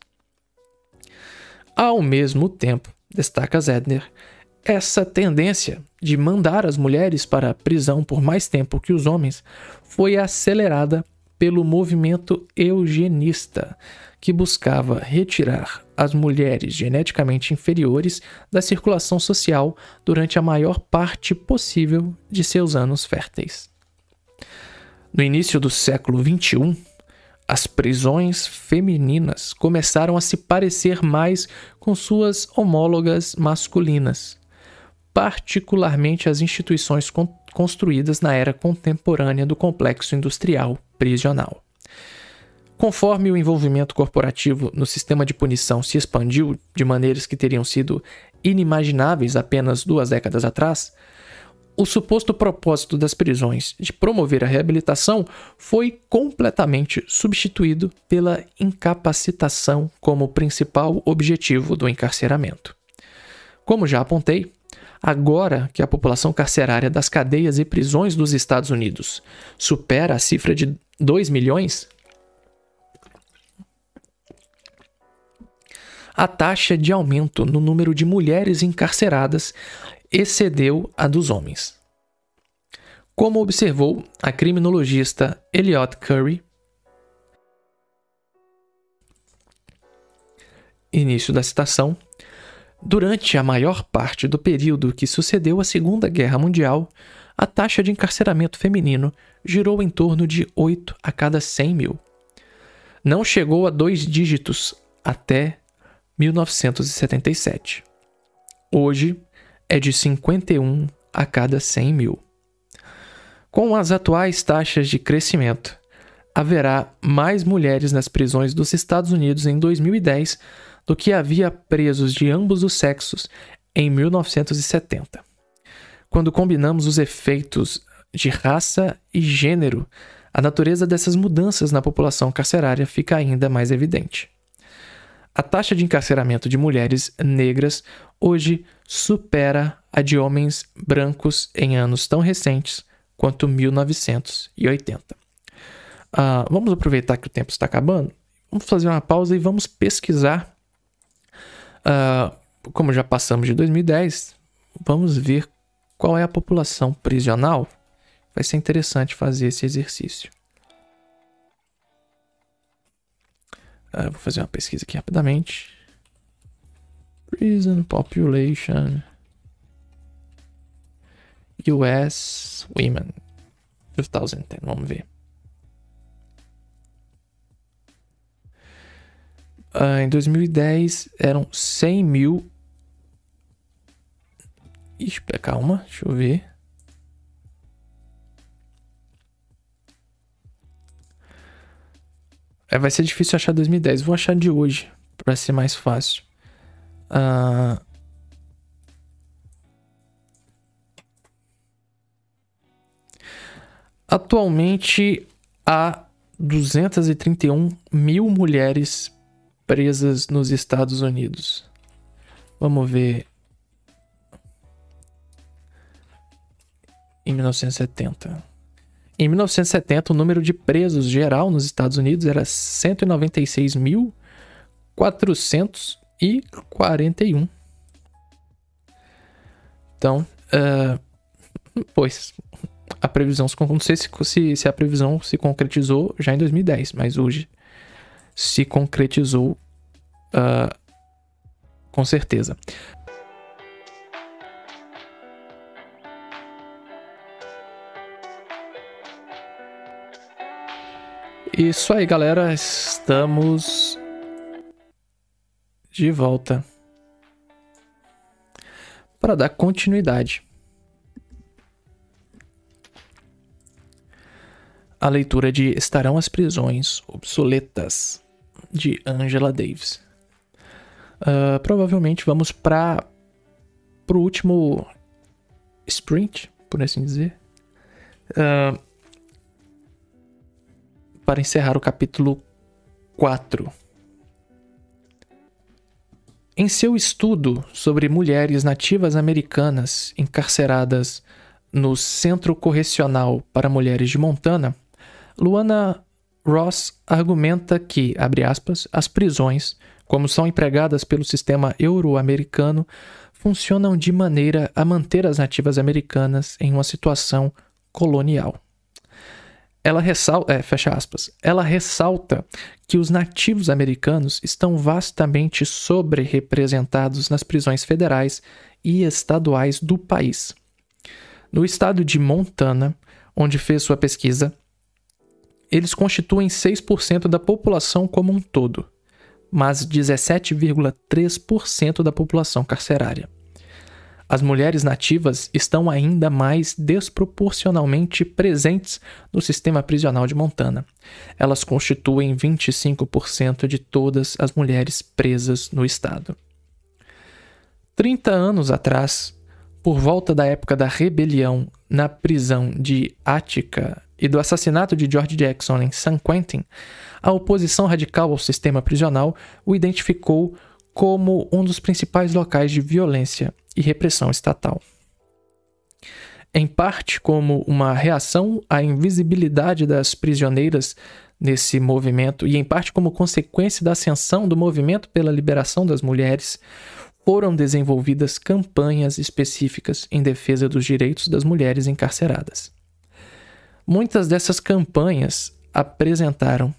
Ao mesmo tempo, destaca Zedner, essa tendência de mandar as mulheres para a prisão por mais tempo que os homens foi acelerada pelo movimento eugenista, que buscava retirar as mulheres geneticamente inferiores da circulação social durante a maior parte possível de seus anos férteis. No início do século XXI, as prisões femininas começaram a se parecer mais com suas homólogas masculinas, particularmente as instituições con construídas na era contemporânea do complexo industrial prisional. Conforme o envolvimento corporativo no sistema de punição se expandiu de maneiras que teriam sido inimagináveis apenas duas décadas atrás, o suposto propósito das prisões de promover a reabilitação foi completamente substituído pela incapacitação como principal objetivo do encarceramento. Como já apontei, Agora que a população carcerária das cadeias e prisões dos Estados Unidos supera a cifra de 2 milhões, a taxa de aumento no número de mulheres encarceradas excedeu a dos homens. Como observou a criminologista Elliot Curry, início da citação, Durante a maior parte do período que sucedeu à Segunda Guerra Mundial, a taxa de encarceramento feminino girou em torno de 8 a cada 100 mil. Não chegou a dois dígitos até 1977. Hoje é de 51 a cada 100 mil. Com as atuais taxas de crescimento, haverá mais mulheres nas prisões dos Estados Unidos em 2010 do que havia presos de ambos os sexos em 1970. Quando combinamos os efeitos de raça e gênero, a natureza dessas mudanças na população carcerária fica ainda mais evidente. A taxa de encarceramento de mulheres negras hoje supera a de homens brancos em anos tão recentes quanto 1980. Uh, ah, vamos aproveitar que o tempo está acabando, vamos fazer uma pausa e vamos pesquisar Uh, como já passamos de 2010, vamos ver qual é a população prisional. Vai ser interessante fazer esse exercício. Uh, vou fazer uma pesquisa aqui rapidamente. Prison population US women 2010. Vamos ver. Uh, em 2010 eram 100 mil. Ixi, calma, deixa eu ver. É, vai ser difícil achar 2010. Vou achar de hoje, para ser mais fácil. Uh... Atualmente há 231 mil mulheres presas nos Estados Unidos. Vamos ver. Em 1970. Em 1970, o número de presos geral nos Estados Unidos era 196.441. Então, uh, pois, a previsão, não sei se, se, a previsão se concretizou já em 2010, mas hoje se concretizou uh, com certeza. Isso aí, galera. Estamos de volta para dar continuidade à leitura de Estarão as prisões obsoletas de Angela Davis. Uh, provavelmente vamos para o último sprint, por assim dizer. Uh, para encerrar o capítulo 4. Em seu estudo sobre mulheres nativas americanas encarceradas no Centro Correcional para Mulheres de Montana, Luana Ross argumenta que, abre aspas, as prisões, como são empregadas pelo sistema euro-americano, funcionam de maneira a manter as nativas americanas em uma situação colonial. Ela ressalta, é, fecha aspas, ela ressalta que os nativos americanos estão vastamente sobre-representados nas prisões federais e estaduais do país. No estado de Montana, onde fez sua pesquisa, eles constituem 6% da população como um todo, mas 17,3% da população carcerária. As mulheres nativas estão ainda mais desproporcionalmente presentes no sistema prisional de Montana. Elas constituem 25% de todas as mulheres presas no estado. 30 anos atrás, por volta da época da rebelião na prisão de Attica e do assassinato de George Jackson em San Quentin, a oposição radical ao sistema prisional o identificou como um dos principais locais de violência e repressão estatal. Em parte como uma reação à invisibilidade das prisioneiras nesse movimento e em parte como consequência da ascensão do movimento pela liberação das mulheres, foram desenvolvidas campanhas específicas em defesa dos direitos das mulheres encarceradas. Muitas dessas campanhas apresentaram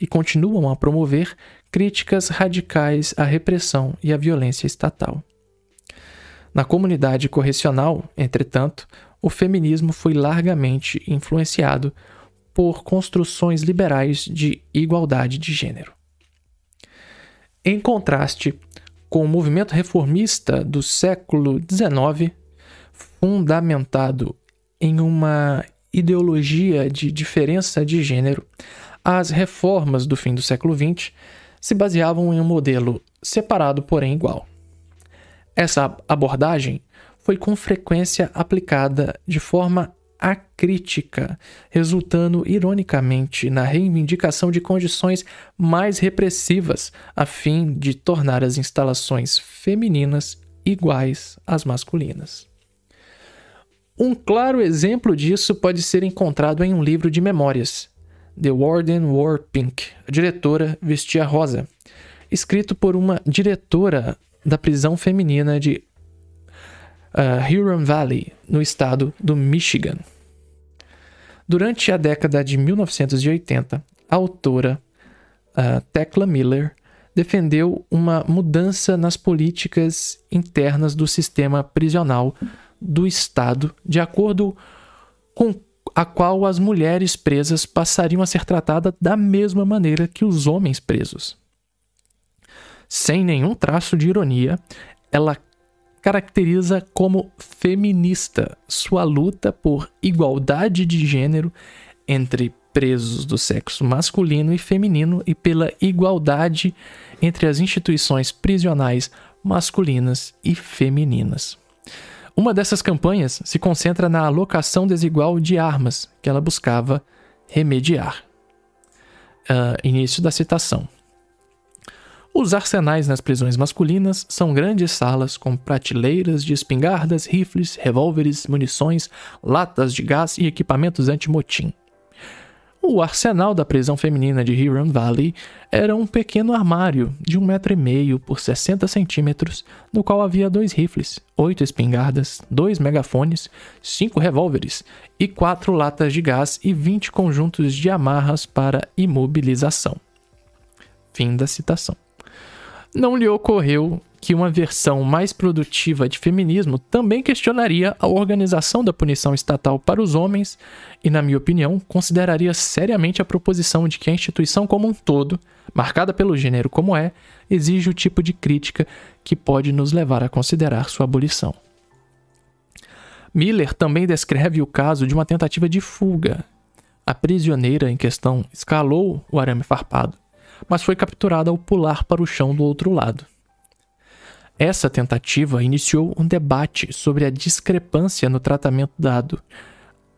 e continuam a promover críticas radicais à repressão e à violência estatal. Na comunidade correcional, entretanto, o feminismo foi largamente influenciado por construções liberais de igualdade de gênero. Em contraste com o movimento reformista do século XIX, fundamentado em uma ideologia de diferença de gênero, as reformas do fim do século XX se baseavam em um modelo separado, porém igual. Essa abordagem foi com frequência aplicada de forma acrítica, resultando ironicamente na reivindicação de condições mais repressivas a fim de tornar as instalações femininas iguais às masculinas. Um claro exemplo disso pode ser encontrado em um livro de memórias, The Warden Wore Pink, a diretora vestia rosa, escrito por uma diretora da prisão feminina de uh, Huron Valley, no estado do Michigan. Durante a década de 1980, a autora uh, Tecla Miller defendeu uma mudança nas políticas internas do sistema prisional do Estado, de acordo com a qual as mulheres presas passariam a ser tratadas da mesma maneira que os homens presos. Sem nenhum traço de ironia, ela caracteriza como feminista sua luta por igualdade de gênero entre presos do sexo masculino e feminino e pela igualdade entre as instituições prisionais masculinas e femininas. Uma dessas campanhas se concentra na alocação desigual de armas que ela buscava remediar. Uh, início da citação. Os arsenais nas prisões masculinas são grandes salas com prateleiras de espingardas, rifles, revólveres, munições, latas de gás e equipamentos anti-motim. O arsenal da prisão feminina de Huron Valley era um pequeno armário de um metro e meio por 60 centímetros, no qual havia dois rifles, oito espingardas, dois megafones, cinco revólveres e quatro latas de gás e 20 conjuntos de amarras para imobilização. Fim da citação não lhe ocorreu que uma versão mais produtiva de feminismo também questionaria a organização da punição estatal para os homens e, na minha opinião, consideraria seriamente a proposição de que a instituição como um todo, marcada pelo gênero como é, exige o tipo de crítica que pode nos levar a considerar sua abolição. Miller também descreve o caso de uma tentativa de fuga. A prisioneira em questão escalou o arame farpado mas foi capturada ao pular para o chão do outro lado. Essa tentativa iniciou um debate sobre a discrepância no tratamento dado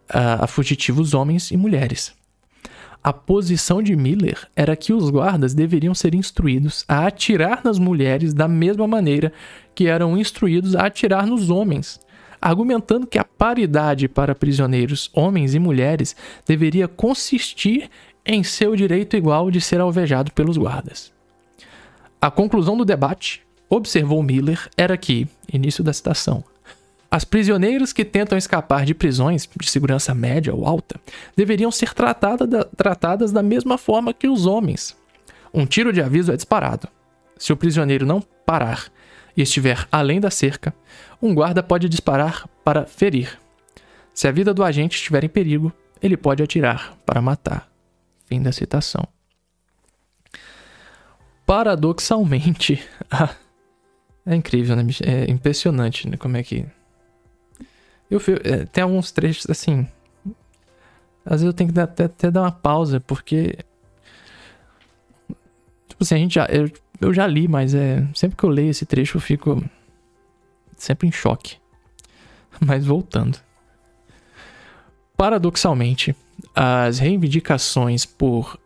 a, fugitivos homens e mulheres. A posição de Miller era que os guardas deveriam ser instruídos a atirar nas mulheres da mesma maneira que eram instruídos a atirar nos homens, argumentando que a paridade para prisioneiros homens e mulheres deveria consistir em seu direito igual de ser alvejado pelos guardas. A conclusão do debate observou Miller era que, início da citação, as prisioneiras que tentam escapar de prisões de segurança média ou alta deveriam ser tratada da, tratadas da mesma forma que os homens. Um tiro de aviso é disparado. Se o prisioneiro não parar e estiver além da cerca, um guarda pode disparar para ferir. Se a vida do agente estiver em perigo, ele pode atirar para matar. Fim da citação. Paradoxalmente, <laughs> é incrível, né? É impressionante, né? Como é que eu, é, tem alguns trechos assim. Às vezes eu tenho que até, até dar uma pausa, porque. Tipo assim, a gente já. Eu, eu já li, mas é. Sempre que eu leio esse trecho eu fico. Sempre em choque. <laughs> Mas voltando. Paradoxalmente, as reivindicações por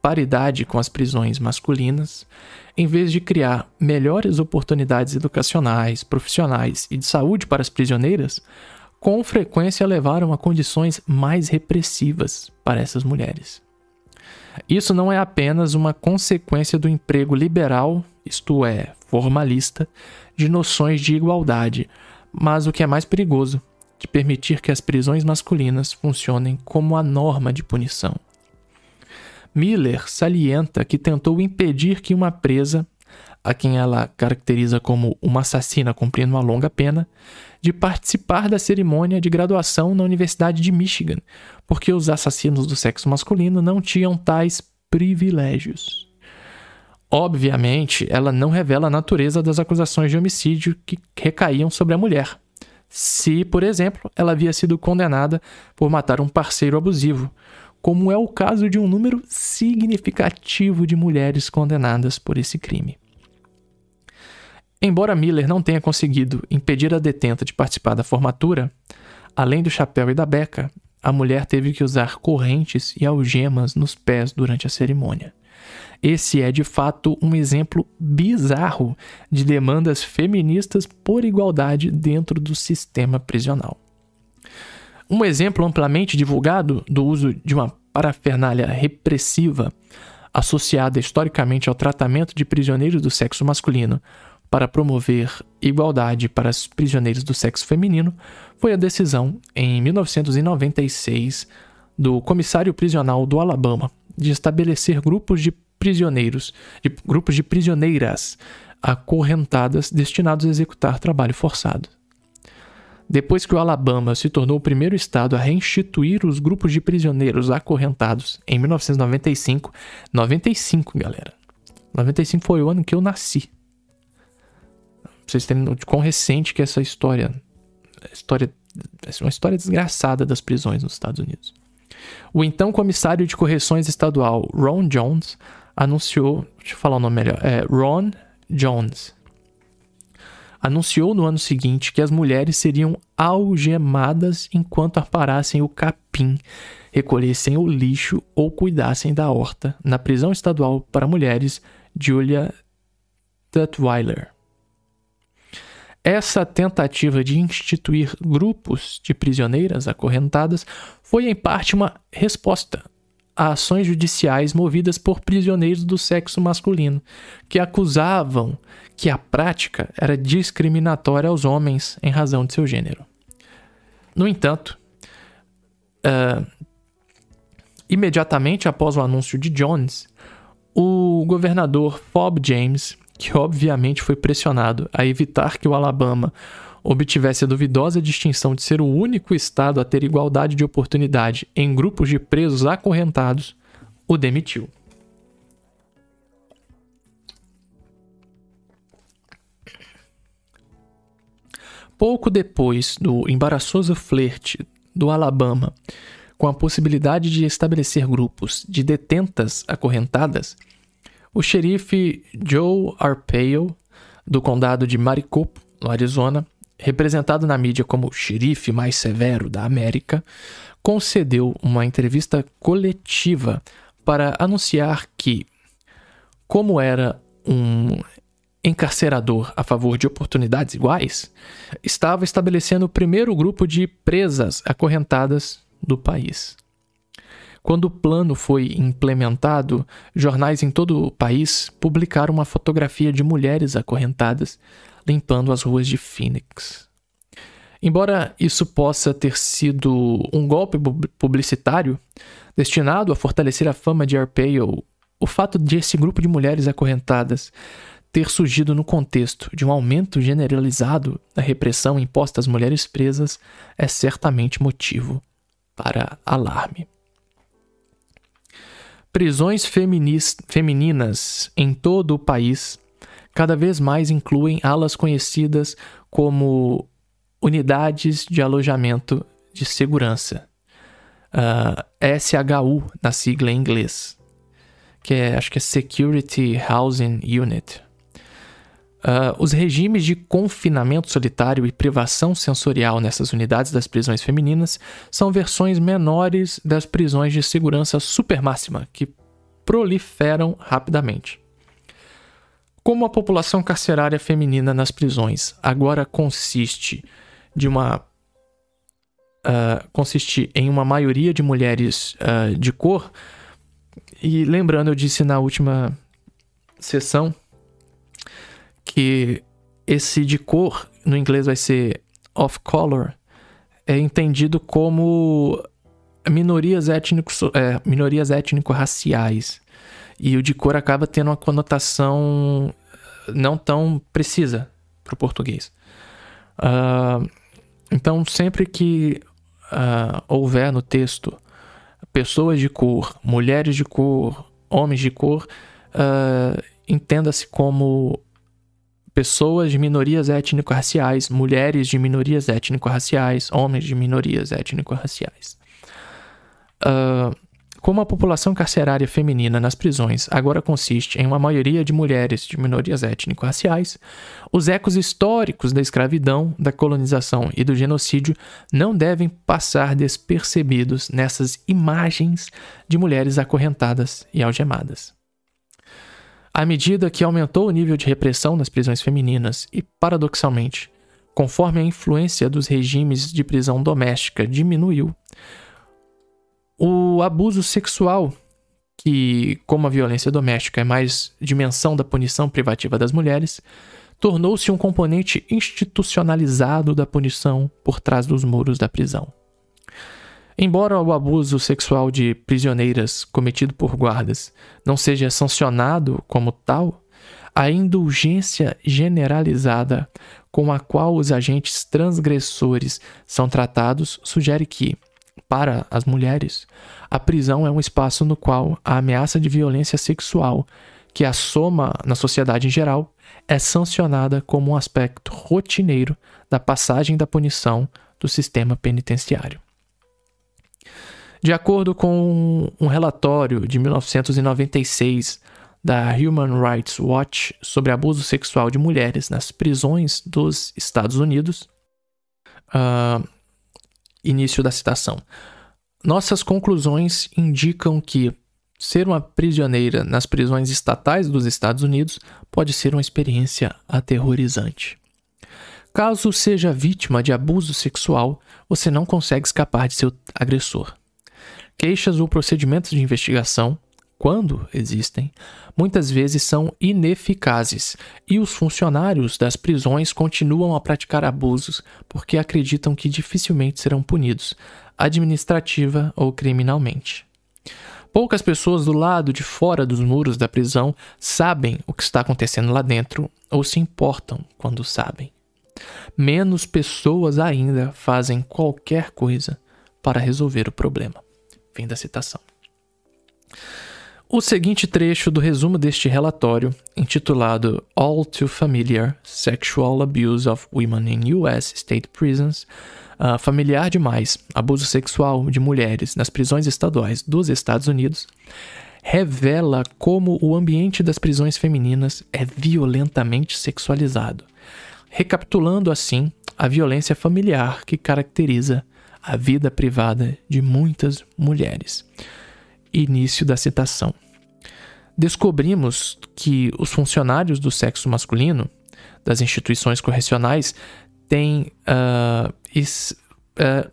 paridade com as prisões masculinas, em vez de criar melhores oportunidades educacionais, profissionais e de saúde para as prisioneiras, com frequência levaram a condições mais repressivas para essas mulheres. Isso não é apenas uma consequência do emprego liberal, isto é, formalista, de noções de igualdade, mas o que é mais perigoso, de permitir que as prisões masculinas funcionem como a norma de punição. Miller salienta que tentou impedir que uma presa, a quem ela caracteriza como uma assassina cumprindo uma longa pena, de participar da cerimônia de graduação na Universidade de Michigan, porque os assassinos do sexo masculino não tinham tais privilégios. Obviamente, ela não revela a natureza das acusações de homicídio que recaíam sobre a mulher. Se, por exemplo, ela havia sido condenada por matar um parceiro abusivo, como é o caso de um número significativo de mulheres condenadas por esse crime. Embora Miller não tenha conseguido impedir a detenta de participar da formatura, além do chapéu e da beca, a mulher teve que usar correntes e algemas nos pés durante a cerimônia. Esse é de fato um exemplo bizarro de demandas feministas por igualdade dentro do sistema prisional. Um exemplo amplamente divulgado do uso de uma parafernália repressiva associada historicamente ao tratamento de prisioneiros do sexo masculino para promover igualdade para os prisioneiros do sexo feminino foi a decisão, em 1996, do Comissário Prisional do Alabama de estabelecer grupos de prisioneiros, de grupos de prisioneiras acorrentadas destinados a executar trabalho forçado. Depois que o Alabama se tornou o primeiro estado a reinstituir os grupos de prisioneiros acorrentados em 1995, 95, galera. 95 foi o ano que eu nasci. Vocês terem de quão recente que é essa história. História. É uma história desgraçada das prisões nos Estados Unidos. O então comissário de correções estadual Ron Jones anunciou. Deixa eu falar o nome melhor. É Ron Jones anunciou no ano seguinte que as mulheres seriam algemadas enquanto aparassem o capim, recolhessem o lixo ou cuidassem da horta na prisão estadual para mulheres Julia Tutwiler. Essa tentativa de instituir grupos de prisioneiras acorrentadas foi em parte uma resposta a ações judiciais movidas por prisioneiros do sexo masculino, que acusavam que a prática era discriminatória aos homens em razão de seu gênero. No entanto, uh, imediatamente após o anúncio de Jones, o governador Bob James, que obviamente foi pressionado a evitar que o Alabama obtivesse a duvidosa distinção de ser o único estado a ter igualdade de oportunidade em grupos de presos acorrentados, o demitiu. Pouco depois do embaraçoso flerte do Alabama com a possibilidade de estabelecer grupos de detentas acorrentadas, o xerife Joe Arpaio, do condado de Maricopa, no Arizona, representado na mídia como o xerife mais severo da América, concedeu uma entrevista coletiva para anunciar que, como era um encarcerador a favor de oportunidades iguais, estava estabelecendo o primeiro grupo de presas acorrentadas do país. Quando o plano foi implementado, jornais em todo o país publicaram uma fotografia de mulheres acorrentadas limpando as ruas de Phoenix. Embora isso possa ter sido um golpe publicitário destinado a fortalecer a fama de Arpaio, o fato de esse grupo de mulheres acorrentadas ter surgido no contexto de um aumento generalizado da repressão imposta às mulheres presas é certamente motivo para alarme. Prisões femininas em todo o país cada vez mais incluem alas conhecidas como unidades de alojamento de segurança, uh, ah, SHU na sigla em inglês, que é, acho que é Security Housing Unit. Uh, os regimes de confinamento solitário e privação sensorial nessas unidades das prisões femininas são versões menores das prisões de segurança supermáxima, que proliferam rapidamente. Como a população carcerária feminina nas prisões agora consiste de uma uh, consiste em uma maioria de mulheres uh, de cor, e lembrando, eu disse na última sessão que esse de cor, no inglês vai ser of color, é entendido como minorias, étnico, é, minorias étnico-raciais. E o de cor acaba tendo uma conotação não tão precisa para o português. Uh, então, sempre que uh, houver no texto pessoas de cor, mulheres de cor, homens de cor, uh, entenda-se como pessoas de minorias étnico-raciais, mulheres de minorias étnico-raciais, homens de minorias étnico-raciais. Uh, como a população carcerária feminina nas prisões agora consiste em uma maioria de mulheres de minorias étnico-raciais, os ecos históricos da escravidão, da colonização e do genocídio não devem passar despercebidos nessas imagens de mulheres acorrentadas e algemadas. À medida que aumentou o nível de repressão nas prisões femininas e, paradoxalmente, conforme a influência dos regimes de prisão doméstica diminuiu, o abuso sexual, que, como a violência doméstica é mais dimensão da punição privativa das mulheres, tornou-se um componente institucionalizado da punição por trás dos muros da prisão. Embora o abuso sexual de prisioneiras cometido por guardas não seja sancionado como tal, a indulgência generalizada com a qual os agentes transgressores são tratados sugere que, para as mulheres, a prisão é um espaço no qual a ameaça de violência sexual, que assoma na sociedade em geral, é sancionada como um aspecto rotineiro da passagem da punição do sistema penitenciário. De acordo com um relatório de 1996 da Human Rights Watch sobre abuso sexual de mulheres nas prisões dos Estados Unidos, uh, Início da citação. Nossas conclusões indicam que ser uma prisioneira nas prisões estatais dos Estados Unidos pode ser uma experiência aterrorizante. Caso seja vítima de abuso sexual, você não consegue escapar de seu agressor. Queixas ou procedimentos de investigação quando existem, muitas vezes são ineficazes e os funcionários das prisões continuam a praticar abusos porque acreditam que dificilmente serão punidos, administrativa ou criminalmente. Poucas pessoas do lado de fora dos muros da prisão sabem o que está acontecendo lá dentro ou se importam quando sabem. Menos pessoas ainda fazem qualquer coisa para resolver o problema. Fim da citação. O seguinte trecho do resumo deste relatório, intitulado All Too Familiar Sexual Abuse of Women in U.S. State Prisons, uh, familiar demais, abuso sexual de mulheres nas prisões estaduais dos Estados Unidos, revela como o ambiente das prisões femininas é violentamente sexualizado, recapitulando assim a violência familiar que caracteriza a vida privada de muitas mulheres. Início da citação descobrimos que os funcionários do sexo masculino das instituições correcionais têm uh, is, uh,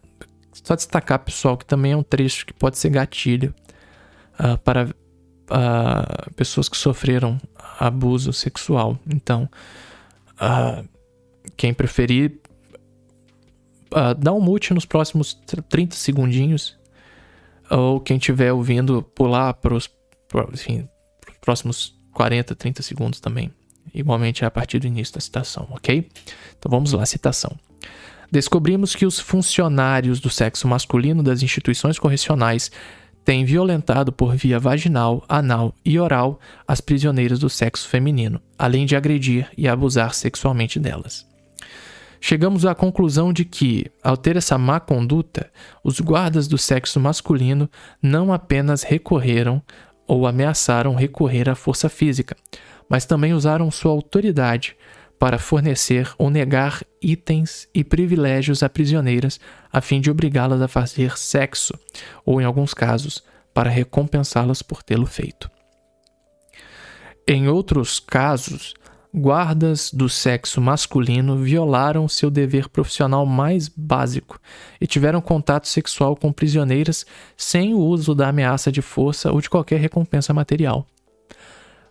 Só destacar, pessoal, que também é um trecho que pode ser gatilho uh, para pessoas que sofreram abuso sexual. Então, quem preferir, dá um mute nos próximos 30 segundinhos. Ou quem estiver ouvindo, pular para os próximos 40, 30 segundos também. Igualmente a partir do início da citação, ok? Então vamos lá, citação. Descobrimos que os funcionários do sexo masculino das instituições correcionais têm violentado por via vaginal, anal e oral as prisioneiras do sexo feminino, além de agredir e abusar sexualmente delas. Chegamos à conclusão de que, ao ter essa má conduta, os guardas do sexo masculino não apenas recorreram ou ameaçaram recorrer à força física, mas também usaram sua autoridade para fornecer ou negar itens e privilégios a prisioneiras a fim de obrigá-las a fazer sexo, ou em alguns casos, para recompensá-las por tê-lo feito. Em outros casos, guardas do sexo masculino violaram seu dever profissional mais básico e tiveram contato sexual com prisioneiras sem o uso da ameaça de força ou de qualquer recompensa material.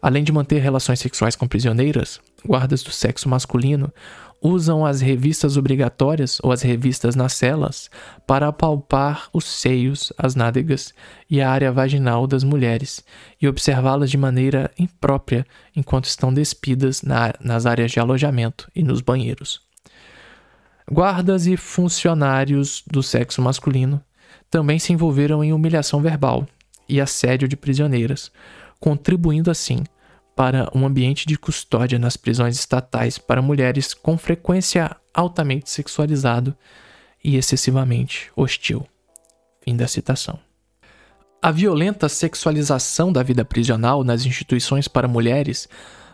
Além de manter relações sexuais com prisioneiras, guardas do sexo masculino usam as revistas obrigatórias ou as revistas nas celas para apalpar os seios, as nádegas e a área vaginal das mulheres e observá-las de maneira imprópria enquanto estão despidas na, nas áreas de alojamento e nos banheiros. Guardas e funcionários do sexo masculino também se envolveram em humilhação verbal e assédio de prisioneiras, contribuindo assim para um ambiente de custódia nas prisões estatais para mulheres com frequência altamente sexualizado e excessivamente hostil. Fim da citação. A violenta sexualização da vida prisional nas instituições para mulheres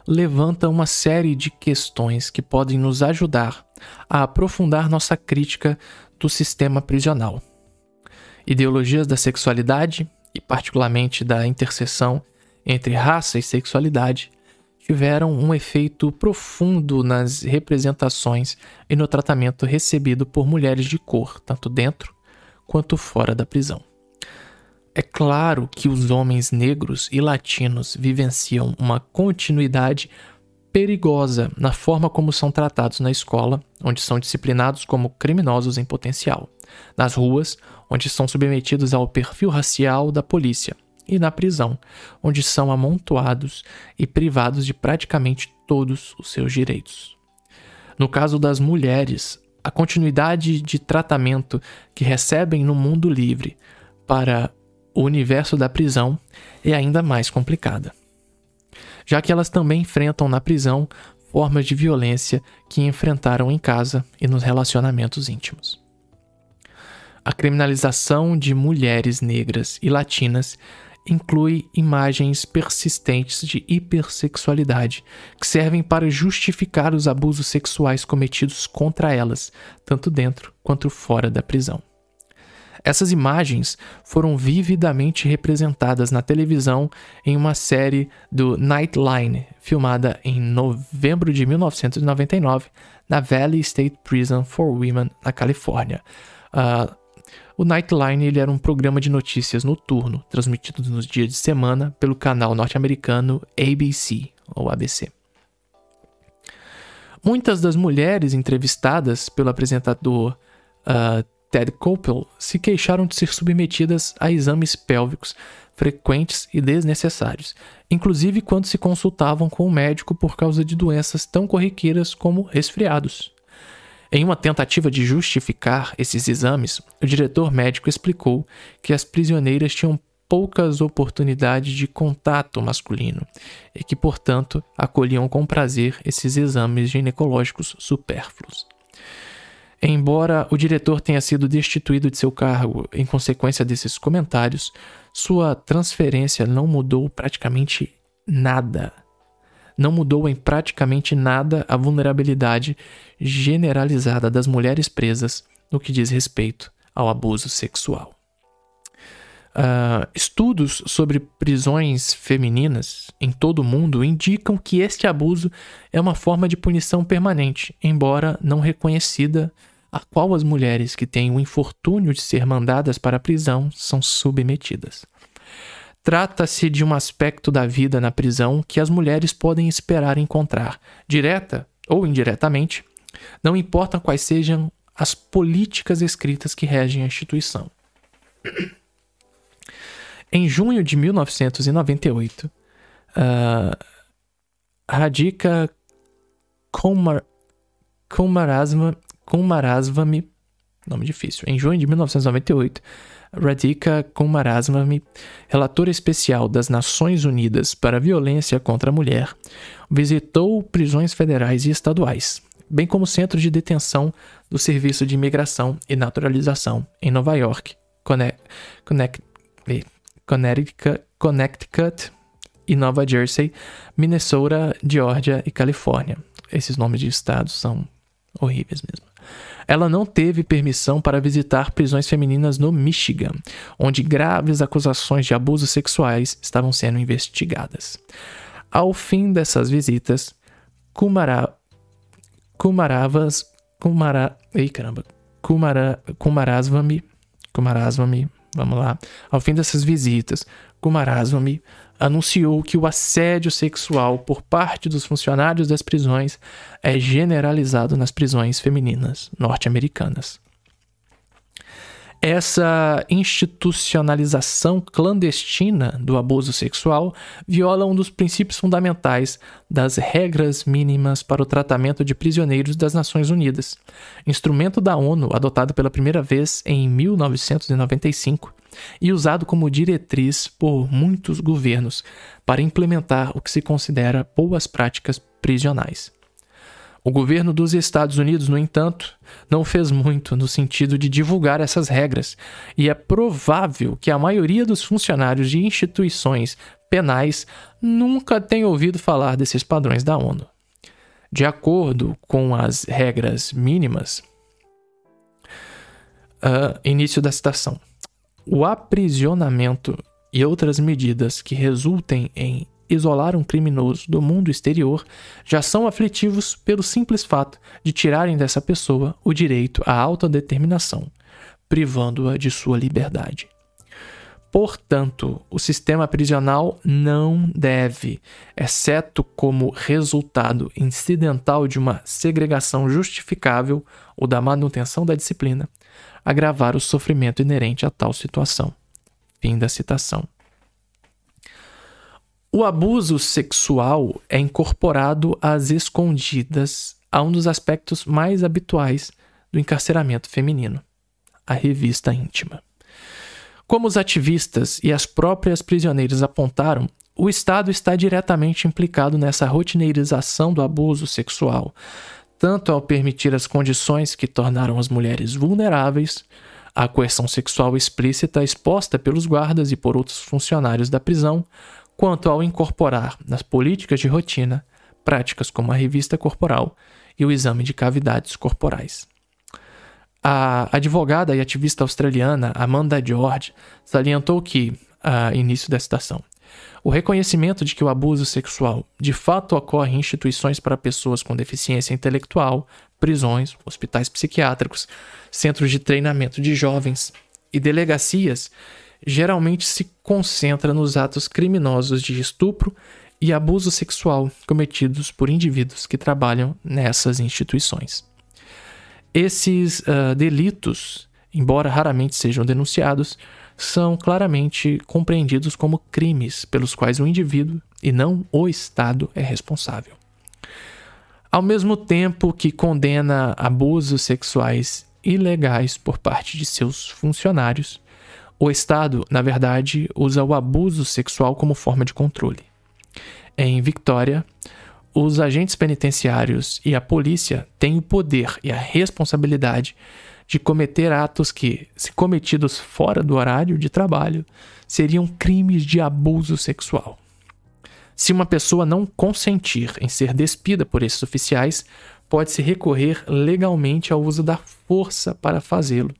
levanta uma série de questões que podem nos ajudar a aprofundar nossa crítica do sistema prisional. Ideologias da sexualidade, e particularmente da interseção entre raça e sexualidade tiveram um efeito profundo nas representações e no tratamento recebido por mulheres de cor, tanto dentro quanto fora da prisão. É claro que os homens negros e latinos vivenciam uma continuidade perigosa na forma como são tratados na escola, onde são disciplinados como criminosos em potencial, nas ruas, onde são submetidos ao perfil racial da polícia, e na prisão, onde são amontoados e privados de praticamente todos os seus direitos. No caso das mulheres, a continuidade de tratamento que recebem no mundo livre para o universo da prisão é ainda mais complicada, já que elas também enfrentam na prisão formas de violência que enfrentaram em casa e nos relacionamentos íntimos. A criminalização de mulheres negras e latinas inclui imagens persistentes de hipersexualidade que servem para justificar os abusos sexuais cometidos contra elas, tanto dentro quanto fora da prisão. Essas imagens foram vividamente representadas na televisão em uma série do Nightline, filmada em novembro de 1999 na Valley State Prison for Women, na Califórnia. Uh, o Nightline ele era um programa de notícias noturno, transmitido nos dias de semana pelo canal norte-americano ABC, ou ABC. Muitas das mulheres entrevistadas pelo apresentador uh, Ted Koppel se queixaram de ser submetidas a exames pélvicos frequentes e desnecessários, inclusive quando se consultavam com o médico por causa de doenças tão corriqueiras como resfriados. Em uma tentativa de justificar esses exames, o diretor médico explicou que as prisioneiras tinham poucas oportunidades de contato masculino e que, portanto, acolhiam com prazer esses exames ginecológicos supérfluos. Embora o diretor tenha sido destituído de seu cargo em consequência desses comentários, sua transferência não mudou praticamente nada não mudou em praticamente nada a vulnerabilidade generalizada das mulheres presas no que diz respeito ao abuso sexual. Uh, estudos sobre prisões femininas em todo o mundo indicam que este abuso é uma forma de punição permanente, embora não reconhecida a qual as mulheres que têm o infortúnio de ser mandadas para a prisão são submetidas. Trata-se de um aspecto da vida na prisão que as mulheres podem esperar encontrar, direta ou indiretamente, não importa quais sejam as políticas escritas que regem a instituição. <clears throat> Em junho de 1998, uh, Radhika Kumar, Kumarasva, Kumarasvami, nome difícil, em junho de 1998, Radhika Kumarasvami, relatora especial das Nações Unidas para a Violência contra a Mulher, visitou prisões federais e estaduais, bem como centros de detenção do Serviço de Imigração e Naturalização em Nova York, Connecticut, Connecticut e Nova Jersey, Minnesota, Geórgia e Califórnia. Esses nomes de estados são horríveis mesmo. Ela não teve permissão para visitar prisões femininas no Michigan, onde graves acusações de abusos sexuais estavam sendo investigadas. Ao fim dessas visitas, Kumara, Kumaravas, Kumara, ei caramba, Kumara, Kumarasvami, Kumarasvami, vamos lá. Ao fim dessas visitas, Kumarasvami anunciou que o assédio sexual por parte dos funcionários das prisões é generalizado nas prisões femininas norte-americanas. Essa institucionalização clandestina do abuso sexual viola um dos princípios fundamentais das regras mínimas para o tratamento de prisioneiros das Nações Unidas, instrumento da ONU adotado pela primeira vez em 1995 e usado como diretriz por muitos governos para implementar o que se considera boas práticas prisionais. O governo dos Estados Unidos, no entanto, não fez muito no sentido de divulgar essas regras, e é provável que a maioria dos funcionários de instituições penais nunca tenha ouvido falar desses padrões da ONU. De acordo com as regras mínimas, uh, início da citação. O aprisionamento e outras medidas que resultem em isolar um criminoso do mundo exterior já são aflitivos pelo simples fato de tirarem dessa pessoa o direito à autodeterminação, privando-a de sua liberdade. Portanto, o sistema prisional não deve, exceto como resultado incidental de uma segregação justificável ou da manutenção da disciplina, agravar o sofrimento inerente a tal situação. Fim da citação. O abuso sexual é incorporado às escondidas a um dos aspectos mais habituais do encarceramento feminino, a revista íntima. Como os ativistas e as próprias prisioneiras apontaram, o Estado está diretamente implicado nessa rotineirização do abuso sexual, tanto ao permitir as condições que tornaram as mulheres vulneráveis, a coerção sexual explícita exposta pelos guardas e por outros funcionários da prisão, quanto ao incorporar nas políticas de rotina práticas como a revista corporal e o exame de cavidades corporais. A advogada e ativista australiana Amanda George salientou que, a início da citação, o reconhecimento de que o abuso sexual de fato ocorre em instituições para pessoas com deficiência intelectual, prisões, hospitais psiquiátricos, centros de treinamento de jovens e delegacias geralmente se concentra nos atos criminosos de estupro e abuso sexual cometidos por indivíduos que trabalham nessas instituições. Esses uh, delitos, embora raramente sejam denunciados, são claramente compreendidos como crimes pelos quais o indivíduo e não o Estado é responsável. Ao mesmo tempo que condena abusos sexuais ilegais por parte de seus funcionários, o Estado, na verdade, usa o abuso sexual como forma de controle. Em Victoria, os agentes penitenciários e a polícia têm o poder e a responsabilidade de cometer atos que, se cometidos fora do horário de trabalho, seriam crimes de abuso sexual. Se uma pessoa não consentir em ser despida por esses oficiais, pode-se recorrer legalmente ao uso da força para fazê-lo.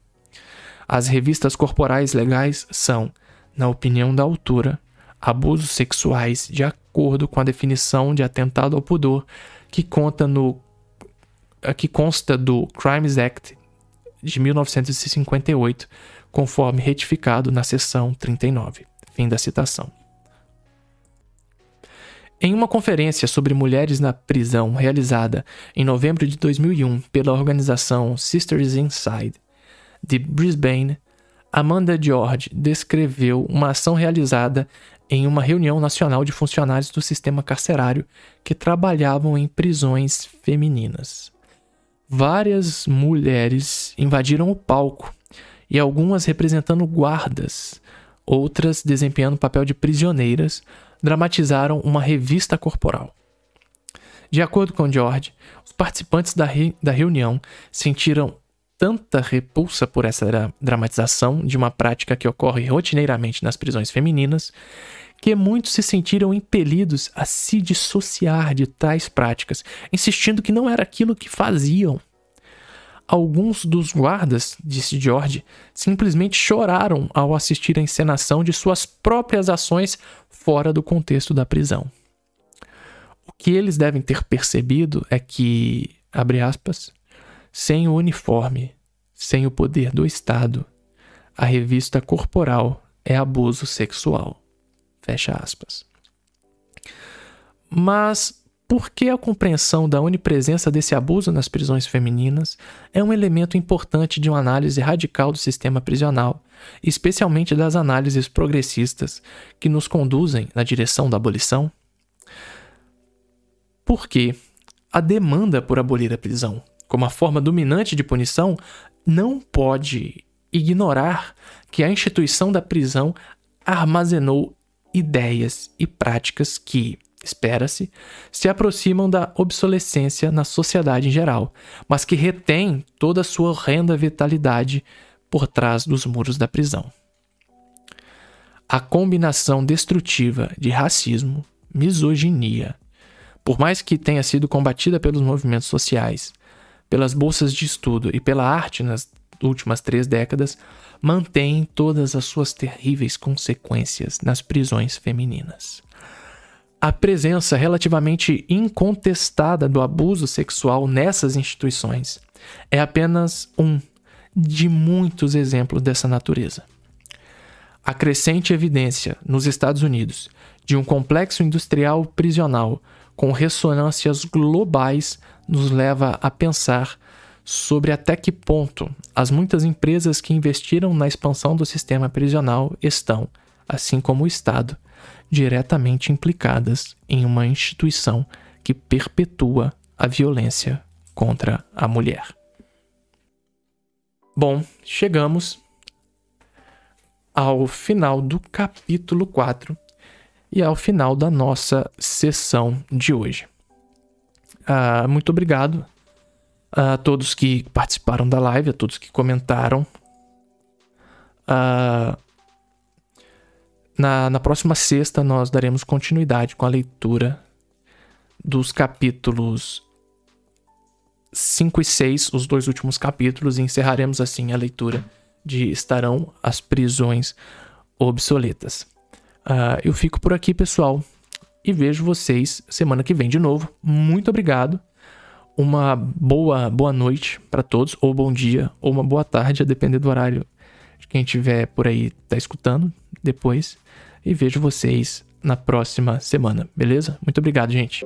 As revistas corporais legais são, na opinião da autora, abusos sexuais de acordo com a definição de atentado ao pudor que conta no que consta do Crimes Act de 1958, conforme retificado na seção 39. Fim da citação. Em uma conferência sobre mulheres na prisão realizada em novembro de 2001 pela organização Sisters Inside de Brisbane, Amanda George descreveu uma ação realizada em uma reunião nacional de funcionários do sistema carcerário que trabalhavam em prisões femininas. Várias mulheres invadiram o palco e algumas representando guardas, outras desempenhando o papel de prisioneiras, dramatizaram uma revista corporal. De acordo com George, os participantes da, re da reunião sentiram tanta repulsa por essa dramatização de uma prática que ocorre rotineiramente nas prisões femininas, que muitos se sentiram impelidos a se dissociar de tais práticas, insistindo que não era aquilo que faziam. Alguns dos guardas, disse George, simplesmente choraram ao assistir à encenação de suas próprias ações fora do contexto da prisão. O que eles devem ter percebido é que, abre aspas, sem o uniforme, sem o poder do Estado, a revista corporal é abuso sexual. Fecha aspas. Mas por que a compreensão da onipresença desse abuso nas prisões femininas é um elemento importante de uma análise radical do sistema prisional, especialmente das análises progressistas que nos conduzem na direção da abolição? Porque a demanda por abolir a prisão como a forma dominante de punição, não pode ignorar que a instituição da prisão armazenou ideias e práticas que, espera-se, se aproximam da obsolescência na sociedade em geral, mas que retém toda a sua horrenda vitalidade por trás dos muros da prisão. A combinação destrutiva de racismo, misoginia, por mais que tenha sido combatida pelos movimentos sociais, pelas bolsas de estudo e pela arte nas últimas três décadas, mantém todas as suas terríveis consequências nas prisões femininas. A presença relativamente incontestada do abuso sexual nessas instituições é apenas um de muitos exemplos dessa natureza. A crescente evidência nos Estados Unidos de um complexo industrial prisional com ressonâncias globais nos leva a pensar sobre até que ponto as muitas empresas que investiram na expansão do sistema prisional estão, assim como o Estado, diretamente implicadas em uma instituição que perpetua a violência contra a mulher. Bom, chegamos ao final do capítulo 4 e ao final da nossa sessão de hoje. Uh, muito obrigado a todos que participaram da live, a todos que comentaram. Uh, na, na próxima sexta, nós daremos continuidade com a leitura dos capítulos 5 e 6, os dois últimos capítulos, e encerraremos assim a leitura de Estarão as Prisões Obsoletas. Uh, eu fico por aqui, pessoal e vejo vocês semana que vem de novo. Muito obrigado. Uma boa boa noite para todos, ou bom dia, ou uma boa tarde, a depender do horário de quem estiver por aí tá escutando depois. E vejo vocês na próxima semana, beleza? Muito obrigado, gente.